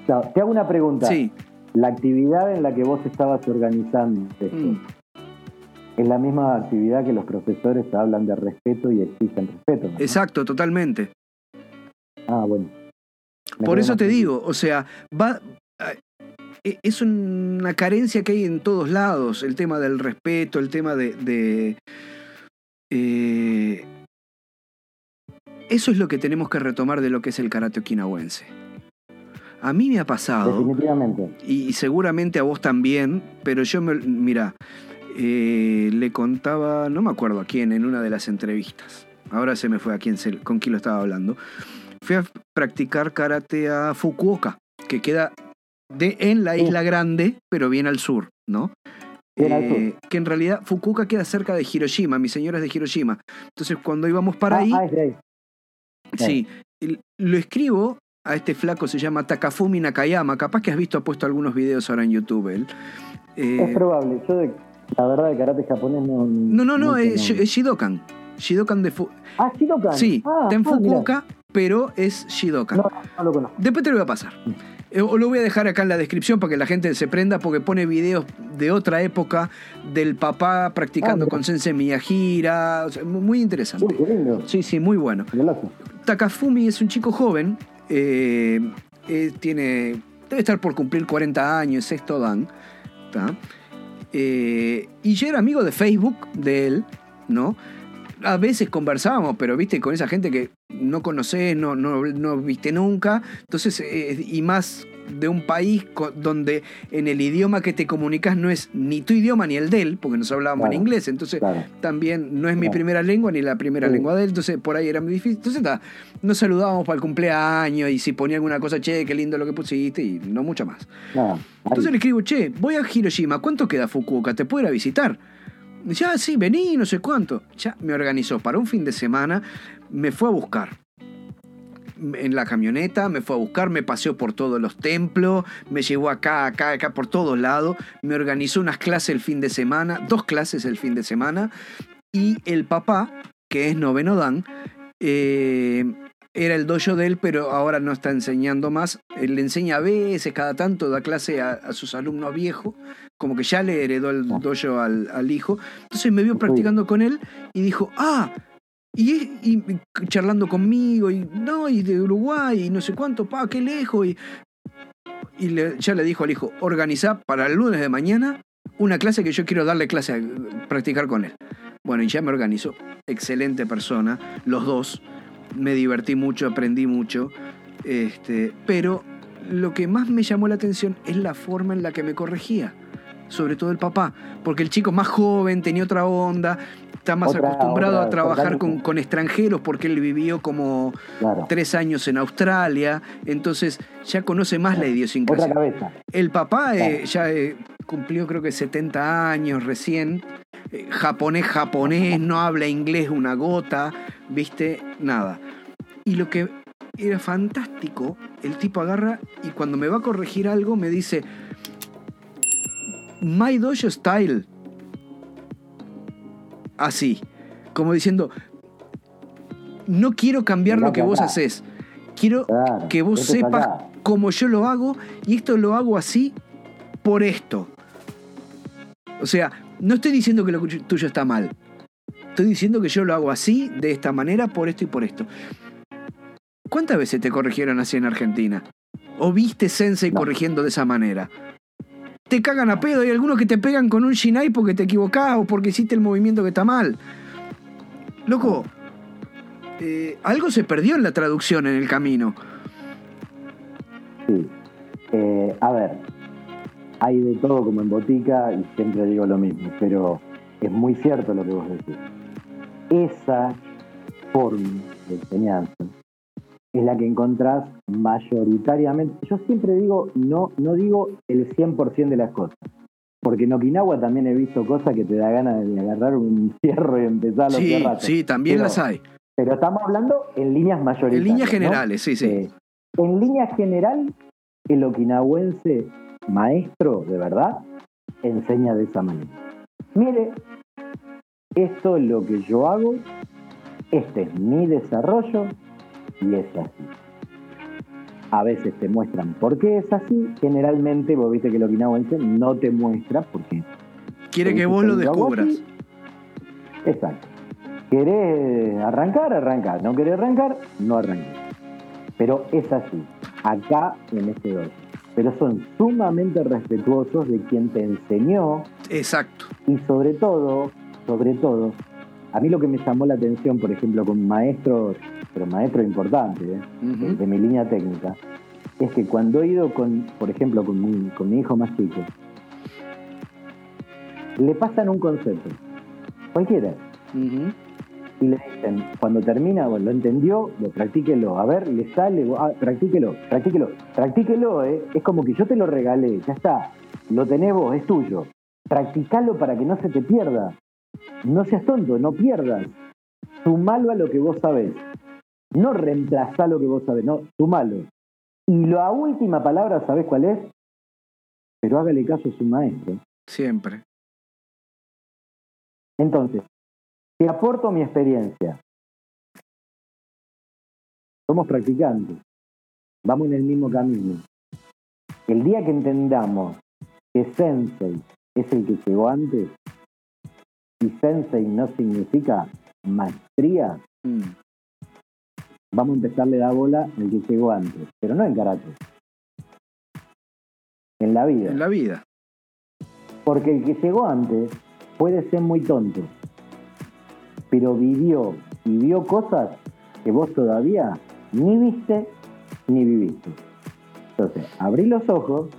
te hago una pregunta. Sí la actividad en la que vos estabas organizando mm. es la misma actividad que los profesores hablan de respeto y exigen respeto. Exacto, totalmente. Ah, bueno. Por eso te digo, o sea, va, eh, es una carencia que hay en todos lados, el tema del respeto, el tema de... eh, eso es lo que tenemos que retomar de lo que es el karate okinawense. A mí me ha pasado. Definitivamente. Y, seguramente a vos también, pero yo me. Mira, eh, le contaba, no me acuerdo a quién, en una de las entrevistas. Ahora se me fue a quién con quién lo estaba hablando. Fui a practicar karate a Fukuoka, que queda de, en la isla grande, pero bien al sur, ¿no? Eh, que en realidad Fukuoka queda cerca de Hiroshima, mi señora es de Hiroshima. Entonces cuando íbamos para ah, ahí, ah, ahí. Sí, lo escribo a este flaco se llama Takafumi Nakayama. Capaz que has visto, ha puesto algunos videos ahora en YouTube. Él. Eh, es probable. Yo, de, la verdad, de karate japonés no. No, no, no, es, Shidokan. Shidokan de Fu Ah, Shidokan. Sí, ah, está en ah, Fukuoka, pero es Shidokan. No, no lo conozco. Después te lo voy a pasar. Eh, o lo voy a dejar acá en la descripción para que la gente se prenda porque pone videos de otra época del papá practicando ah, con Sensei Miyajira. muy interesante. Sí, sí, muy bueno. Takafumi es un chico joven eh, eh, tiene, debe estar por cumplir 40 años, sexto dan. Eh, y yo era amigo de Facebook de él, ¿no? A veces conversábamos, pero viste, con esa gente que no conoces, no, no, no viste nunca. Entonces, y más de un país donde en el idioma que te comunicas no es ni tu idioma ni el de él, porque nos hablábamos en inglés, entonces también no es mi primera lengua ni la primera lengua de él, entonces por ahí era muy difícil. Entonces nos saludábamos para el cumpleaños y si ponía alguna cosa, che, qué lindo lo que pusiste y no mucho más. entonces le escribo, che, voy a Hiroshima, ¿cuánto queda Fukuoka? ¿Te puedo ir a visitar? Ya, sí, vení, no sé cuánto. Ya me organizó para un fin de semana, me fue a buscar en la camioneta, me fue a buscar, me paseó por todos los templos, me llevó acá, acá, acá, por todos lados, me organizó unas clases el fin de semana, dos clases el fin de semana, y el papá, que es noveno Dan, eh, era el dojo de él, pero ahora no está enseñando más. Él le enseña a veces, cada tanto, da clase a, sus alumnos viejos, como que ya le heredó el dojo al, hijo. Entonces me vio practicando con él y dijo, ah, y, charlando conmigo, y no, y de Uruguay, y no sé cuánto, pa, qué lejos. Y, y ya le dijo al hijo, organiza para el lunes de mañana una clase que yo quiero darle clase a practicar con él. Bueno, y ya me organizó. Excelente persona, los dos me divertí mucho, aprendí mucho, este, pero lo que más me llamó la atención es la forma en la que me corregía, sobre todo el papá, porque el chico más joven tenía otra onda, está más acostumbrado a trabajar con, extranjeros porque él vivió como tres años en Australia, entonces ya conoce más la idiosincrasia. El papá eh, ya eh, cumplió creo que 70 años recién, eh, japonés, japonés, no habla inglés una gota, viste, nada. Y lo que era fantástico, el tipo agarra y cuando me va a corregir algo me dice, My Dojo Style. Así, como diciendo, no quiero cambiar lo que vos haces, quiero que vos sepas cómo yo lo hago y esto lo hago así por esto. O sea, no estoy diciendo que lo tuyo está mal. Estoy diciendo que yo lo hago así, de esta manera, por esto y por esto. ¿Cuántas veces te corrigieron así en Argentina? ¿O viste Sensei corrigiendo de esa manera? Te cagan a pedo, hay algunos que te pegan con un Shinai porque te equivocás o porque hiciste el movimiento que está mal. Loco, eh, algo se perdió en la traducción en el camino. Sí. Eh, a ver, hay de todo como en botica y siempre digo lo mismo, pero es muy cierto lo que vos decís. Esa forma de enseñanza es la que encontrás mayoritariamente. Yo siempre digo, no, no digo el 100% de las cosas. Porque en Okinawa también he visto cosas que te da ganas de agarrar un cierro y empezar a Sí, sí, también las hay. Pero estamos hablando en líneas mayoritarias. En líneas generales, sí, sí. Eh, en línea general, el okinawense maestro de verdad enseña de esa manera. Mire, esto es lo que yo hago, este es mi desarrollo y es así. A veces te muestran por qué es así, generalmente vos viste que el okinawense no te muestra por qué. Quiere que vos lo descubras. Exacto. ¿Querés arrancar? Arrancar. ¿No querés arrancar? No arranques. Pero es así. Acá en este dojo pero son sumamente respetuosos de quien te enseñó. Exacto. Y sobre todo, sobre todo, a mí lo que me llamó la atención, por ejemplo, con maestros, pero maestros importantes ¿eh? de, mi línea técnica, es que cuando he ido con, por ejemplo, con mi, con mi hijo más chico, le pasan un concepto, cualquiera y le dicen, cuando termina, bueno, lo entendió, lo practíquelo, a ver, le sale, ah, practíquelo, practíquelo, practíquelo, ¿eh? es como que yo te lo regalé, ya está, lo tenés vos, es tuyo, practicalo para que no se te pierda, no seas tonto, no pierdas, sumalo a lo que vos sabés, no reemplazá lo que vos sabés, no, sumalo. Y la última palabra, ¿sabés cuál es? Pero hágale caso a su maestro. Siempre. Entonces, te aporto mi experiencia. Somos practicantes. Vamos en el mismo camino. El día que entendamos que Sensei es el que llegó antes y Sensei no significa maestría, mm. Vamos a empezarle a dar bola al que llegó antes, pero no en karate. En la vida. En la vida. Porque el que llegó antes puede ser muy tonto, pero vivió y vio cosas que vos todavía ni viste ni viviste. Entonces, abrí los ojos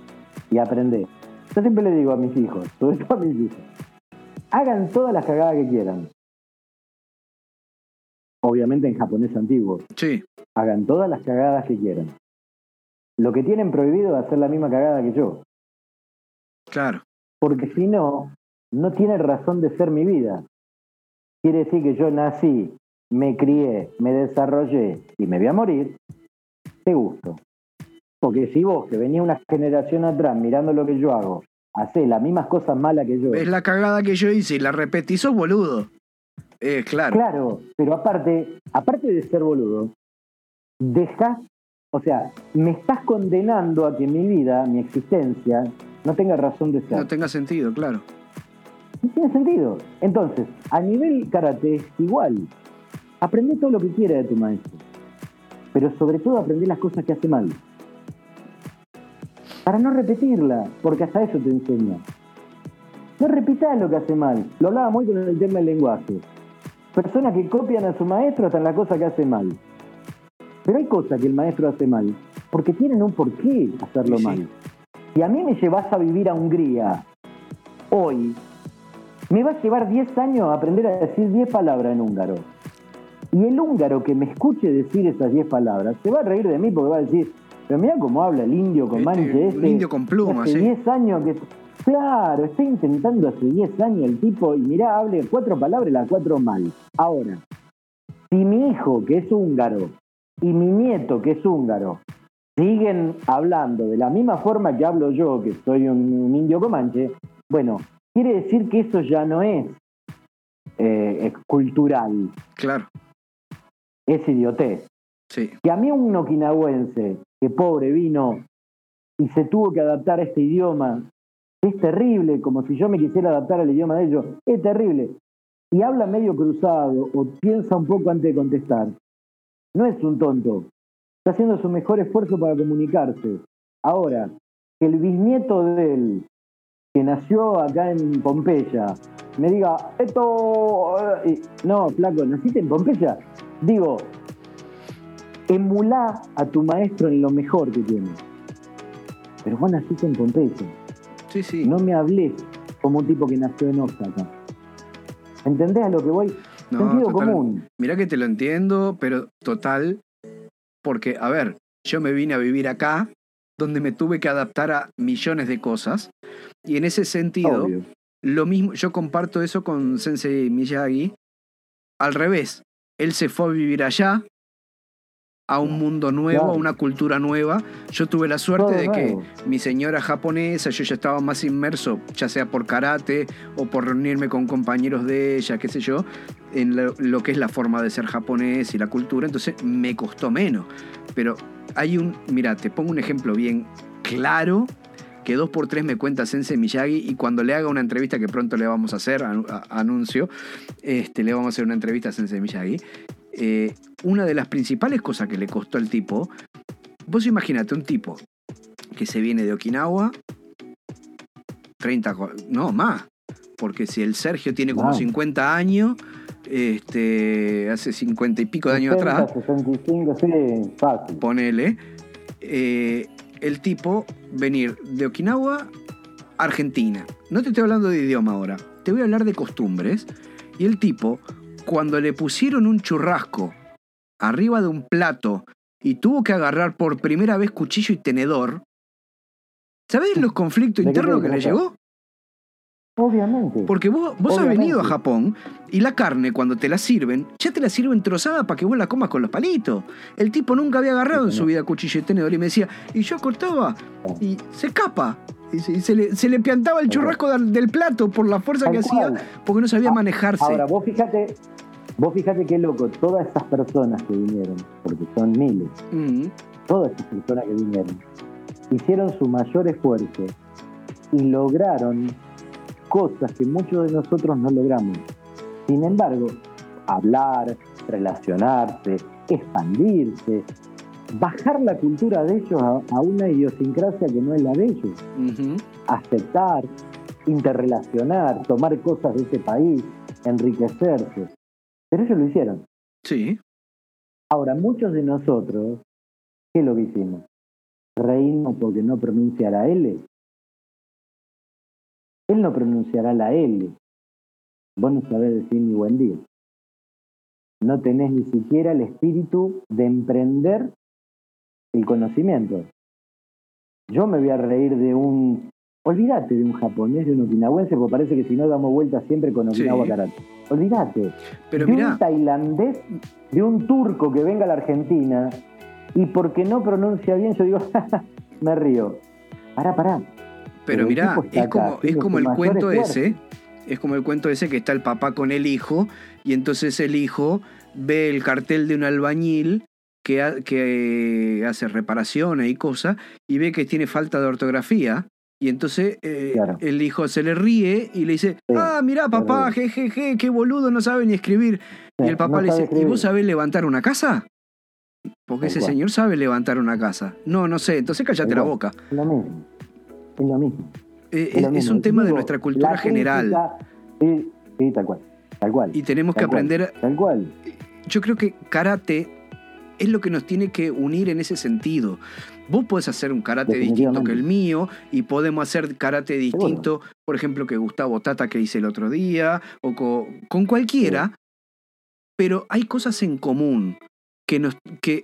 y aprendé. Yo siempre le digo a mis hijos, sobre todo a mis hijos, hagan todas las cagadas que quieran. Obviamente en japonés antiguo. Sí. Hagan todas las cagadas que quieran. Lo que tienen prohibido es hacer la misma cagada que yo. Claro. Porque si no, no tiene razón de ser mi vida. Quiere decir que yo nací, me crié, me desarrollé y me voy a morir, te gusto. Porque si vos, que venía una generación atrás mirando lo que yo hago, hacés las mismas cosas malas que yo. Es la cagada que yo hice y la repetí, sos boludo. Eh, claro. Claro, pero aparte, aparte de ser boludo, dejas, o sea, me estás condenando a que mi vida, mi existencia, no tenga razón de ser. No tenga sentido, claro. No tiene sentido. Entonces, a nivel karate es igual. Aprende todo lo que quiera de tu maestro. Pero sobre todo aprende las cosas que hace mal. Para no repetirla, porque hasta eso te enseña. No repitas lo que hace mal. Lo hablaba muy con el tema del lenguaje. Personas que copian a su maestro hasta en la cosa que hace mal. Pero hay cosas que el maestro hace mal porque tienen un porqué hacerlo Sí, mal. Si a mí me llevas a vivir a Hungría hoy, me va a llevar 10 años a aprender a decir 10 palabras en húngaro. Y el húngaro que me escuche decir esas 10 palabras se va a reír de mí porque va a decir, pero mira cómo habla el indio con Este, manche este. indio con pluma, hace sí. 10 años que... Claro, está intentando hace 10 años el tipo y mirá, hable cuatro palabras y las cuatro mal. Ahora, si mi hijo, que es húngaro, y mi nieto, que es húngaro, siguen hablando de la misma forma que hablo yo, que soy un, un indio comanche, bueno, quiere decir que eso ya no es, eh, es cultural, Claro, es idiotez. sí. Que a mí un okinawense, que pobre vino y se tuvo que adaptar a este idioma, es terrible, como si yo me quisiera adaptar al idioma de ellos, es terrible. Y habla medio cruzado o piensa un poco antes de contestar. No es un tonto, está haciendo su mejor esfuerzo para comunicarse. Ahora, que el bisnieto de él, que nació acá en Pompeya, me diga, esto... eh, No, flaco, ¿naciste en Pompeya? Digo, emulá a tu maestro en lo mejor que tiene. Pero vos naciste en Pompeya. Sí, sí. No me hables como un tipo que nació en Osaka. ¿Entendés a lo que voy? No, Sentido total. común. Mirá que te lo entiendo, pero total, porque, a ver, yo me vine a vivir acá, donde me tuve que adaptar a millones de cosas, y en ese sentido, Obvio. lo mismo, yo comparto eso con Sensei Miyagi, al revés, él se fue a vivir allá, a un mundo nuevo, a una cultura nueva. Yo tuve la suerte de que mi señora japonesa, yo ya estaba más inmerso, ya sea por karate o por reunirme con compañeros de ella, qué sé yo, en lo, lo que es la forma de ser japonés y la cultura, entonces me costó menos. Pero hay un, mira, te pongo un ejemplo bien claro que dos por tres me cuenta Sensei Miyagi y cuando le haga una entrevista que pronto le vamos a hacer, anuncio, este, le vamos a hacer una entrevista a Sensei Miyagi. Eh, una de las principales cosas que le costó al tipo, vos imagínate un tipo que se viene de Okinawa, 30, co- no, más, porque si el Sergio tiene como Wow. 50 años, este, hace 50 y pico de años 60, atrás, 65, sí, fácil. ponele, eh, el tipo venir de Okinawa a Argentina. No te estoy hablando de idioma ahora, te voy a hablar de costumbres. Y el tipo, cuando le pusieron un churrasco arriba de un plato y tuvo que agarrar por primera vez cuchillo y tenedor, ¿sabés los conflictos ¿De qué internos te que le llegó? Obviamente. Porque vos, vos has venido a Japón y la carne, cuando te la sirven, ya te la sirven trozada para que vos la comas con los palitos. El tipo nunca había agarrado en su vida cuchillo y tenedor y me decía, y yo cortaba y se escapa. Y se, le, se le piantaba el churrasco del, del plato por la fuerza Tal que hacía, porque no sabía Ah, manejarse. Ahora, vos fíjate, vos fíjate qué loco, todas esas personas que vinieron, porque son miles, Mm, todas esas personas que vinieron, hicieron su mayor esfuerzo y lograron cosas que muchos de nosotros no logramos. Sin embargo, hablar, relacionarse, expandirse, bajar la cultura de ellos a, a una idiosincrasia que no es la de ellos, aceptar, interrelacionar, tomar cosas de ese país, enriquecerse. Pero ellos lo hicieron. Sí, Ahora, muchos de nosotros, ¿qué es lo que hicimos? Reímos porque no pronuncia la L. Él no pronunciará la L. Vos no sabés decir ni buen día. No tenés ni siquiera el espíritu de emprender el conocimiento. Yo me voy a reír de un... Olvídate de un japonés, de un okinawense, porque parece que si no damos vueltas siempre con Okinawa Sí. Karate. Olvídate pero de mirá, un tailandés, de un turco que venga a la Argentina y porque no pronuncia bien, yo digo, me río. Pará, pará. pero mirá, es acá como, es como el cuento ese, es como el cuento ese que está el papá con el hijo, y entonces el hijo ve el cartel de un albañil que, que hace reparaciones y cosas y ve que tiene falta de ortografía. Y entonces eh, el hijo se le ríe y le dice, ah, mirá papá, jejeje, qué boludo, no sabe ni escribir. y el papá le dice, ¿y vos sabés levantar una casa? Porque ese señor sabe levantar una casa. No, no sé, entonces cállate la boca. Es lo mismo. Es lo mismo. Eh, es, un tema de nuestra cultura general. sí, sí, tal cual. Tal cual. Y tenemos que aprender. tal cual. Yo creo que karate es lo que nos tiene que unir en ese sentido. Vos podés hacer un karate distinto que el mío y podemos hacer karate distinto, por ejemplo, que Gustavo Tata que hice el otro día, o con, cualquiera, pero hay cosas en común que nos... Que,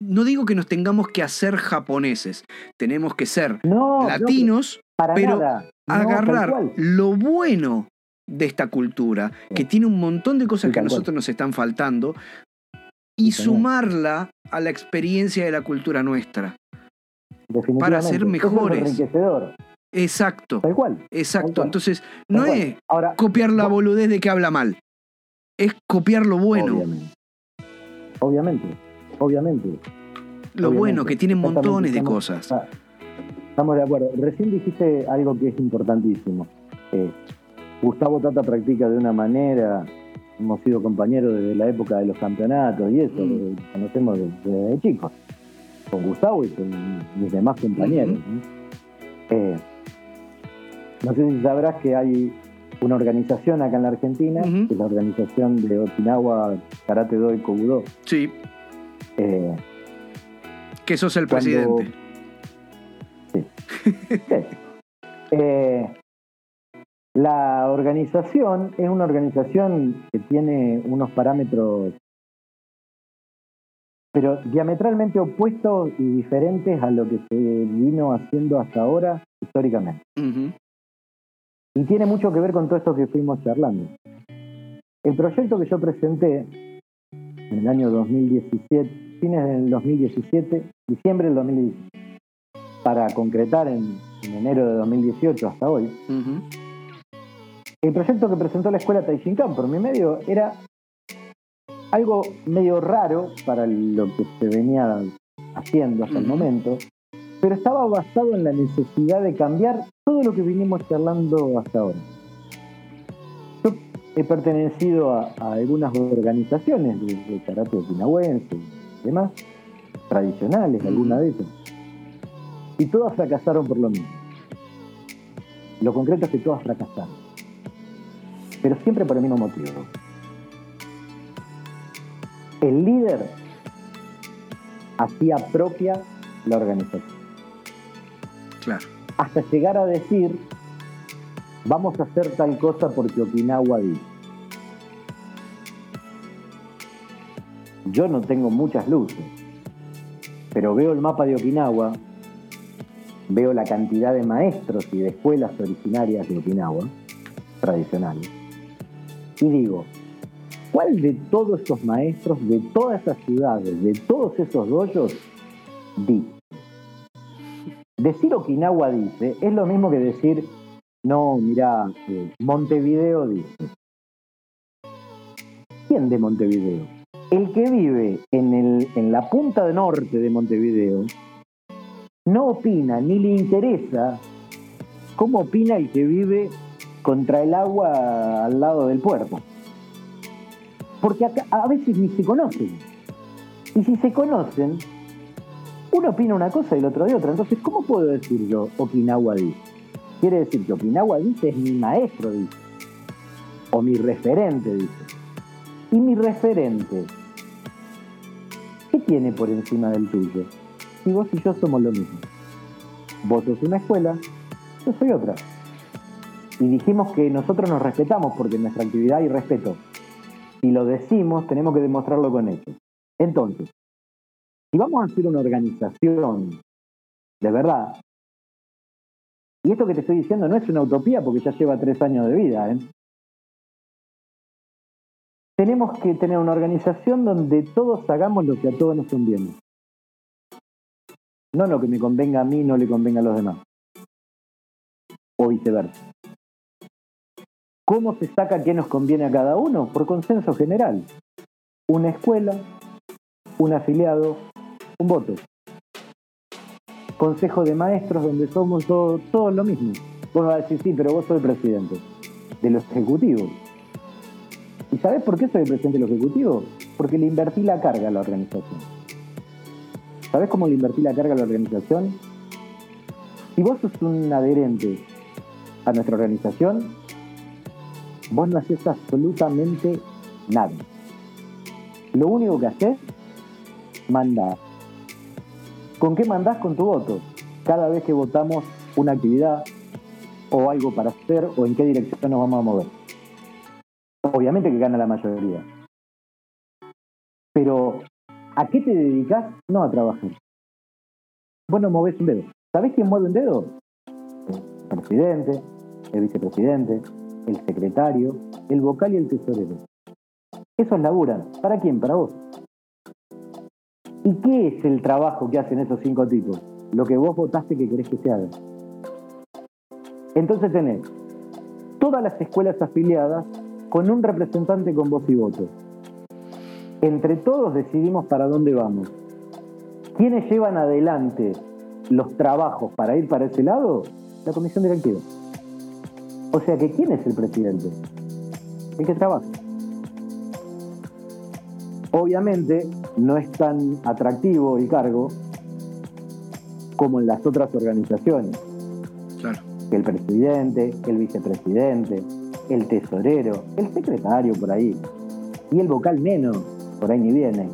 No digo que nos tengamos que hacer japoneses, tenemos que ser latinos, pero agarrar lo bueno de esta cultura, que tiene un montón de cosas que a nosotros nos están faltando, y sumarla a la experiencia de la cultura nuestra. Para ser mejores. es Exacto. Tal cual. Exacto. Entonces, no es copiar la boludez de que habla mal. Es copiar lo bueno. Obviamente. Obviamente. Lo bueno, que tiene montones de cosas. Estamos de acuerdo. Recién dijiste algo que es importantísimo. Eh, Gustavo Tata practica de una manera, hemos sido compañeros desde la época de los campeonatos y eso, mm. conocemos desde, chicos, con Gustavo y con mis demás compañeros. Eh, ¿no? sé si sabrás que hay una organización acá en la Argentina, que es la organización de Okinawa Karate Do y Kobudo. Sí. Eh, que sos el presidente. Sí. Eh, la organización es una organización que tiene unos parámetros, pero diametralmente opuestos y diferentes a lo que se vino haciendo hasta ahora históricamente. Y tiene mucho que ver con todo esto que fuimos charlando. El proyecto que yo presenté en el año 2017, fines del 2017, diciembre del 2017, para concretar en, enero de 2018 hasta hoy, el proyecto que presentó la escuela Taishinkan por mi medio era algo medio raro para lo que se venía haciendo hasta el momento, pero estaba basado en la necesidad de cambiar todo lo que vinimos charlando hasta ahora. Yo he pertenecido a, algunas organizaciones de, karate okinawense y demás, tradicionales, algunas de ellas, y todas fracasaron por lo mismo. Lo concreto es que todas fracasaron pero siempre por el mismo motivo. El líder hacía propia la organización. Claro. Hasta llegar a decir, vamos a hacer tal cosa porque Okinawa dice. Yo no tengo muchas luces, pero veo el mapa de Okinawa, veo la cantidad de maestros y de escuelas originarias de Okinawa, tradicionales, y digo, ¿cuál de todos esos maestros, de todas esas ciudades, de todos esos doyos, dice? Decir Okinawa dice es lo mismo que decir, no, mira, eh, Montevideo dice. ¿Quién de Montevideo? El que vive en, el, en la punta de norte de Montevideo no opina ni le interesa cómo opina el que vive contra el agua al lado del puerto. Porque a veces ni se conocen. Y si se conocen, uno opina una cosa y el otro de otra. Entonces, ¿cómo puedo decir yo Okinawa dice? Quiere decir que Okinawa dice es mi maestro, dice. O mi referente, dice. Y mi referente, ¿qué tiene por encima del tuyo? Si vos y yo somos lo mismo. Vos sos una escuela, yo soy otra y dijimos que nosotros nos respetamos porque nuestra actividad hay respeto. Si lo decimos, tenemos que demostrarlo con hechos. Entonces, si vamos a hacer una organización de verdad, y esto que te estoy diciendo no es una utopía porque ya lleva tres años de vida, ¿eh? tenemos que tener una organización donde todos hagamos lo que a todos nos conviene. No lo que me convenga a mí, no le convenga a los demás. O viceversa. ¿Cómo se saca qué nos conviene a cada uno? Por consenso general. Una escuela un afiliado, un voto. Consejo de maestros donde somos todos, todos lo mismo. Vos vas a decir, sí, pero vos el presidente de los ejecutivos. ¿Y sabés por qué soy el presidente de los ejecutivos? Porque le invertí la carga a la organización. ¿Sabés cómo le invertí la carga a la organización? Si vos sos un adherente a nuestra organización, vos no haces absolutamente nada. Lo único que haces, mandar. ¿Con qué mandás? Con tu voto. Cada vez que votamos una actividad o algo para hacer o en qué dirección nos vamos a mover. Obviamente que gana la mayoría. Pero, ¿a qué te dedicas? No a trabajar. Vos no movés un dedo. ¿Sabés quién mueve un dedo? El presidente, el vicepresidente, el secretario, el vocal y el tesorero. Esos laburan. ¿Para quién? Para vos. ¿Y qué es el trabajo que hacen esos cinco tipos? Lo que vos votaste que querés que se haga. Entonces tenés todas las escuelas afiliadas con un representante con voz y voto. Entre todos decidimos para dónde vamos. ¿Quiénes llevan adelante los trabajos para ir para ese lado? La comisión directiva. O sea que ¿quién es el presidente? El que trabaja. Obviamente no es tan atractivo el cargo como en las otras organizaciones. Claro. El presidente, el vicepresidente, el tesorero, el secretario por ahí, y el vocal menos, por ahí ni viene.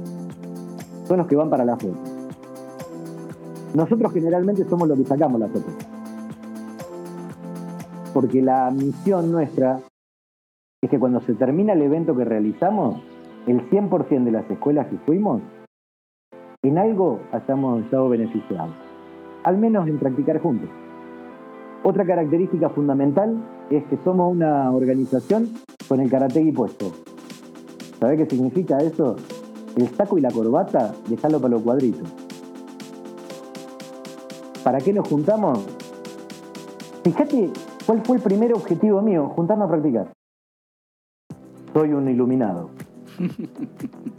Son los que van para la foto. Nosotros generalmente somos los que sacamos la foto. Porque la misión nuestra es que cuando se termina el evento que realizamos, el 100% de las escuelas que fuimos, en algo hayamos estado beneficiados. Al menos en practicar juntos. Otra característica fundamental es que somos una organización con el karategui puesto. ¿Sabés qué significa eso? El saco y la corbata, dejarlo para los cuadritos. ¿Para qué nos juntamos? Fíjate cuál fue el primer objetivo mío, juntarnos a practicar. Soy un iluminado.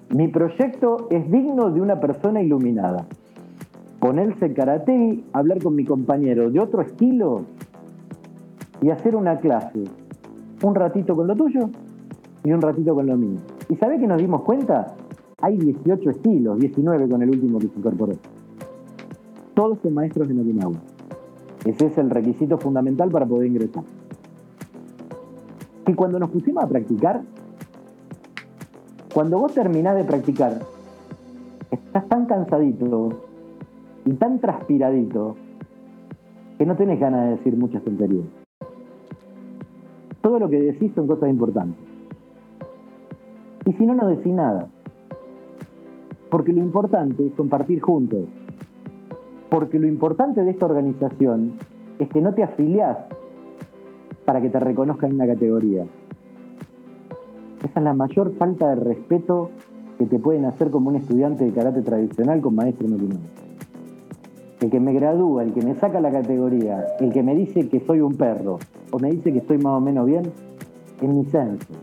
Mi proyecto es digno de una persona iluminada. Ponerse karate, hablar con mi compañero de otro estilo y hacer una clase. Un ratito con lo tuyo y un ratito con lo mío. ¿Y sabés que nos dimos cuenta? Hay 18 estilos, 19 con el último que se incorporó. Todos son maestros de Okinawa. Ese es el requisito fundamental para poder ingresar. Y cuando nos pusimos a practicar, cuando vos terminás de practicar, estás tan cansadito y tan transpiradito que no tenés ganas de decir muchas tonterías. Todo lo que decís son cosas importantes. Y si no, no decís nada. Porque lo importante es compartir juntos. Porque lo importante de esta organización es que no te afiliás para que te reconozcan en una categoría. Esa es la mayor falta de respeto que te pueden hacer como un estudiante de karate tradicional con maestro no El que me gradúa, el que me saca la categoría, el que me dice que soy un perro o me dice que estoy más o menos bien, es mi censo.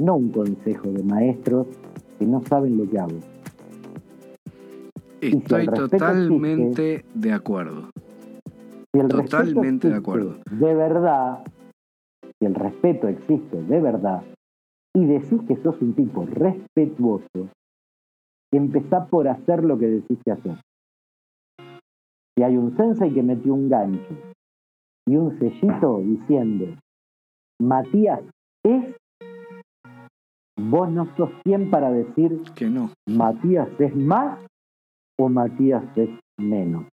No un consejo de maestros que no saben lo que hago. Estoy totalmente de acuerdo. totalmente de acuerdo. De verdad, si el respeto existe de verdad, y decís que sos un tipo respetuoso, empezá por hacer lo que decís que hacer. Si hay un sensei que metió un gancho y un sellito diciendo, Matías es, vos no sos quien para decir que no. Matías es más o Matías es menos.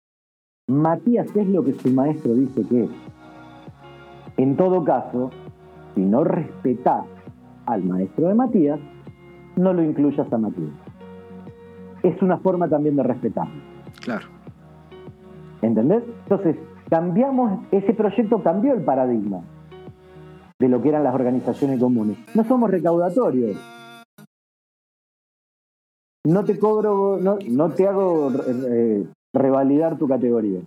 Matías es lo que su maestro dice que es. En todo caso, si no respetás al maestro de Matías, no lo incluyas a Matías. Es una forma también de respetar. Claro. ¿Entendés? Entonces, cambiamos, ese proyecto cambió el paradigma de lo que eran las organizaciones comunes. No somos recaudatorios. No te cobro, no, no te hago eh, revalidar tu categoría.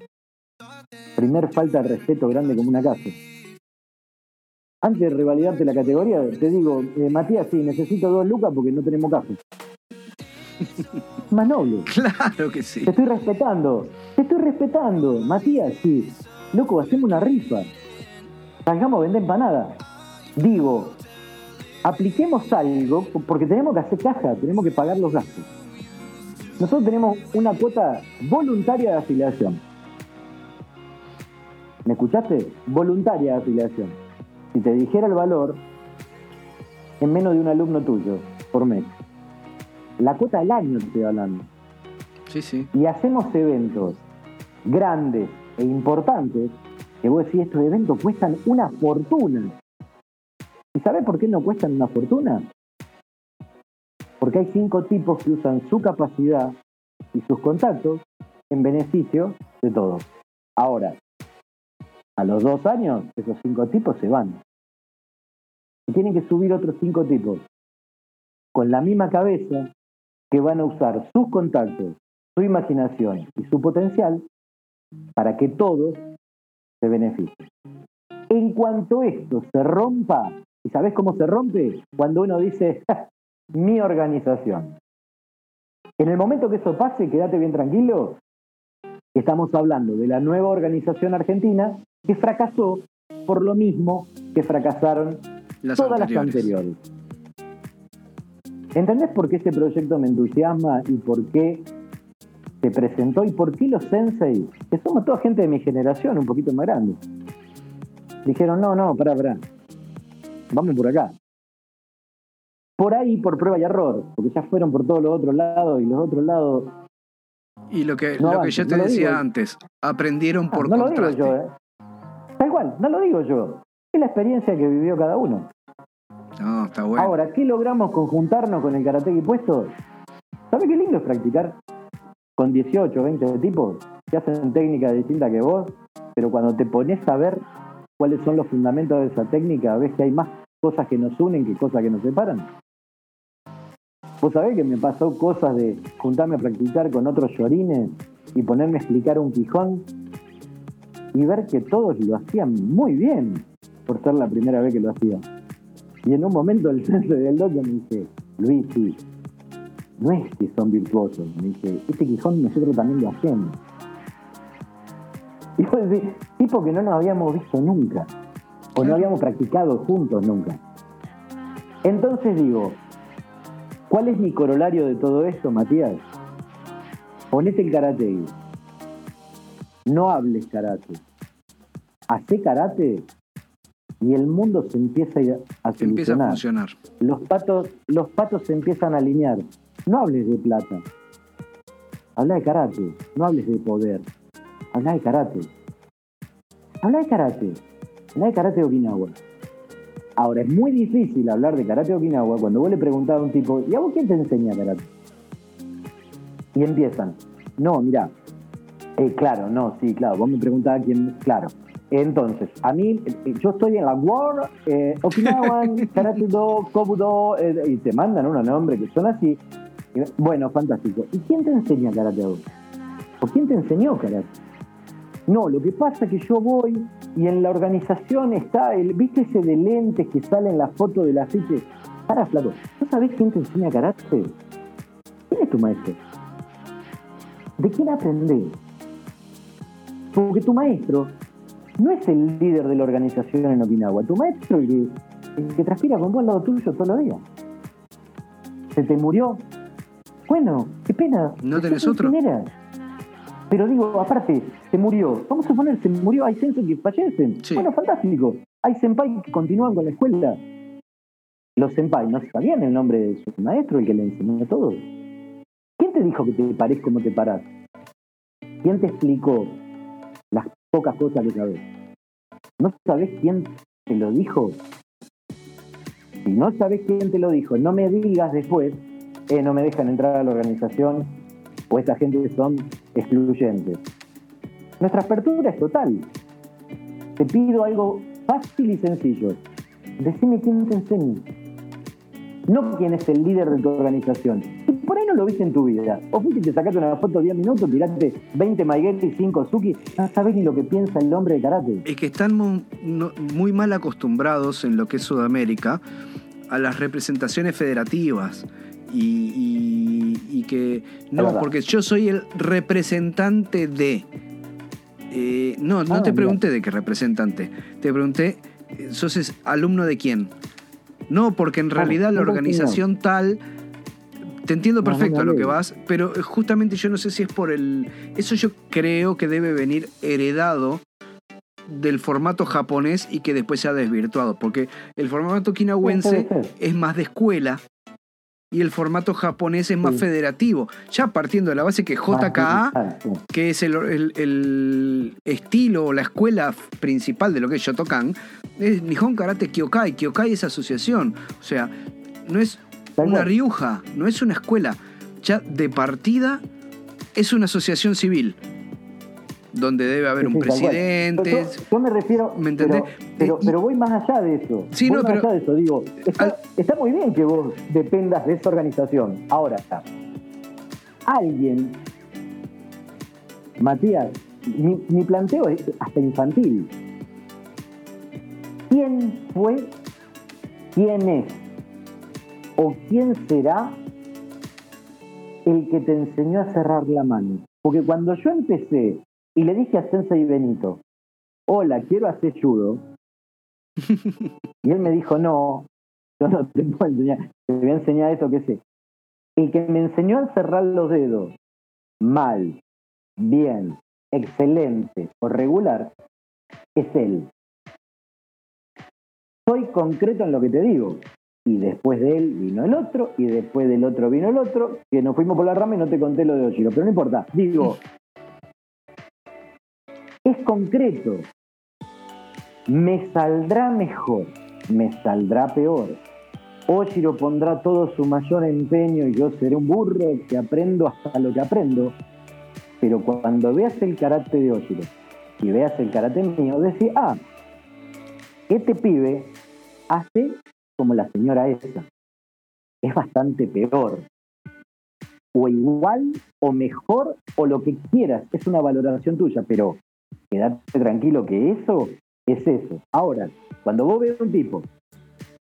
Primer falta de respeto grande como una casa antes de revalidarte la categoría, te digo, eh, Matías, sí, necesito dos lucas porque no tenemos café. Más noble. Claro que sí. Te estoy respetando. Te estoy respetando. Matías, sí. Loco, hacemos una rifa. Salgamos a vender empanada. Digo, apliquemos algo porque tenemos que hacer caja, tenemos que pagar los gastos. Nosotros tenemos una cuota voluntaria de afiliación. ¿Me escuchaste? Voluntaria de afiliación. Si te dijera el valor, en menos de un alumno tuyo por mes. La cuota del año te estoy hablando. Sí, sí. Y hacemos eventos grandes e importantes, que vos decís, estos eventos cuestan una fortuna. ¿Y sabés por qué no cuestan una fortuna? Porque hay cinco tipos que usan su capacidad y sus contactos en beneficio de todos. Ahora, a los dos años, esos cinco tipos se van. Y tienen que subir otros cinco tipos con la misma cabeza que van a usar sus contactos, su imaginación y su potencial para que todos se beneficien. En cuanto esto se rompa, ¿y sabes cómo se rompe? Cuando uno dice, mi organización. En el momento que eso pase, quédate bien tranquilo, estamos hablando de la nueva organización argentina que fracasó por lo mismo que fracasaron todas las anteriores. ¿Entendés por qué este proyecto me entusiasma y por qué se presentó y por qué los sensei, que somos toda gente de mi generación, un poquito más grande, dijeron, no, no, pará, pará, vamos por acá. Por ahí, por prueba y error, porque ya fueron por todos los otros lados y los otros lados... Y lo que, lo que yo te decía antes, aprendieron por no contraste. No lo digo yo, ¿eh? Tal cual, no lo digo yo. Es la experiencia que vivió cada uno. No, está bueno. Ahora, ¿qué logramos conjuntarnos con el karate puesto? ¿Sabes qué lindo es practicar con 18, 20 tipos que hacen técnicas distintas que vos? Pero cuando te pones a ver cuáles son los fundamentos de esa técnica, ves que hay más cosas que nos unen que cosas que nos separan. Vos sabés que me pasó cosas de juntarme a practicar con otros llorines y ponerme a explicar un quijón y ver que todos lo hacían muy bien por ser la primera vez que lo hacían. Y en un momento el centro del dojo me dice, Luis, no es que son virtuosos. Me dice, este Quijón nosotros también lo hacemos. Y yo decía, tipo que no nos habíamos visto nunca, o no habíamos practicado juntos nunca. Entonces digo, ¿cuál es mi corolario de todo esto, Matías? Ponete el karate. No hables karate. Hacé karate y el mundo se empieza a, a empieza a funcionar. Los patos, los patos se empiezan a alinear. No hables de plata. Habla de karate. No hables de poder. Habla de karate. Habla de karate. Habla de karate de Okinawa. Ahora, es muy difícil hablar de karate de Okinawa cuando vos le preguntás a un tipo, ¿y a vos quién te enseña karate? Y empiezan. No, mira. Eh, claro, no, sí, claro. Vos me preguntabas quién. Claro. Entonces, a mí, yo estoy en la World eh, Okinawan Karate Do, Kobudo, eh, y te mandan unos nombres que son así. Bueno, fantástico. ¿Y quién te enseña Karate Do? ¿O quién te enseñó Karate? No, lo que pasa es que yo voy y en la organización está el, ¿viste ese de lentes que sale en la foto de la ficha? Para, flaco, ¿tú sabés quién te enseña karate? ¿Quién es tu maestro? ¿De quién aprendés? Porque tu maestro no es el líder de la organización en Okinawa. Tu maestro el que, el que transpira con vos al lado tuyo todos los días. Se te murió. Bueno, qué pena. ¿No tenés otro? Pero digo, aparte, se murió. Vamos a suponer, se murió. Hay sensei que fallecen. Bueno, fantástico. Hay senpai que continúan con la escuela. Los senpai no sabían el nombre de su maestro, el que le enseñó todo. ¿Quién te dijo que te parés como te parás? ¿Quién te explicó las pocas cosas que sabes. ¿No sabes quién te lo dijo? Si no sabes quién te lo dijo, no me digas después, eh, no me dejan entrar a la organización o esta gente son excluyentes. Nuestra apertura es total. Te pido algo fácil y sencillo. Decime quién te enseña. No quién es el líder de tu organización por ahí no lo viste en tu vida. O fuiste y te sacaste una foto de 10 minutos, tiraste 20 Maigeti y 5 Suki, no sabes ni lo que piensa el hombre de karate. Es que están muy, mal acostumbrados en lo que es Sudamérica a las representaciones federativas. y, y- y que no, porque yo soy el representante de. Eh, no, no Ah, te mira. pregunté de qué representante. Te pregunté, eh, ¿sos es alumno de quién? No, porque en Ah, realidad la organización tal. Te entiendo perfecto a lo que vas, pero justamente yo no sé si es por el. Eso yo creo que debe venir heredado del formato japonés y que después se ha desvirtuado, porque el formato ser. es más de escuela y el formato japonés es más Sí. federativo. Ya partiendo de la base que JKA, que es el, el- el estilo o la escuela principal de lo que es Shotokan, es Nihon Karate Kyokai. Kyokai es asociación. O sea, no es una riuja, no es una escuela. Ya de partida es una asociación civil. Donde debe haber Sí, un presidente. Yo, yo me refiero, ¿Me entendés? Pero, pero, voy más allá de eso. Sí, voy no, más pero- allá de eso. Digo, está, Al- está muy bien que vos dependas de esa organización. Ahora está. Alguien, Matías, mi, mi planteo es hasta infantil. ¿Quién fue, quién es o quién será el que te enseñó a cerrar la mano? Porque cuando yo empecé y le dije a Sensei Benito, hola, quiero hacer judo, y él me dijo, no, yo no te puedo enseñar, te voy a enseñar esto que sé. El que me enseñó a cerrar los dedos mal, bien, excelente o regular, es él. Soy concreto en lo que te digo. Y después de él vino el otro, y después del otro vino el otro, que nos fuimos por la rama y no te conté lo de Oshiro, pero no importa. Digo, es concreto. Me saldrá mejor, me saldrá peor. Oshiro pondrá todo su mayor empeño y yo seré un burro que aprendo hasta lo que aprendo. Pero cuando veas el karate de Oshiro y veas el karate mío, decís, ah, este pibe hace como la señora esa. Es bastante peor. O igual, o mejor, o lo que quieras. Es una valoración tuya, pero quédate tranquilo que eso es eso. Ahora, cuando vos ves un tipo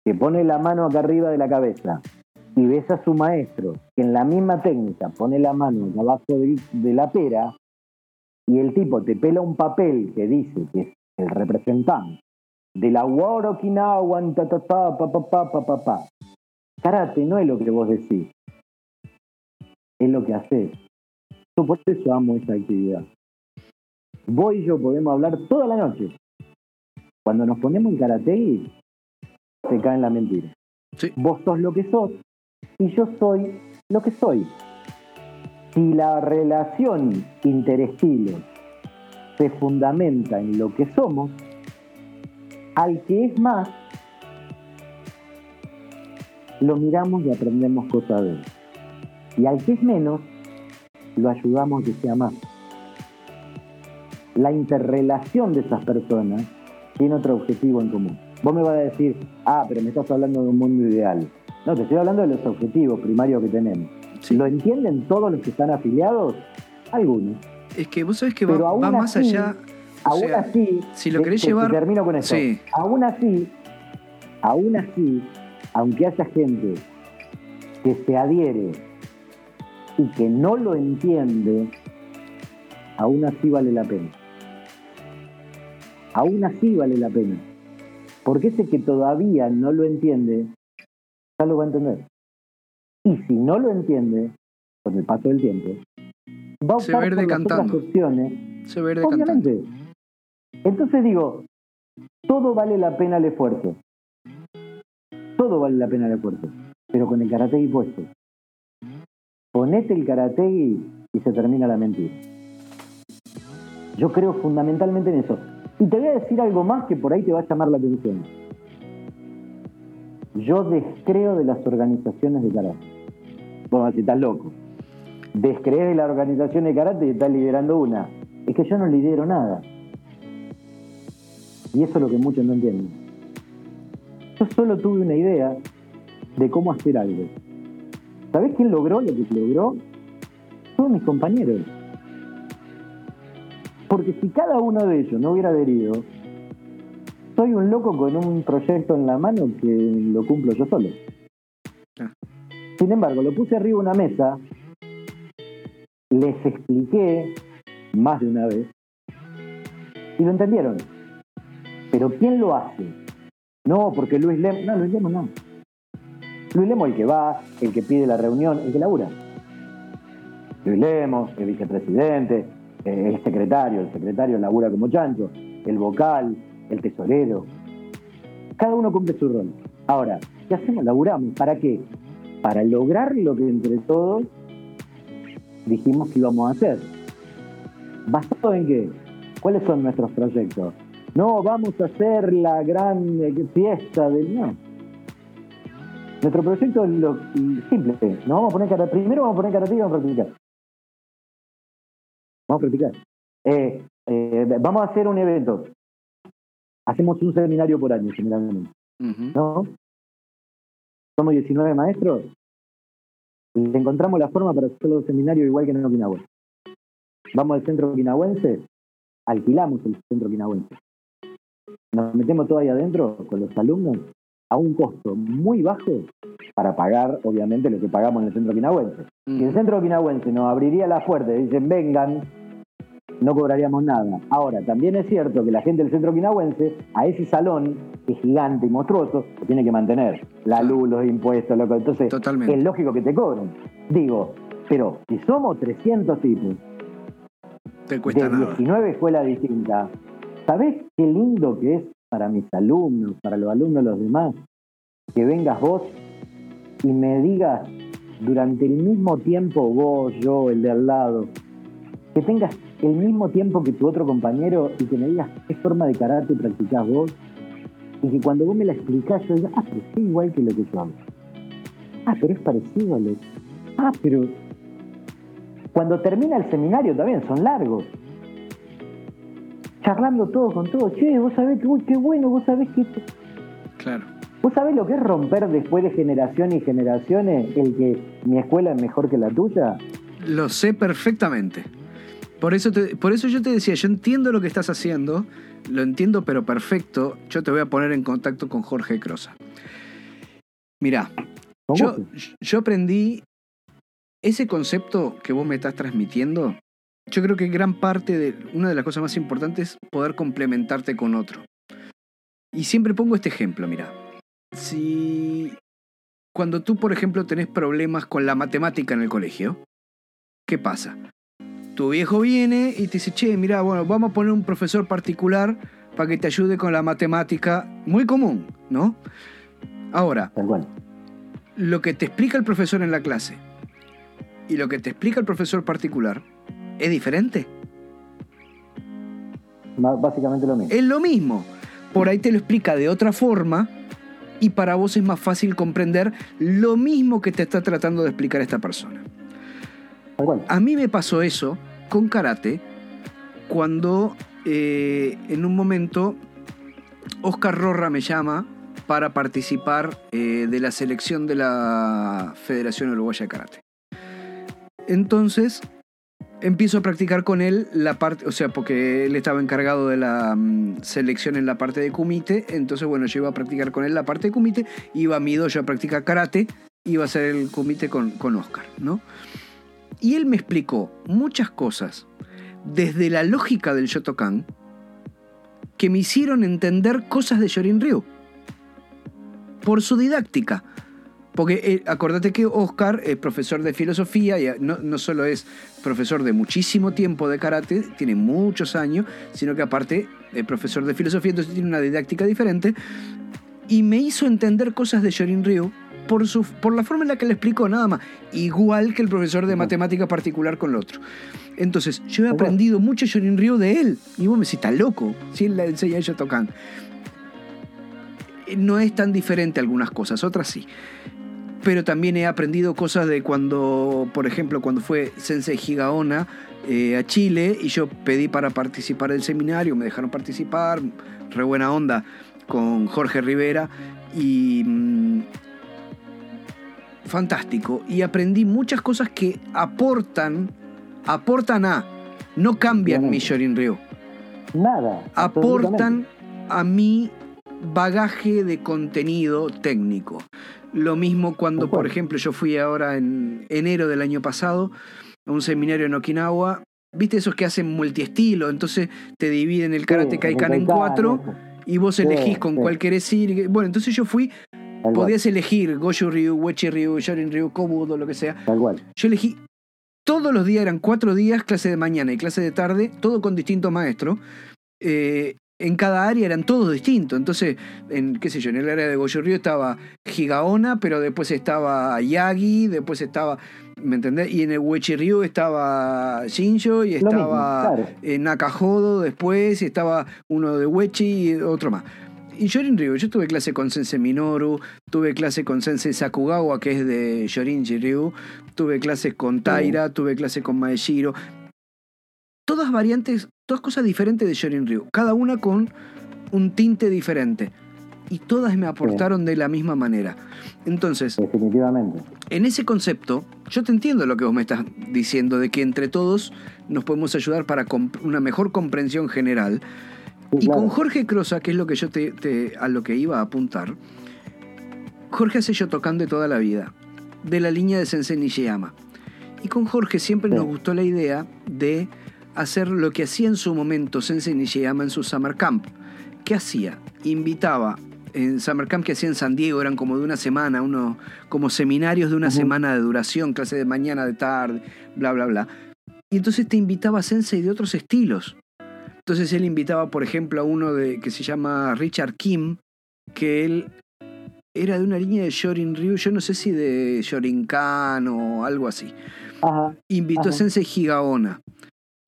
que pone la mano acá arriba de la cabeza y ves a su maestro que en la misma técnica pone la mano abajo de, de la pera y el tipo te pela un papel que dice que es el representante de la War Okinawa, ta, ta, ta, pa, pa, pa, pa, pa, pa. Karate no es lo que vos decís, es lo que haces. Yo por eso amo esa actividad. Vos y yo podemos hablar toda la noche. Cuando nos ponemos en karate, se cae en la mentira. Sí. Vos sos lo que sos y yo soy lo que soy. Si la relación interestilo se fundamenta en lo que somos, al que es más, lo miramos y aprendemos cosas de él. Y al que es menos, lo ayudamos a que sea más. La interrelación de esas personas tiene otro objetivo en común. Vos me vas a decir, ah, pero me estás hablando de un mundo ideal. No, te estoy hablando de los objetivos primarios que tenemos. Sí. ¿Lo entienden todos los que están afiliados? Algunos. Es que vos sabés que va, Pero va más así, allá. O aún sea, así, si lo te- querés te- te llevar- termino con eso. Sí. Aún así, aún así, aunque haya gente que se adhiere y que no lo entiende, aún así vale la pena. Aún así vale la pena. Porque ese que todavía no lo entiende, ya lo va a entender. Y si no lo entiende, con el paso del tiempo, va a Se va a optar ir decantando. opciones se va a ir decantando. Obviamente. Entonces digo, todo vale la pena el esfuerzo. Todo vale la pena el esfuerzo. Pero con el karategi puesto. Ponete el karategi y se termina la mentira. Yo creo fundamentalmente en eso. Y te voy a decir algo más que por ahí te va a llamar la atención. Yo descreo de las organizaciones de karate. Bueno, si estás loco. Descrees de las organizaciones de karate y estás liderando una. Es que yo no lidero nada. Y eso es lo que muchos no entienden. Yo solo tuve una idea de cómo hacer algo. ¿Sabés quién logró lo que logró? Todos mis compañeros. Porque si cada uno de ellos no hubiera adherido, soy un loco con un proyecto en la mano que lo cumplo yo solo. Ah. Sin embargo, lo puse arriba de una mesa, les expliqué más de una vez y lo entendieron. Pero ¿quién lo hace? No, porque Luis Lemos, no, Luis Lemos no. Luis Lemos el que va, el que pide la reunión, el que labura. Luis Lemos, el vicepresidente, el secretario, el secretario labura como chancho, el vocal, el tesorero. Cada uno cumple su rol. Ahora, ¿qué hacemos? Laburamos. ¿Para qué? Para lograr lo que entre todos dijimos que íbamos a hacer. ¿Basado en qué? ¿Cuáles son nuestros proyectos? No, vamos a hacer la gran eh, fiesta del... No. Nuestro proyecto es lo simple. No vamos a poner cara... Primero vamos a poner karate y vamos a practicar. Vamos a practicar. Eh, eh, vamos a hacer un evento. Hacemos un seminario por año, generalmente. ¿No? Somos 19 maestros. Le encontramos la forma para hacer los seminarios igual que en Okinawa. Vamos al centro okinawense, alquilamos el centro okinawense. Nos metemos todo ahí adentro con los alumnos a un costo muy bajo para pagar, obviamente, lo que pagamos en el centro okinawense. Si el centro okinawense nos abriría la puerta y dicen, vengan, no cobraríamos nada. Ahora, también es cierto que la gente del centro quinahuense, a ese salón, que es gigante y monstruoso, lo tiene que mantener. La luz, los impuestos, loco. Entonces, es lógico que te cobren. Digo, pero si somos 300 tipos, te cuesta de 19 escuelas distintas, ¿sabés qué lindo que es para mis alumnos, para los alumnos de los demás, que vengas vos y me digas durante el mismo tiempo vos, yo, el de al lado, que tengas el mismo tiempo que tu otro compañero y que me digas qué forma de karate practicás vos y que cuando vos me la explicás yo diga, ah, pero es igual que lo que yo hago. Ah, pero es parecido a lo... Ah, pero... Cuando termina el seminario también, son largos. Charlando todo con todo. Che, vos sabés que, uy, qué bueno, vos sabés que... Claro. ¿Vos sabés lo que es romper después de generaciones y generaciones el que mi escuela es mejor que la tuya? Lo sé perfectamente. Por eso, por eso yo te decía, yo entiendo lo que estás haciendo, lo entiendo pero perfecto, yo te voy a poner en contacto con Jorge Crosa. Mirá, yo, yo aprendí ese concepto que vos me estás transmitiendo, yo creo que gran parte de una de las cosas más importantes es poder complementarte con otro. Y siempre pongo este ejemplo, mira. Si cuando tú, por ejemplo, tenés problemas con la matemática en el colegio, ¿qué pasa? Tu viejo viene y te dice, che, mira, bueno, vamos a poner un profesor particular para que te ayude con la matemática. Muy común, ¿no? Ahora, lo que te explica el profesor en la clase y lo que te explica el profesor particular es diferente. Básicamente lo mismo. Es lo mismo. Por ahí te lo explica de otra forma y para vos es más fácil comprender lo mismo que te está tratando de explicar esta persona. A mí me pasó eso con karate cuando eh, en un momento Oscar Rorra me llama para participar eh, de la selección de la Federación Uruguaya de Karate. Entonces empiezo a practicar con él la parte, o sea, porque él estaba encargado de la mm, selección en la parte de kumite, entonces bueno, yo iba a practicar con él la parte de kumite, iba a mi dojo a practicar karate, iba a hacer el kumite con, con Oscar, ¿no? Y él me explicó muchas cosas desde la lógica del Shotokan que me hicieron entender cosas de Shorin Ryu. Por su didáctica. Porque eh, acordate que Oscar es profesor de filosofía y no, no, solo es profesor de muchísimo tiempo de karate, tiene muchos años, sino que aparte es profesor de filosofía, entonces tiene una didáctica diferente. Y me hizo entender cosas de Shorin Ryu por, su, por la forma en la que le explicó, nada más. Igual que el profesor de matemática particular con el otro. Entonces, yo he aprendido mucho Shorin Ryu de él. Y vos me decís, está loco. Si él le enseña a tocan. No es tan diferente algunas cosas, otras sí. Pero también he aprendido cosas de cuando, por ejemplo, cuando fue Sensei Higaona eh, a Chile y yo pedí para participar del seminario, me dejaron participar, re buena onda con Jorge Rivera y mm, fantástico y aprendí muchas cosas que aportan, aportan a, no cambian mi Shorin Ryu. Nada. Aportan a mi bagaje de contenido técnico. Lo mismo cuando, por ejemplo, yo fui ahora en enero del año pasado a un seminario en Okinawa. ¿Viste esos que hacen multiestilo? Entonces te dividen el karate Kaikan en cuatro y vos elegís con cuál querés ir. Bueno, entonces yo fui, podías elegir Goju Ryu, Wechi Ryu, Shorin Ryu, Kobudo, lo que sea. Yo elegí todos los días, eran cuatro días, clase de mañana y clase de tarde, todo con distintos maestros. Eh, en cada área eran todos distintos. Entonces, en, qué sé yo, en el área de Goyo Río estaba Gigaona, pero después estaba Yagi, después estaba, ¿me entendés? Y en el Wechi Ryu estaba Shinjo y estaba en Nakajodo después, y estaba uno de Wechi y otro más. Y Shorin Ryu, yo tuve clase con Sensei Minoru, tuve clase con Sensei Sakugawa, que es de Shorinji Ryu, tuve clases con Taira, tuve clase con Maeshiro. Todas variantes Todas cosas diferentes de Shorin Ryu, cada una con un tinte diferente. Y todas me aportaron de la misma manera. Entonces, definitivamente. En ese concepto, yo te entiendo lo que vos me estás diciendo, de que entre todos nos podemos ayudar para una mejor comprensión general. Y con Jorge Crosa, que es lo que yo te, a lo que iba a apuntar, Jorge hace yo tocando de toda la vida, de la línea de Sensei Nishiyama. Y con Jorge siempre nos gustó la idea de hacer lo que hacía en su momento Sensei Nishiyama en su Summer Camp. ¿Qué hacía? Invitaba en Summer Camp que hacía en San Diego, eran como de una semana, uno, como seminarios de una semana de duración, clase de mañana, de tarde, bla, bla, bla. Y entonces te invitaba a Sensei de otros estilos. Entonces él invitaba, por ejemplo, a uno de, que se llama Richard Kim, que él era de una línea de Shorin Ryu, yo no sé si de Shorinkan o algo así. Invitó a Sensei Higaona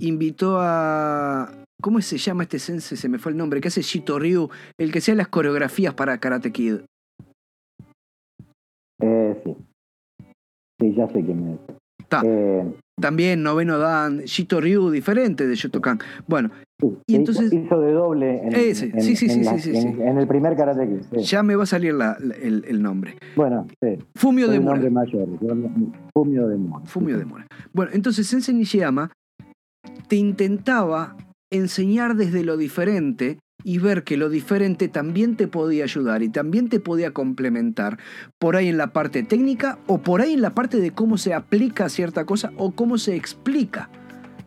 invitó a. ¿Cómo se llama este sense? Se me fue el nombre. ¿Qué hace Shito Ryu? El que hacía las coreografías para Karate Kid. Eh, sí. Sí, ya sé quién es. Eh, También Noveno Dan, Shito Ryu, diferente de Shotokan. Bueno, y entonces. Hizo de doble en, sí, sí, sí, sí, el primer Karate Kid. Ya me va a salir el, nombre. Bueno, sí. Fumio de Mora. mayor. Fumio de Mora. Fumio de Mora. Bueno, entonces Sensei Nishiyama te intentaba enseñar desde lo diferente y ver que lo diferente también te podía ayudar y también te podía complementar, por ahí en la parte técnica o por ahí en la parte de cómo se aplica cierta cosa o cómo se explica.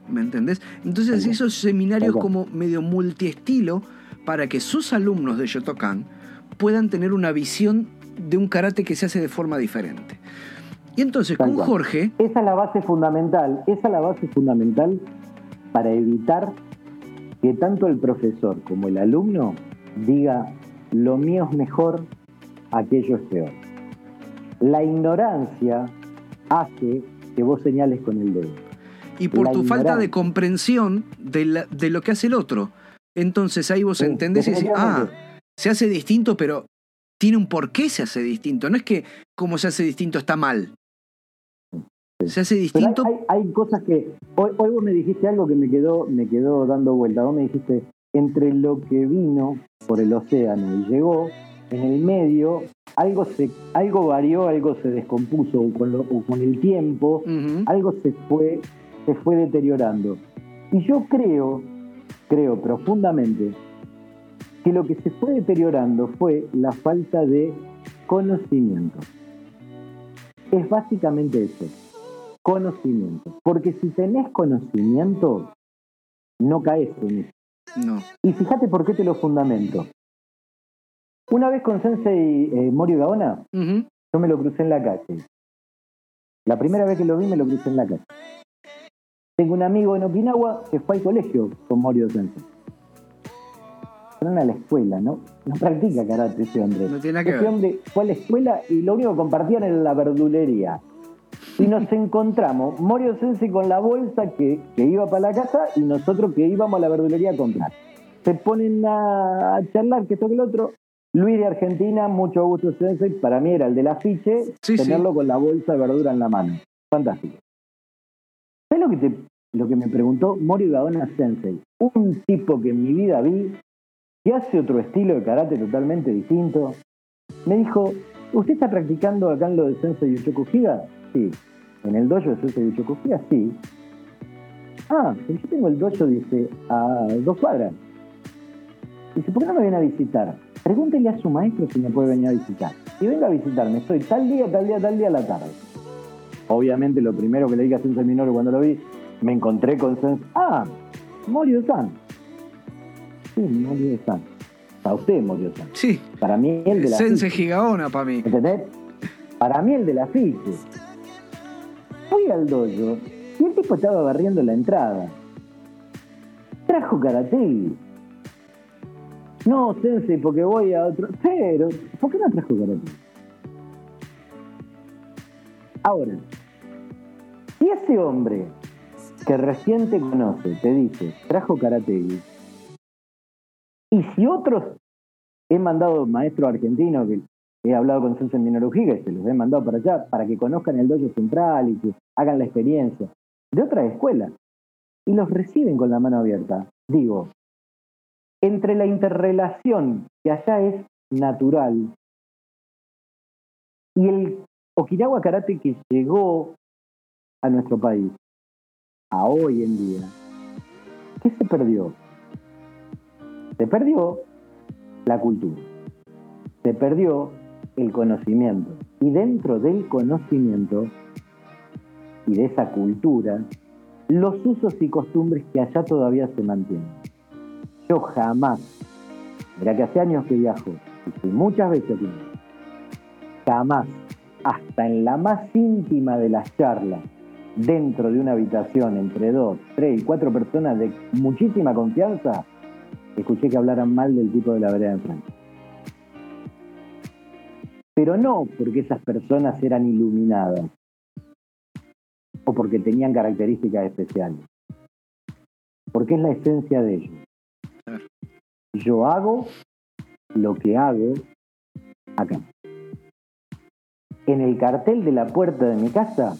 ¿Me entendés? Entonces esos seminarios como medio multiestilo para que sus alumnos de Shotokan puedan tener una visión de un karate que se hace de forma diferente. Y entonces con Jorge... Esa es la base fundamental, esa es la base fundamental para evitar que tanto el profesor como el alumno diga lo mío es mejor, aquello es peor. La ignorancia hace que vos señales con el dedo. Y por tu falta de comprensión de, de, lo que hace el otro. Entonces ahí vos entendés y decís, ah, se hace distinto, pero tiene un por qué se hace distinto. No es que como se hace distinto está mal. Se hace distinto. hay, cosas que. Hoy, vos me dijiste algo que me quedó, me quedó dando vuelta. Vos me dijiste, entre lo que vino por el océano y llegó, en el medio, algo, se, algo varió, algo se descompuso con, con el tiempo, algo se fue, se fue deteriorando. Y yo creo, creo profundamente, que lo que se fue deteriorando fue la falta de conocimiento. Es básicamente eso conocimiento. Porque si tenés conocimiento, no caes en eso. No. Y fíjate por qué te lo fundamento. Una vez con Sensei eh, Morio Gaona, yo me lo crucé en la calle. La primera vez que lo vi me lo crucé en la calle. Tengo un amigo en Okinawa que fue al colegio con Morio Sensei. Fueron a la escuela, ¿no? No practica karate ese hombre. No tiene que ese hombre fue a la escuela y lo único que compartían era la verdulería y nos encontramos Morio Sensi con la bolsa que, iba para la casa y nosotros que íbamos a la verdulería a comprar. Se ponen a, charlar, que esto que el otro. Luis de Argentina, mucho gusto Sensei, para mí era el del afiche, tenerlo con la bolsa de verdura en la mano. Fantástico. ¿Sabes lo que, lo que me preguntó Morio Gaona Sensei? Un tipo que en mi vida vi, que hace otro estilo de karate totalmente distinto. Me dijo, ¿usted está practicando acá en lo de Sensei Yoshoku Higa? Sí. ¿En el dojo de Sensei Yoshoku-Higa? Sí. Ah, yo tengo el dojo, dice, a dos cuadras. Dice, ¿por qué no me viene a visitar? pregúntele a su maestro si me puede venir a visitar. Y venga a visitarme, estoy tal día, tal día, tal día a la tarde. Obviamente lo primero que le dije a Sensei Minoru cuando lo vi, me encontré con Sensei. Ah, Morio-san. Sí, Morio-san. Para usted, Morio-san. Sí. Para mí el de la Sensei Gigaona para mí. ¿Entendés? Para mí el de la ficha. Fui al dojo y el tipo estaba barriendo la entrada. Trajo karate. No, Sensei, porque voy a otro. Pero, ¿por qué no trajo karate? Ahora, si ese hombre que recién te conoce te dice, trajo karate, y si otros he mandado maestros argentinos que he hablado con Sensei Minoru Higa, se los he mandado para allá para que conozcan el dojo central y que hagan la experiencia de otras escuelas y los reciben con la mano abierta. Digo, entre la interrelación que allá es natural y el Okinawa Karate que llegó a nuestro país, hoy en día, ¿qué se perdió? Se perdió la cultura, se perdió el conocimiento y dentro del conocimiento y de esa cultura, los usos y costumbres que allá todavía se mantienen. Yo jamás, mira que hace años que viajo, y fui muchas veces jamás, hasta en la más íntima de las charlas, dentro de una habitación entre dos, tres y cuatro personas de muchísima confianza, escuché que hablaran mal del tipo de la vereda de enfrente. Pero no porque esas personas eran iluminadas o porque tenían características especiales, porque es la esencia de ellos. Yo hago lo que hago acá. En el cartel de la puerta de mi casa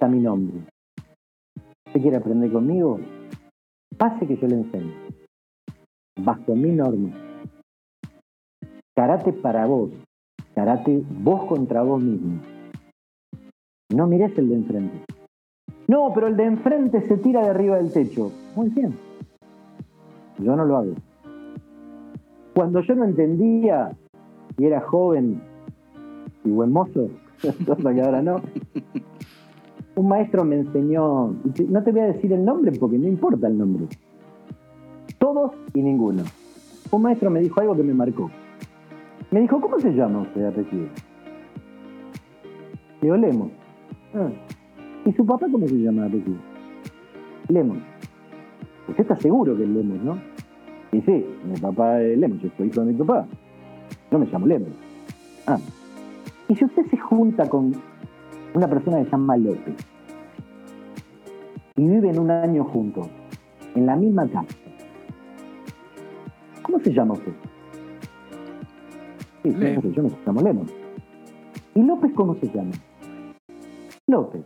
está mi nombre. ¿Usted quiere aprender conmigo? Pase que yo le enseño. Bajo mi norma. Karate para vos. Karate vos contra vos mismo. No mires el de enfrente. No, pero el de enfrente se tira de arriba del techo. Muy bien. Yo no lo hago. Cuando yo no entendía y era joven y buen mozo, cosa que ahora no, un maestro me enseñó, no te voy a decir el nombre porque no importa el nombre, todos y ninguno. Un maestro me dijo algo que me marcó. Me dijo, ¿cómo se llama usted apellido? Le Lemos. Ah. ¿Y su papá cómo se llama apellido? Lemos. Usted está seguro que es Lemos, ¿no? Y sí, mi papá es Lemos, yo soy hijo de mi papá. Yo me llamo Lemos. Ah. Y si usted se junta con una persona que se llama López y viven un año juntos, en la misma casa, ¿cómo se llama usted? Sí, sí, yo me llamo Lemos. ¿Y López cómo se llama? López.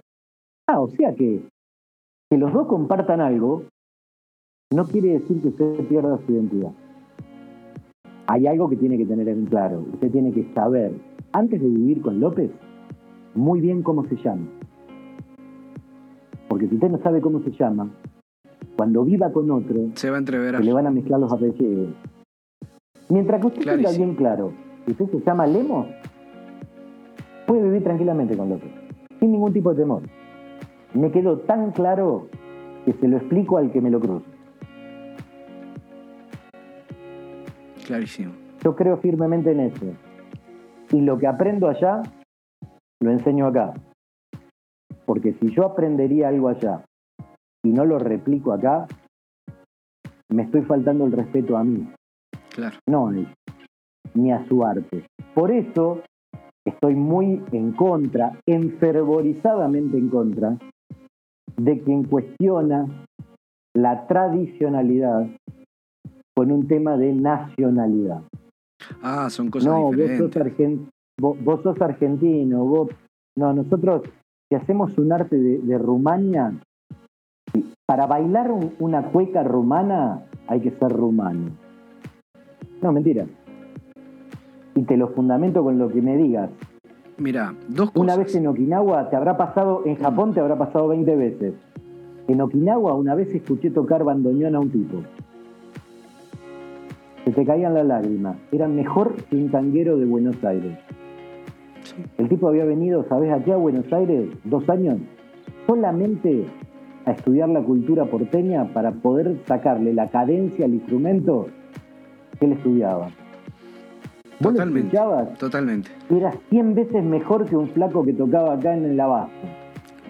Ah, o sea que que los dos compartan algo no quiere decir que usted pierda su identidad. Hay algo que tiene que tener en claro. Usted tiene que saber, antes de vivir con López, muy bien cómo se llama. Porque si usted no sabe cómo se llama, cuando viva con otro, se va a le van a mezclar los apellidos. Mientras que usted tenga bien claro que usted se llama Lemos, puede vivir tranquilamente con López, sin ningún tipo de temor. Me quedó tan claro que se lo explico al que me lo cruce. Clarísimo. Yo creo firmemente en eso. Y lo que aprendo allá, lo enseño acá. Porque si yo aprendería algo allá y no lo replico acá, me estoy faltando el respeto a mí. Claro. No a él, ni a su arte. Por eso estoy muy en contra, enfervorizadamente en contra, de quien cuestiona la tradicionalidad con un tema de nacionalidad. Ah, son cosas no, diferentes. Vos sos, vos, sos argentino, vos... No, nosotros, si hacemos un arte de, Rumania, para bailar una cueca rumana hay que ser rumano. No, mentira. Y te lo fundamento con lo que me digas. Mira, dos cosas. Una vez en Okinawa te habrá pasado, en Japón te habrá pasado 20 veces. En Okinawa una vez escuché tocar bandoneón a un tipo. se te caían las lágrimas. Era mejor que un tanguero de Buenos Aires. El tipo había venido, ¿sabes a qué? A Buenos Aires, dos años, solamente a estudiar la cultura porteña para poder sacarle la cadencia al instrumento que él estudiaba. ¿Vos lo Totalmente. escuchabas? Totalmente. Era 100 veces mejor que un flaco que tocaba acá en el abasto.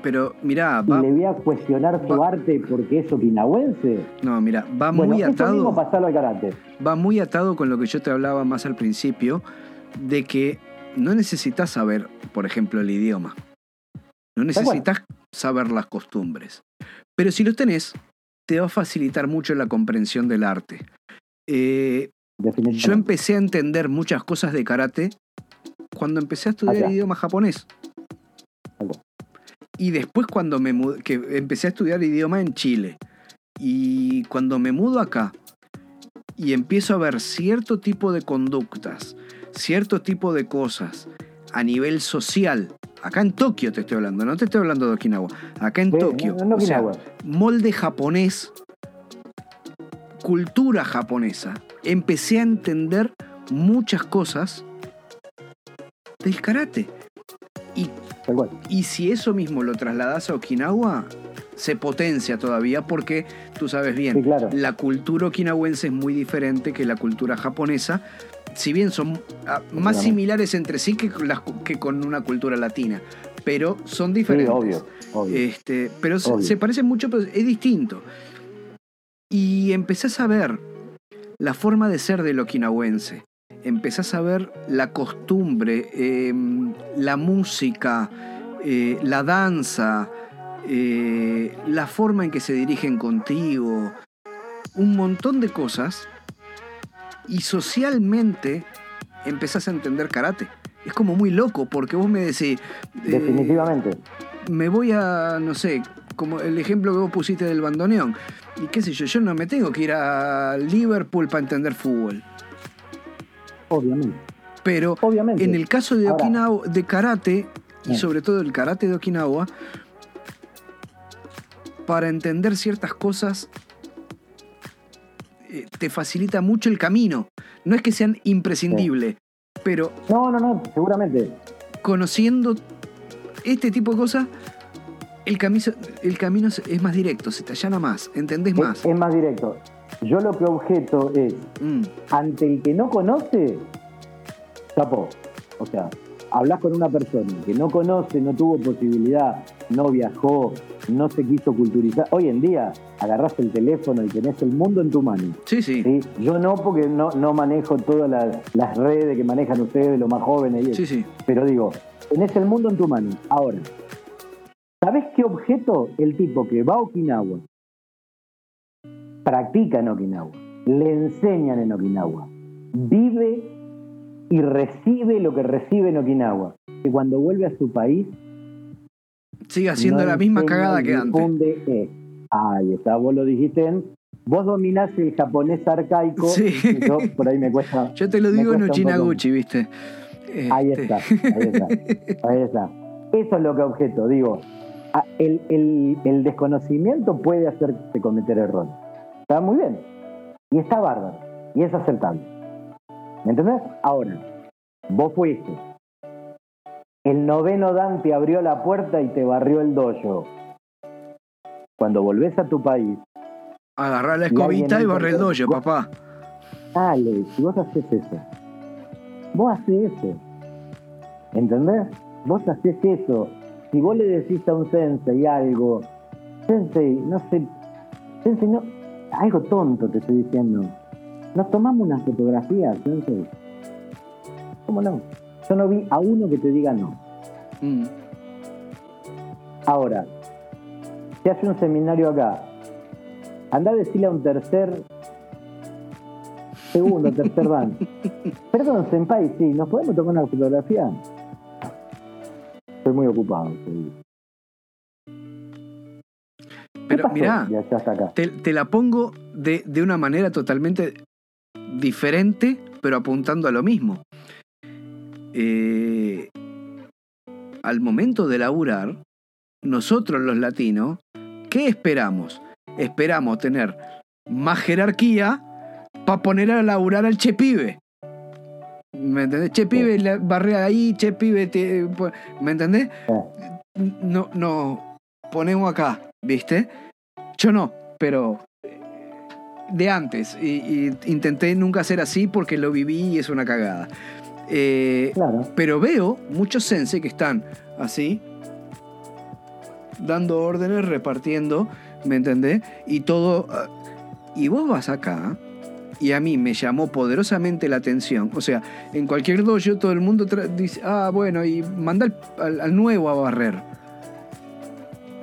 Pero mirá, Y va, le voy a cuestionar su arte porque es okinawense. no, mirá, va Bueno, muy atado. mismo al karate. va muy atado con lo que yo te hablaba más al principio, de que no necesitas saber, por ejemplo, el idioma. No necesitas saber las costumbres. Pero si lo tenés, te va a facilitar mucho la comprensión del arte. Eh, yo empecé a entender muchas cosas de karate cuando empecé a estudiar Allá. idioma japonés. Allá. Y después cuando me mudé, que empecé a estudiar idioma en Chile. Y cuando me mudo acá y empiezo a ver cierto tipo de conductas, cierto tipo de cosas a nivel social, acá en Tokio te estoy hablando, no te estoy hablando de Okinawa, acá en Sí, Tokio, no- no o sea, molde japonés, cultura japonesa, empecé a entender muchas cosas del karate. Y, y si eso mismo lo trasladas a Okinawa, se potencia todavía porque tú sabes bien, Sí, claro. la cultura okinawense es muy diferente que la cultura japonesa, si bien son ah, más similares entre sí que con, las- que con una cultura latina, pero son Sí, diferentes. obvio. obvio. Este, pero se, parecen mucho, pero es distinto. Y empezás a ver la forma de ser del okinawense. Empezás a ver la costumbre, eh, la música, eh, la danza, eh, la forma en que se dirigen contigo, un montón de cosas. Y socialmente empezás a entender karate. Es como muy loco, porque vos me decís... eh, Definitivamente. me voy a, no sé, como el ejemplo que vos pusiste del bandoneón. Y qué sé yo, yo no me tengo que ir a Liverpool para entender fútbol. Obviamente. Pero Obviamente. en el caso de Ahora- Okinawa, de karate, y sobre todo el karate de Okinawa, para entender ciertas cosas te facilita mucho el camino. No es que sean imprescindibles, pero No, no, no, seguramente. conociendo este tipo de cosas, el camino, el camino es más directo, se te allana más, entendés más. Es, es más directo. Yo lo que objeto es, Mm, ante el que no conoce, chapó. O sea, hablas con una persona que no conoce, no tuvo posibilidad, no viajó, no se quiso culturizar. Hoy en día agarras el teléfono y tenés el mundo en tu mano. sí, sí, ¿sí? Yo no, porque no, no manejo todas las, las redes que manejan ustedes, los más jóvenes y eso. sí, sí. Pero digo, tenés el mundo en tu mano. Ahora, ¿sabés qué objeto el tipo que va a Okinawa practica en Okinawa? Le enseñan en Okinawa. Vive y recibe lo que recibe en Okinawa. Que cuando vuelve a su país. Sigue haciendo no la misma cagada que antes. eso. Ahí está, vos lo dijiste en. Vos dominás el japonés arcaico. Sí. y Yo por ahí me cuesta. Yo te lo digo en. Uchinaguchi, ¿viste? Ahí Este, está, ahí está, ahí está. Eso es lo que objeto, digo. a- El, el- el desconocimiento puede hacerte cometer errores. Está muy bien. Y está bárbaro. Y es aceptable. ¿Me entendés? Ahora, vos fuiste. El noveno Dan te abrió la puerta y te barrió el dojo. Cuando volvés a tu país, Agarrá la Y escobita y entra barre el dojo, papá. dale, si vos haces eso, vos haces eso. ¿Entendés? Vos haces eso. Si vos le decís a un sensei algo, sensei, no sé, sensei, no, algo tonto te estoy diciendo. Nos tomamos una fotografía, sensei. ¿Cómo no? Yo no vi a uno que te diga no. Mm, Ahora, se hace un seminario acá. Anda a decirle a un tercer, segundo, tercer dan. Perdón, senpai, sí, ¿nos podemos tomar una fotografía? Estoy muy ocupado. ¿Qué Pero mirá, Ya está hasta acá. te, te la pongo de, de una manera totalmente diferente, pero apuntando a lo mismo. Eh, al momento de laburar, nosotros los latinos, ¿qué esperamos? Esperamos tener más jerarquía para poner a laburar al che pibe. ¿Me entendés? Che pibe, la barre ahí, che pibe, te- ¿me entendés? No, no, ponemos acá, ¿viste? Yo no, pero de antes. Y, y intenté nunca ser así porque lo viví y es una cagada. Eh, Claro. pero veo muchos sense que están así, dando órdenes, repartiendo, ¿me entendés? Y todo. ah, Y vos vas acá, y a mí me llamó poderosamente la atención. O sea, en cualquier dojo todo el mundo dice, ah, bueno, y manda al, al- al nuevo a barrer.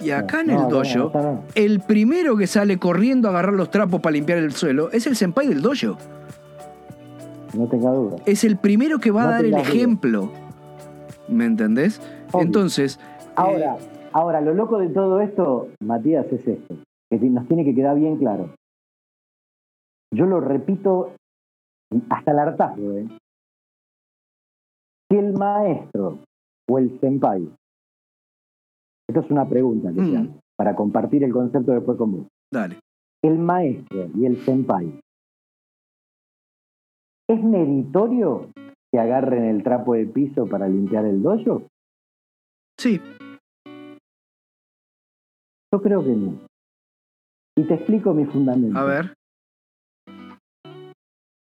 Y acá en el dojo, el primero que sale corriendo a agarrar los trapos para limpiar el suelo es el senpai del dojo. No tenga duda. Es el primero que va No a dar el duda. ejemplo. ¿Me entendés? Obvio. Entonces. Ahora, eh, ahora, lo loco de todo esto, Matías, es esto, que nos tiene que quedar bien claro. Yo lo repito hasta el hartazgo, ¿eh? Si el maestro o el senpai, esto es una pregunta que Mm. para compartir el concepto después con vos. dale. El maestro y el senpai, ¿es meritorio que agarren el trapo de piso para limpiar el dojo? Sí, Yo creo que no. Y te explico mi fundamento. a ver.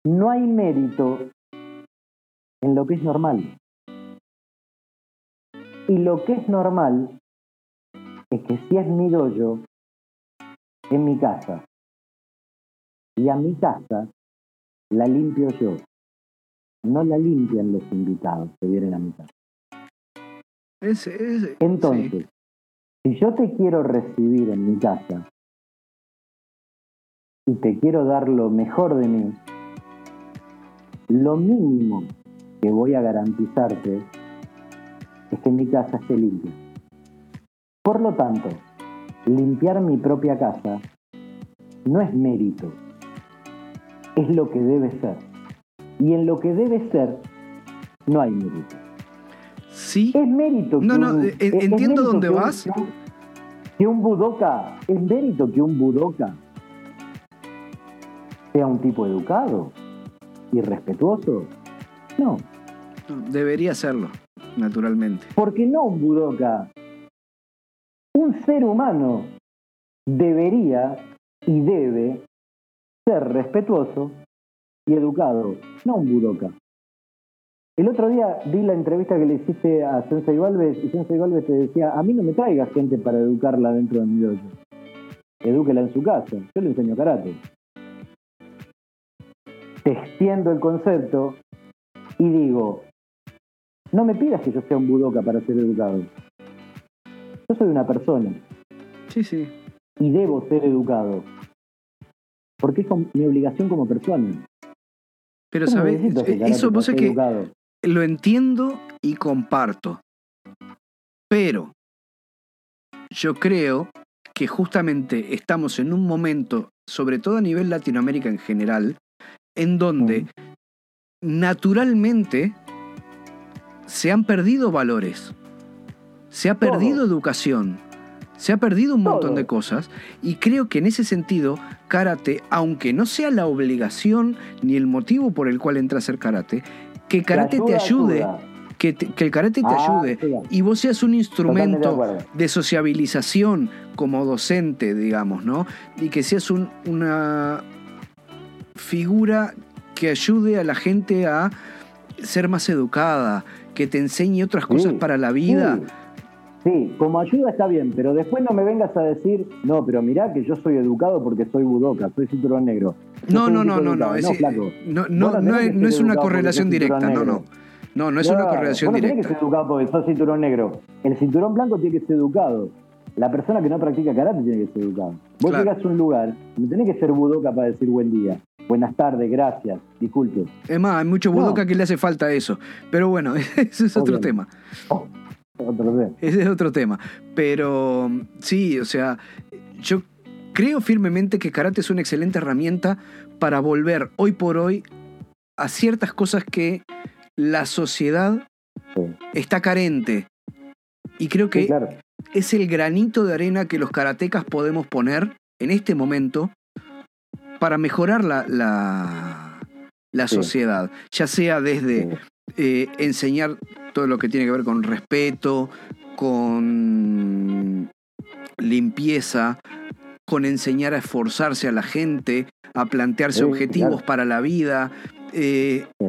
No hay mérito en lo que es normal. Y lo que es normal que si es mi dojo, en mi casa, y a mi casa la limpio yo, no la limpian los invitados que vienen a mi casa. Es, es- Entonces, si yo te quiero recibir en mi casa y te quiero dar lo mejor de mí, lo mínimo que voy a garantizarte es que mi casa esté limpia. Por lo tanto, limpiar mi propia casa no es mérito, es lo que debe ser. Y en lo que debe ser, no hay mérito. sí, Es mérito. No, que no, un- eh, es- es entiendo dónde que vas. Que un, que un budoka, es mérito que un budoka sea un tipo educado y respetuoso. No, debería serlo, naturalmente. porque no un budoka. Un ser humano debería y debe ser respetuoso y educado, no un budoka. El otro día vi la entrevista que le hiciste a Sensei Galvez y Sensei Galvez te decía, a mí no me traiga gente para educarla dentro de mi dojo. Edúquela en su casa. Yo le enseño karate. Te extiendo el concepto y digo, no me pidas que yo sea un budoka para ser educado. Yo soy una persona Sí, sí. y debo ser educado. Porque es mi obligación como persona. Pero, no ¿sabes? karate Eso vos es que educado. lo entiendo y comparto. Pero yo creo que justamente estamos en un momento, sobre todo a nivel Latinoamérica en general, en donde naturalmente se han perdido valores, se ha perdido Todo. educación, se ha perdido un montón Todo. de cosas y creo que en ese sentido karate, aunque no sea la obligación ni el motivo por el cual entra a hacer karate, que karate te ayude, ayuda. Que, te- que el karate te Ah, ayude y vos seas un de instrumento de sociabilización como docente, digamos, ¿no? Y que seas un- una figura que ayude a la gente a ser más educada, que te enseñe otras cosas Sí, para la vida. Sí, sí, como ayuda está bien, pero después no me vengas a decir, no, pero mirá que yo soy educado porque soy budoka, soy cinturón negro. No, no, no, no, no, es- no, no, es, no una correlación directa, no, no. No, no es una correlación vos no tenés que directa. ser educado porque sos cinturón negro. El cinturón blanco tiene que ser educado. La persona que no practica karate tiene que ser educado. Vos Claro. llegás a un lugar, no tenés que ser budoka para decir buen día. Buenas tardes, gracias, disculpe. Es más, hay mucho No. budoka que le hace falta eso. Pero bueno, ese es otro tema. Oh, otro. Ese es otro tema. Pero sí, o sea, yo creo firmemente que karate es una excelente herramienta para volver hoy por hoy a ciertas cosas que la sociedad Sí. está carente. Y creo que Sí, claro. es el granito de arena que los karatecas podemos poner en este momento para mejorar la, la, la Sí. sociedad, ya sea desde. Eh, enseñar todo lo que tiene que ver con respeto, con limpieza, con enseñar a esforzarse a la gente, a plantearse Sí, objetivos claro. para la vida, eh, Sí.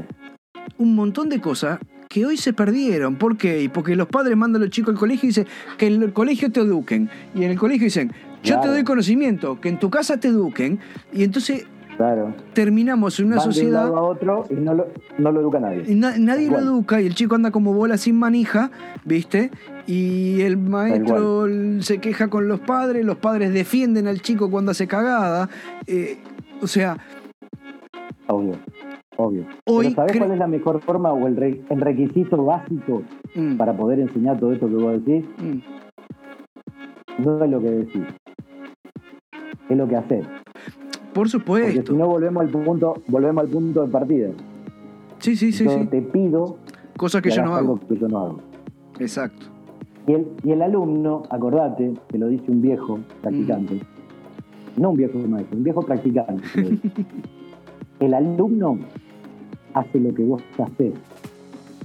un montón de cosas que hoy se perdieron. ¿Por qué? Y porque los padres mandan a los chicos al colegio y dicen que en el colegio te eduquen. Y en el colegio dicen, yo te doy conocimiento, que en tu casa te eduquen. Y entonces Claro. terminamos en una Van de un sociedad lado a otro y no lo, no lo educa nadie. na- nadie lo educa y el chico anda como bola sin manija, ¿viste? Y el maestro se queja con los padres, los padres defienden al chico cuando hace cagada. eh, o sea, Obvio. Obvio. Hoy Pero ¿sabés cuál es la mejor forma o el, re- el requisito básico mm, para poder enseñar todo esto que vos decís? mm, No es lo que decís. Es lo que hacer. Por Porque si supuesto. no volvemos al punto, volvemos al punto de partida. Sí, sí, sí, yo sí. te pido Cosas que que yo no hago. que yo no hago. Exacto. Y el, y el alumno, acordate, que lo dice un viejo practicante, Mm. no un viejo maestro, un viejo practicante. el alumno hace lo que vos haces,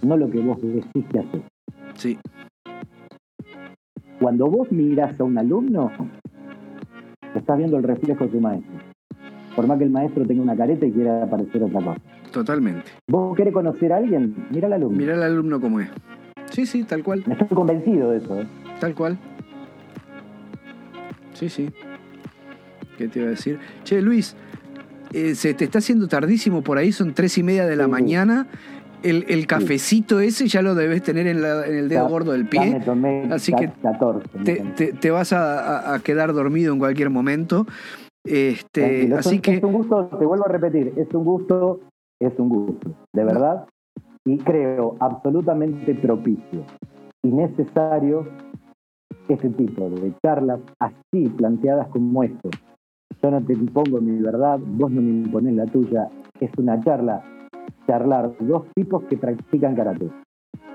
no lo que vos decís que hacer. Sí, Cuando vos mirás a un alumno, estás viendo el reflejo de tu maestro. Por más que el maestro tenga una careta y quiera parecer otra cosa. totalmente. ¿Vos querés conocer a alguien? Mira al alumno. Mirá al alumno como es. Sí, sí, tal cual, Me estoy convencido de eso. ¿eh? tal cual. Sí, sí. ¿Qué te iba a decir? Che, Luis, eh, se te está haciendo tardísimo por ahí, son tres y media de la Sí, mañana. El, el cafecito ese ya lo debes tener en, la- en el dedo Ya- gordo del Ya me pie. tomé Así que 14. me Te, tomé. te- te vas a quedar dormido en cualquier momento. Este, Tranquilo, es así un- que, Es un gusto, te vuelvo a repetir, es un gusto, es un gusto, de verdad. Y creo absolutamente propicio y necesario este tipo de charlas así planteadas como esto. Yo no te impongo mi verdad, vos no me imponés la tuya. Es una charla, charlar dos tipos que practican karate.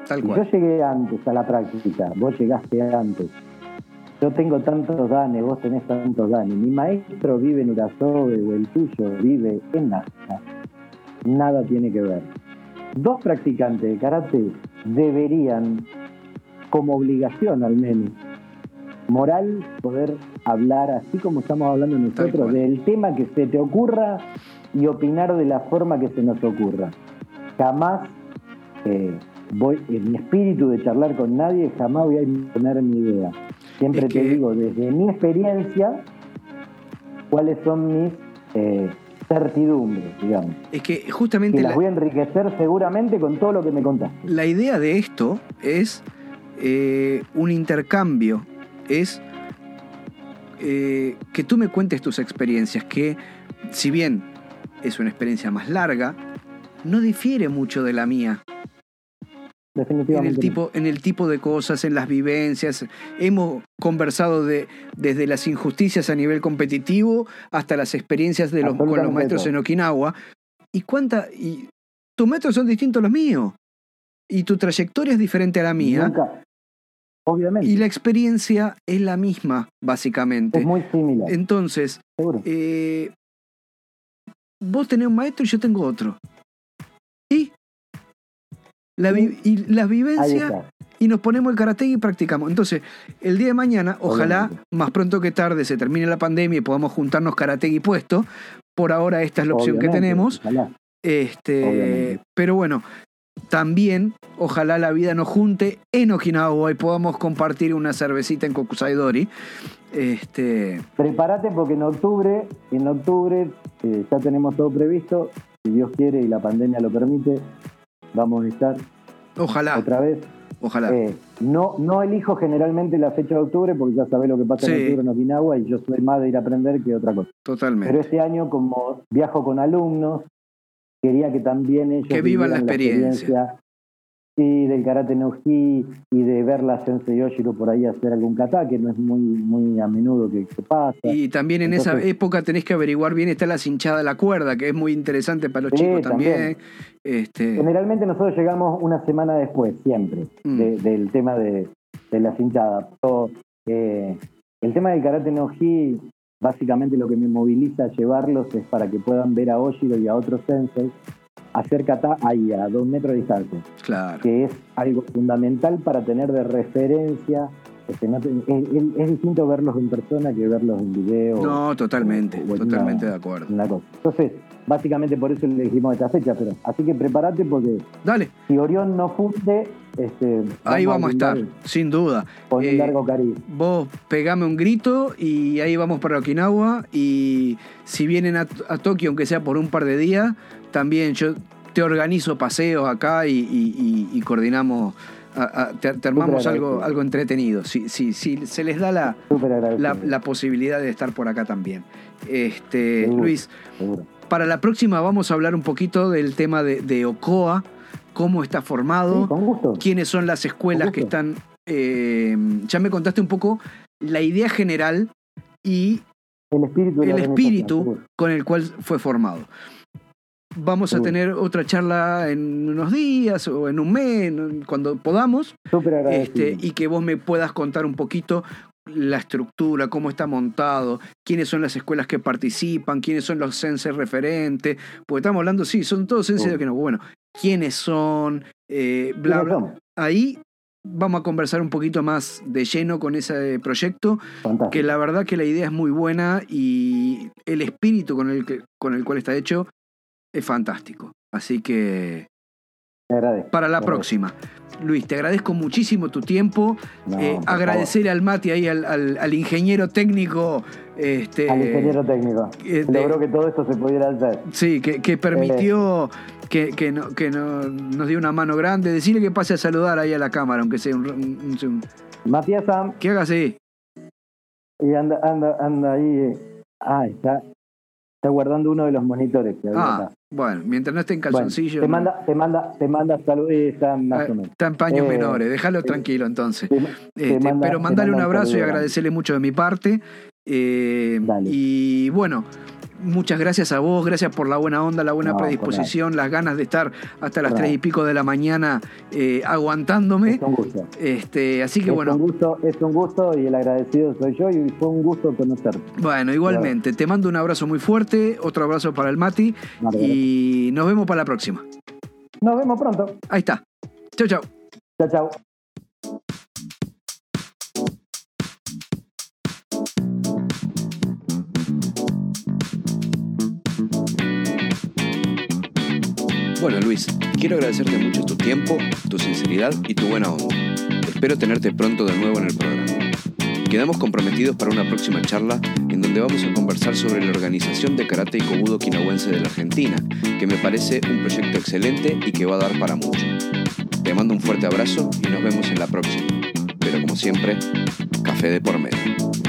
tal Si yo cual. llegué antes a la práctica, vos llegaste antes. Yo tengo tantos danes, vos tenés tantos danes. Mi maestro vive en Urasobe o el tuyo vive en Nazca. Nada tiene que ver. Dos practicantes de karate deberían, como obligación al menos, moral, poder hablar así como estamos hablando nosotros, del tema que se te ocurra y opinar de la forma que se nos ocurra. Jamás eh, voy, en mi espíritu de charlar con nadie, jamás voy a imponer mi idea. Siempre Es te digo, desde mi experiencia, cuáles son mis eh, certidumbres, digamos. Es que justamente Que las la, voy a enriquecer seguramente con todo lo que me contaste. la idea de esto es eh, un intercambio, es eh, que tú me cuentes tus experiencias, que si bien es una experiencia más larga, no difiere mucho de la mía. En el, tipo, en el tipo de cosas, en las vivencias. Hemos conversado de, desde las injusticias a nivel competitivo hasta las experiencias de los, con los maestros en Okinawa. ¿Y cuánta? Y tus maestros son distintos a los míos. Y tu trayectoria es diferente a la mía. Nunca- obviamente. Y la experiencia es la misma, básicamente. es muy similar, Entonces, eh, vos tenés un maestro y yo tengo otro. ¿Y? La vi- y las vivencias y nos ponemos el karate y practicamos. Entonces, el día de mañana, ojalá Obviamente. más pronto que tarde se termine la pandemia y podamos juntarnos karate y puesto. Por ahora esta es la opción que tenemos. ojalá. Este, Obviamente. pero bueno, también ojalá la vida nos junte en Okinawa y podamos compartir una cervecita en Kokusaidori. Este, Prepárate porque en octubre, en octubre eh, ya tenemos todo previsto. Si Dios quiere y la pandemia lo permite, vamos a estar ojalá, otra vez. ojalá. Eh, no, no elijo generalmente la fecha de octubre porque ya sabés lo que pasa Sí. en octubre en Okinawa y yo soy más de ir a aprender que otra cosa. totalmente. Pero este año, como viajo con alumnos, quería que también ellos Que vivan la experiencia. Sí, del karate no gi y de ver la Sensei Yoshiro por ahí hacer algún kata, que no es muy, muy a menudo que, que pasa. Y también en esa época tenés que averiguar bien, está la cinchada de la cuerda, que es muy interesante para los Sí, chicos también. también. Este, Generalmente nosotros llegamos una semana después, siempre, Mm. de- del tema de, de la cinchada. Pero, eh, el tema del karate no gi básicamente lo que me moviliza a llevarlos es para que puedan ver a Oshiro y a otros sensei hacer kata ahí, a dos metros de distancia. Claro. Que es algo fundamental para tener de referencia. Este, no te- es, distinto verlos en persona que verlos en video. No, totalmente, o totalmente una- de acuerdo. en una cosa. Entonces, básicamente por eso le dijimos esta fecha, pero así que prepárate porque Dale, si Orión no funde, este, ahí vamos a estar, sin duda. Con Eh, un largo cariño. Vos pegame un grito y ahí vamos para Okinawa. Y si vienen a, a Tokio, aunque sea por un par de días, también yo te organizo paseos acá y, y- y- y coordinamos, a- a- te, te armamos algo, algo entretenido. Si, si, si se les da la, la, la posibilidad de estar por acá también. Este, Seguro. Luis, seguro. para la próxima vamos a hablar un poquito del tema de, de Ocoa, cómo está formado Sí, quiénes son las escuelas que están. eh, ya me contaste un poco la idea general y El espíritu, el espíritu con el cual fue formado. Vamos a tener otra charla en unos días o en un mes, cuando podamos, este, y que vos me puedas contar un poquito la estructura, cómo está montado, quiénes son las escuelas que participan, quiénes son los senses referentes, porque estamos hablando, sí, son todos senses Seguro. que no, bueno, quiénes son, eh, bla, ¿Quiénes bla, ahí vamos a conversar un poquito más de lleno con ese proyecto, Fantástico. que la verdad que la idea es muy buena y el espíritu con el, que, con el cual está hecho es fantástico. Así que para la próxima. Luis, te agradezco muchísimo tu tiempo. No, Eh, agradecer al Mati ahí, al, al- al ingeniero técnico. Este. Al ingeniero técnico. eh, Logró que todo esto se pudiera hacer. Sí, que, que permitió que, que, no- que no- nos dio una mano grande. Decirle que pase a saludar ahí a la cámara, aunque sea un, un- un- Matías Sam, que haga así. y anda, anda, anda ahí. eh. Ah, está, está guardando uno de los monitores que había Ah, acá. bueno, mientras no esté en Bueno, calzoncillo. te no- manda, te manda, te manda salud, eh, está más eh, o menos. está en paños Eh, menores, déjalo te- tranquilo entonces. Te- Este, te manda- pero te mandale un abrazo y agradecerle mucho de mi parte. Eh, Dale. y bueno, muchas gracias a vos, gracias por la buena onda, la buena No, predisposición, las ganas de estar hasta las tres y pico de la mañana eh, aguantándome. Es un gusto. Este, así que es bueno, un gusto, es un gusto y el agradecido soy yo y fue un gusto conocerte. bueno, igualmente, te mando un abrazo muy fuerte, otro abrazo para el Mati y nos vemos para la próxima. Nos vemos pronto. Ahí está. Chau, chau. Chao, chao. Bueno, Luis, quiero agradecerte mucho tu tiempo, tu sinceridad y tu buena onda. Espero tenerte pronto de nuevo en el programa. Quedamos comprometidos para una próxima charla en donde vamos a conversar sobre la organización de karate y kobudo okinawense de la Argentina, que me parece un proyecto excelente y que va a dar para mucho. Te mando un fuerte abrazo y nos vemos en la próxima. Pero como siempre, café de por medio.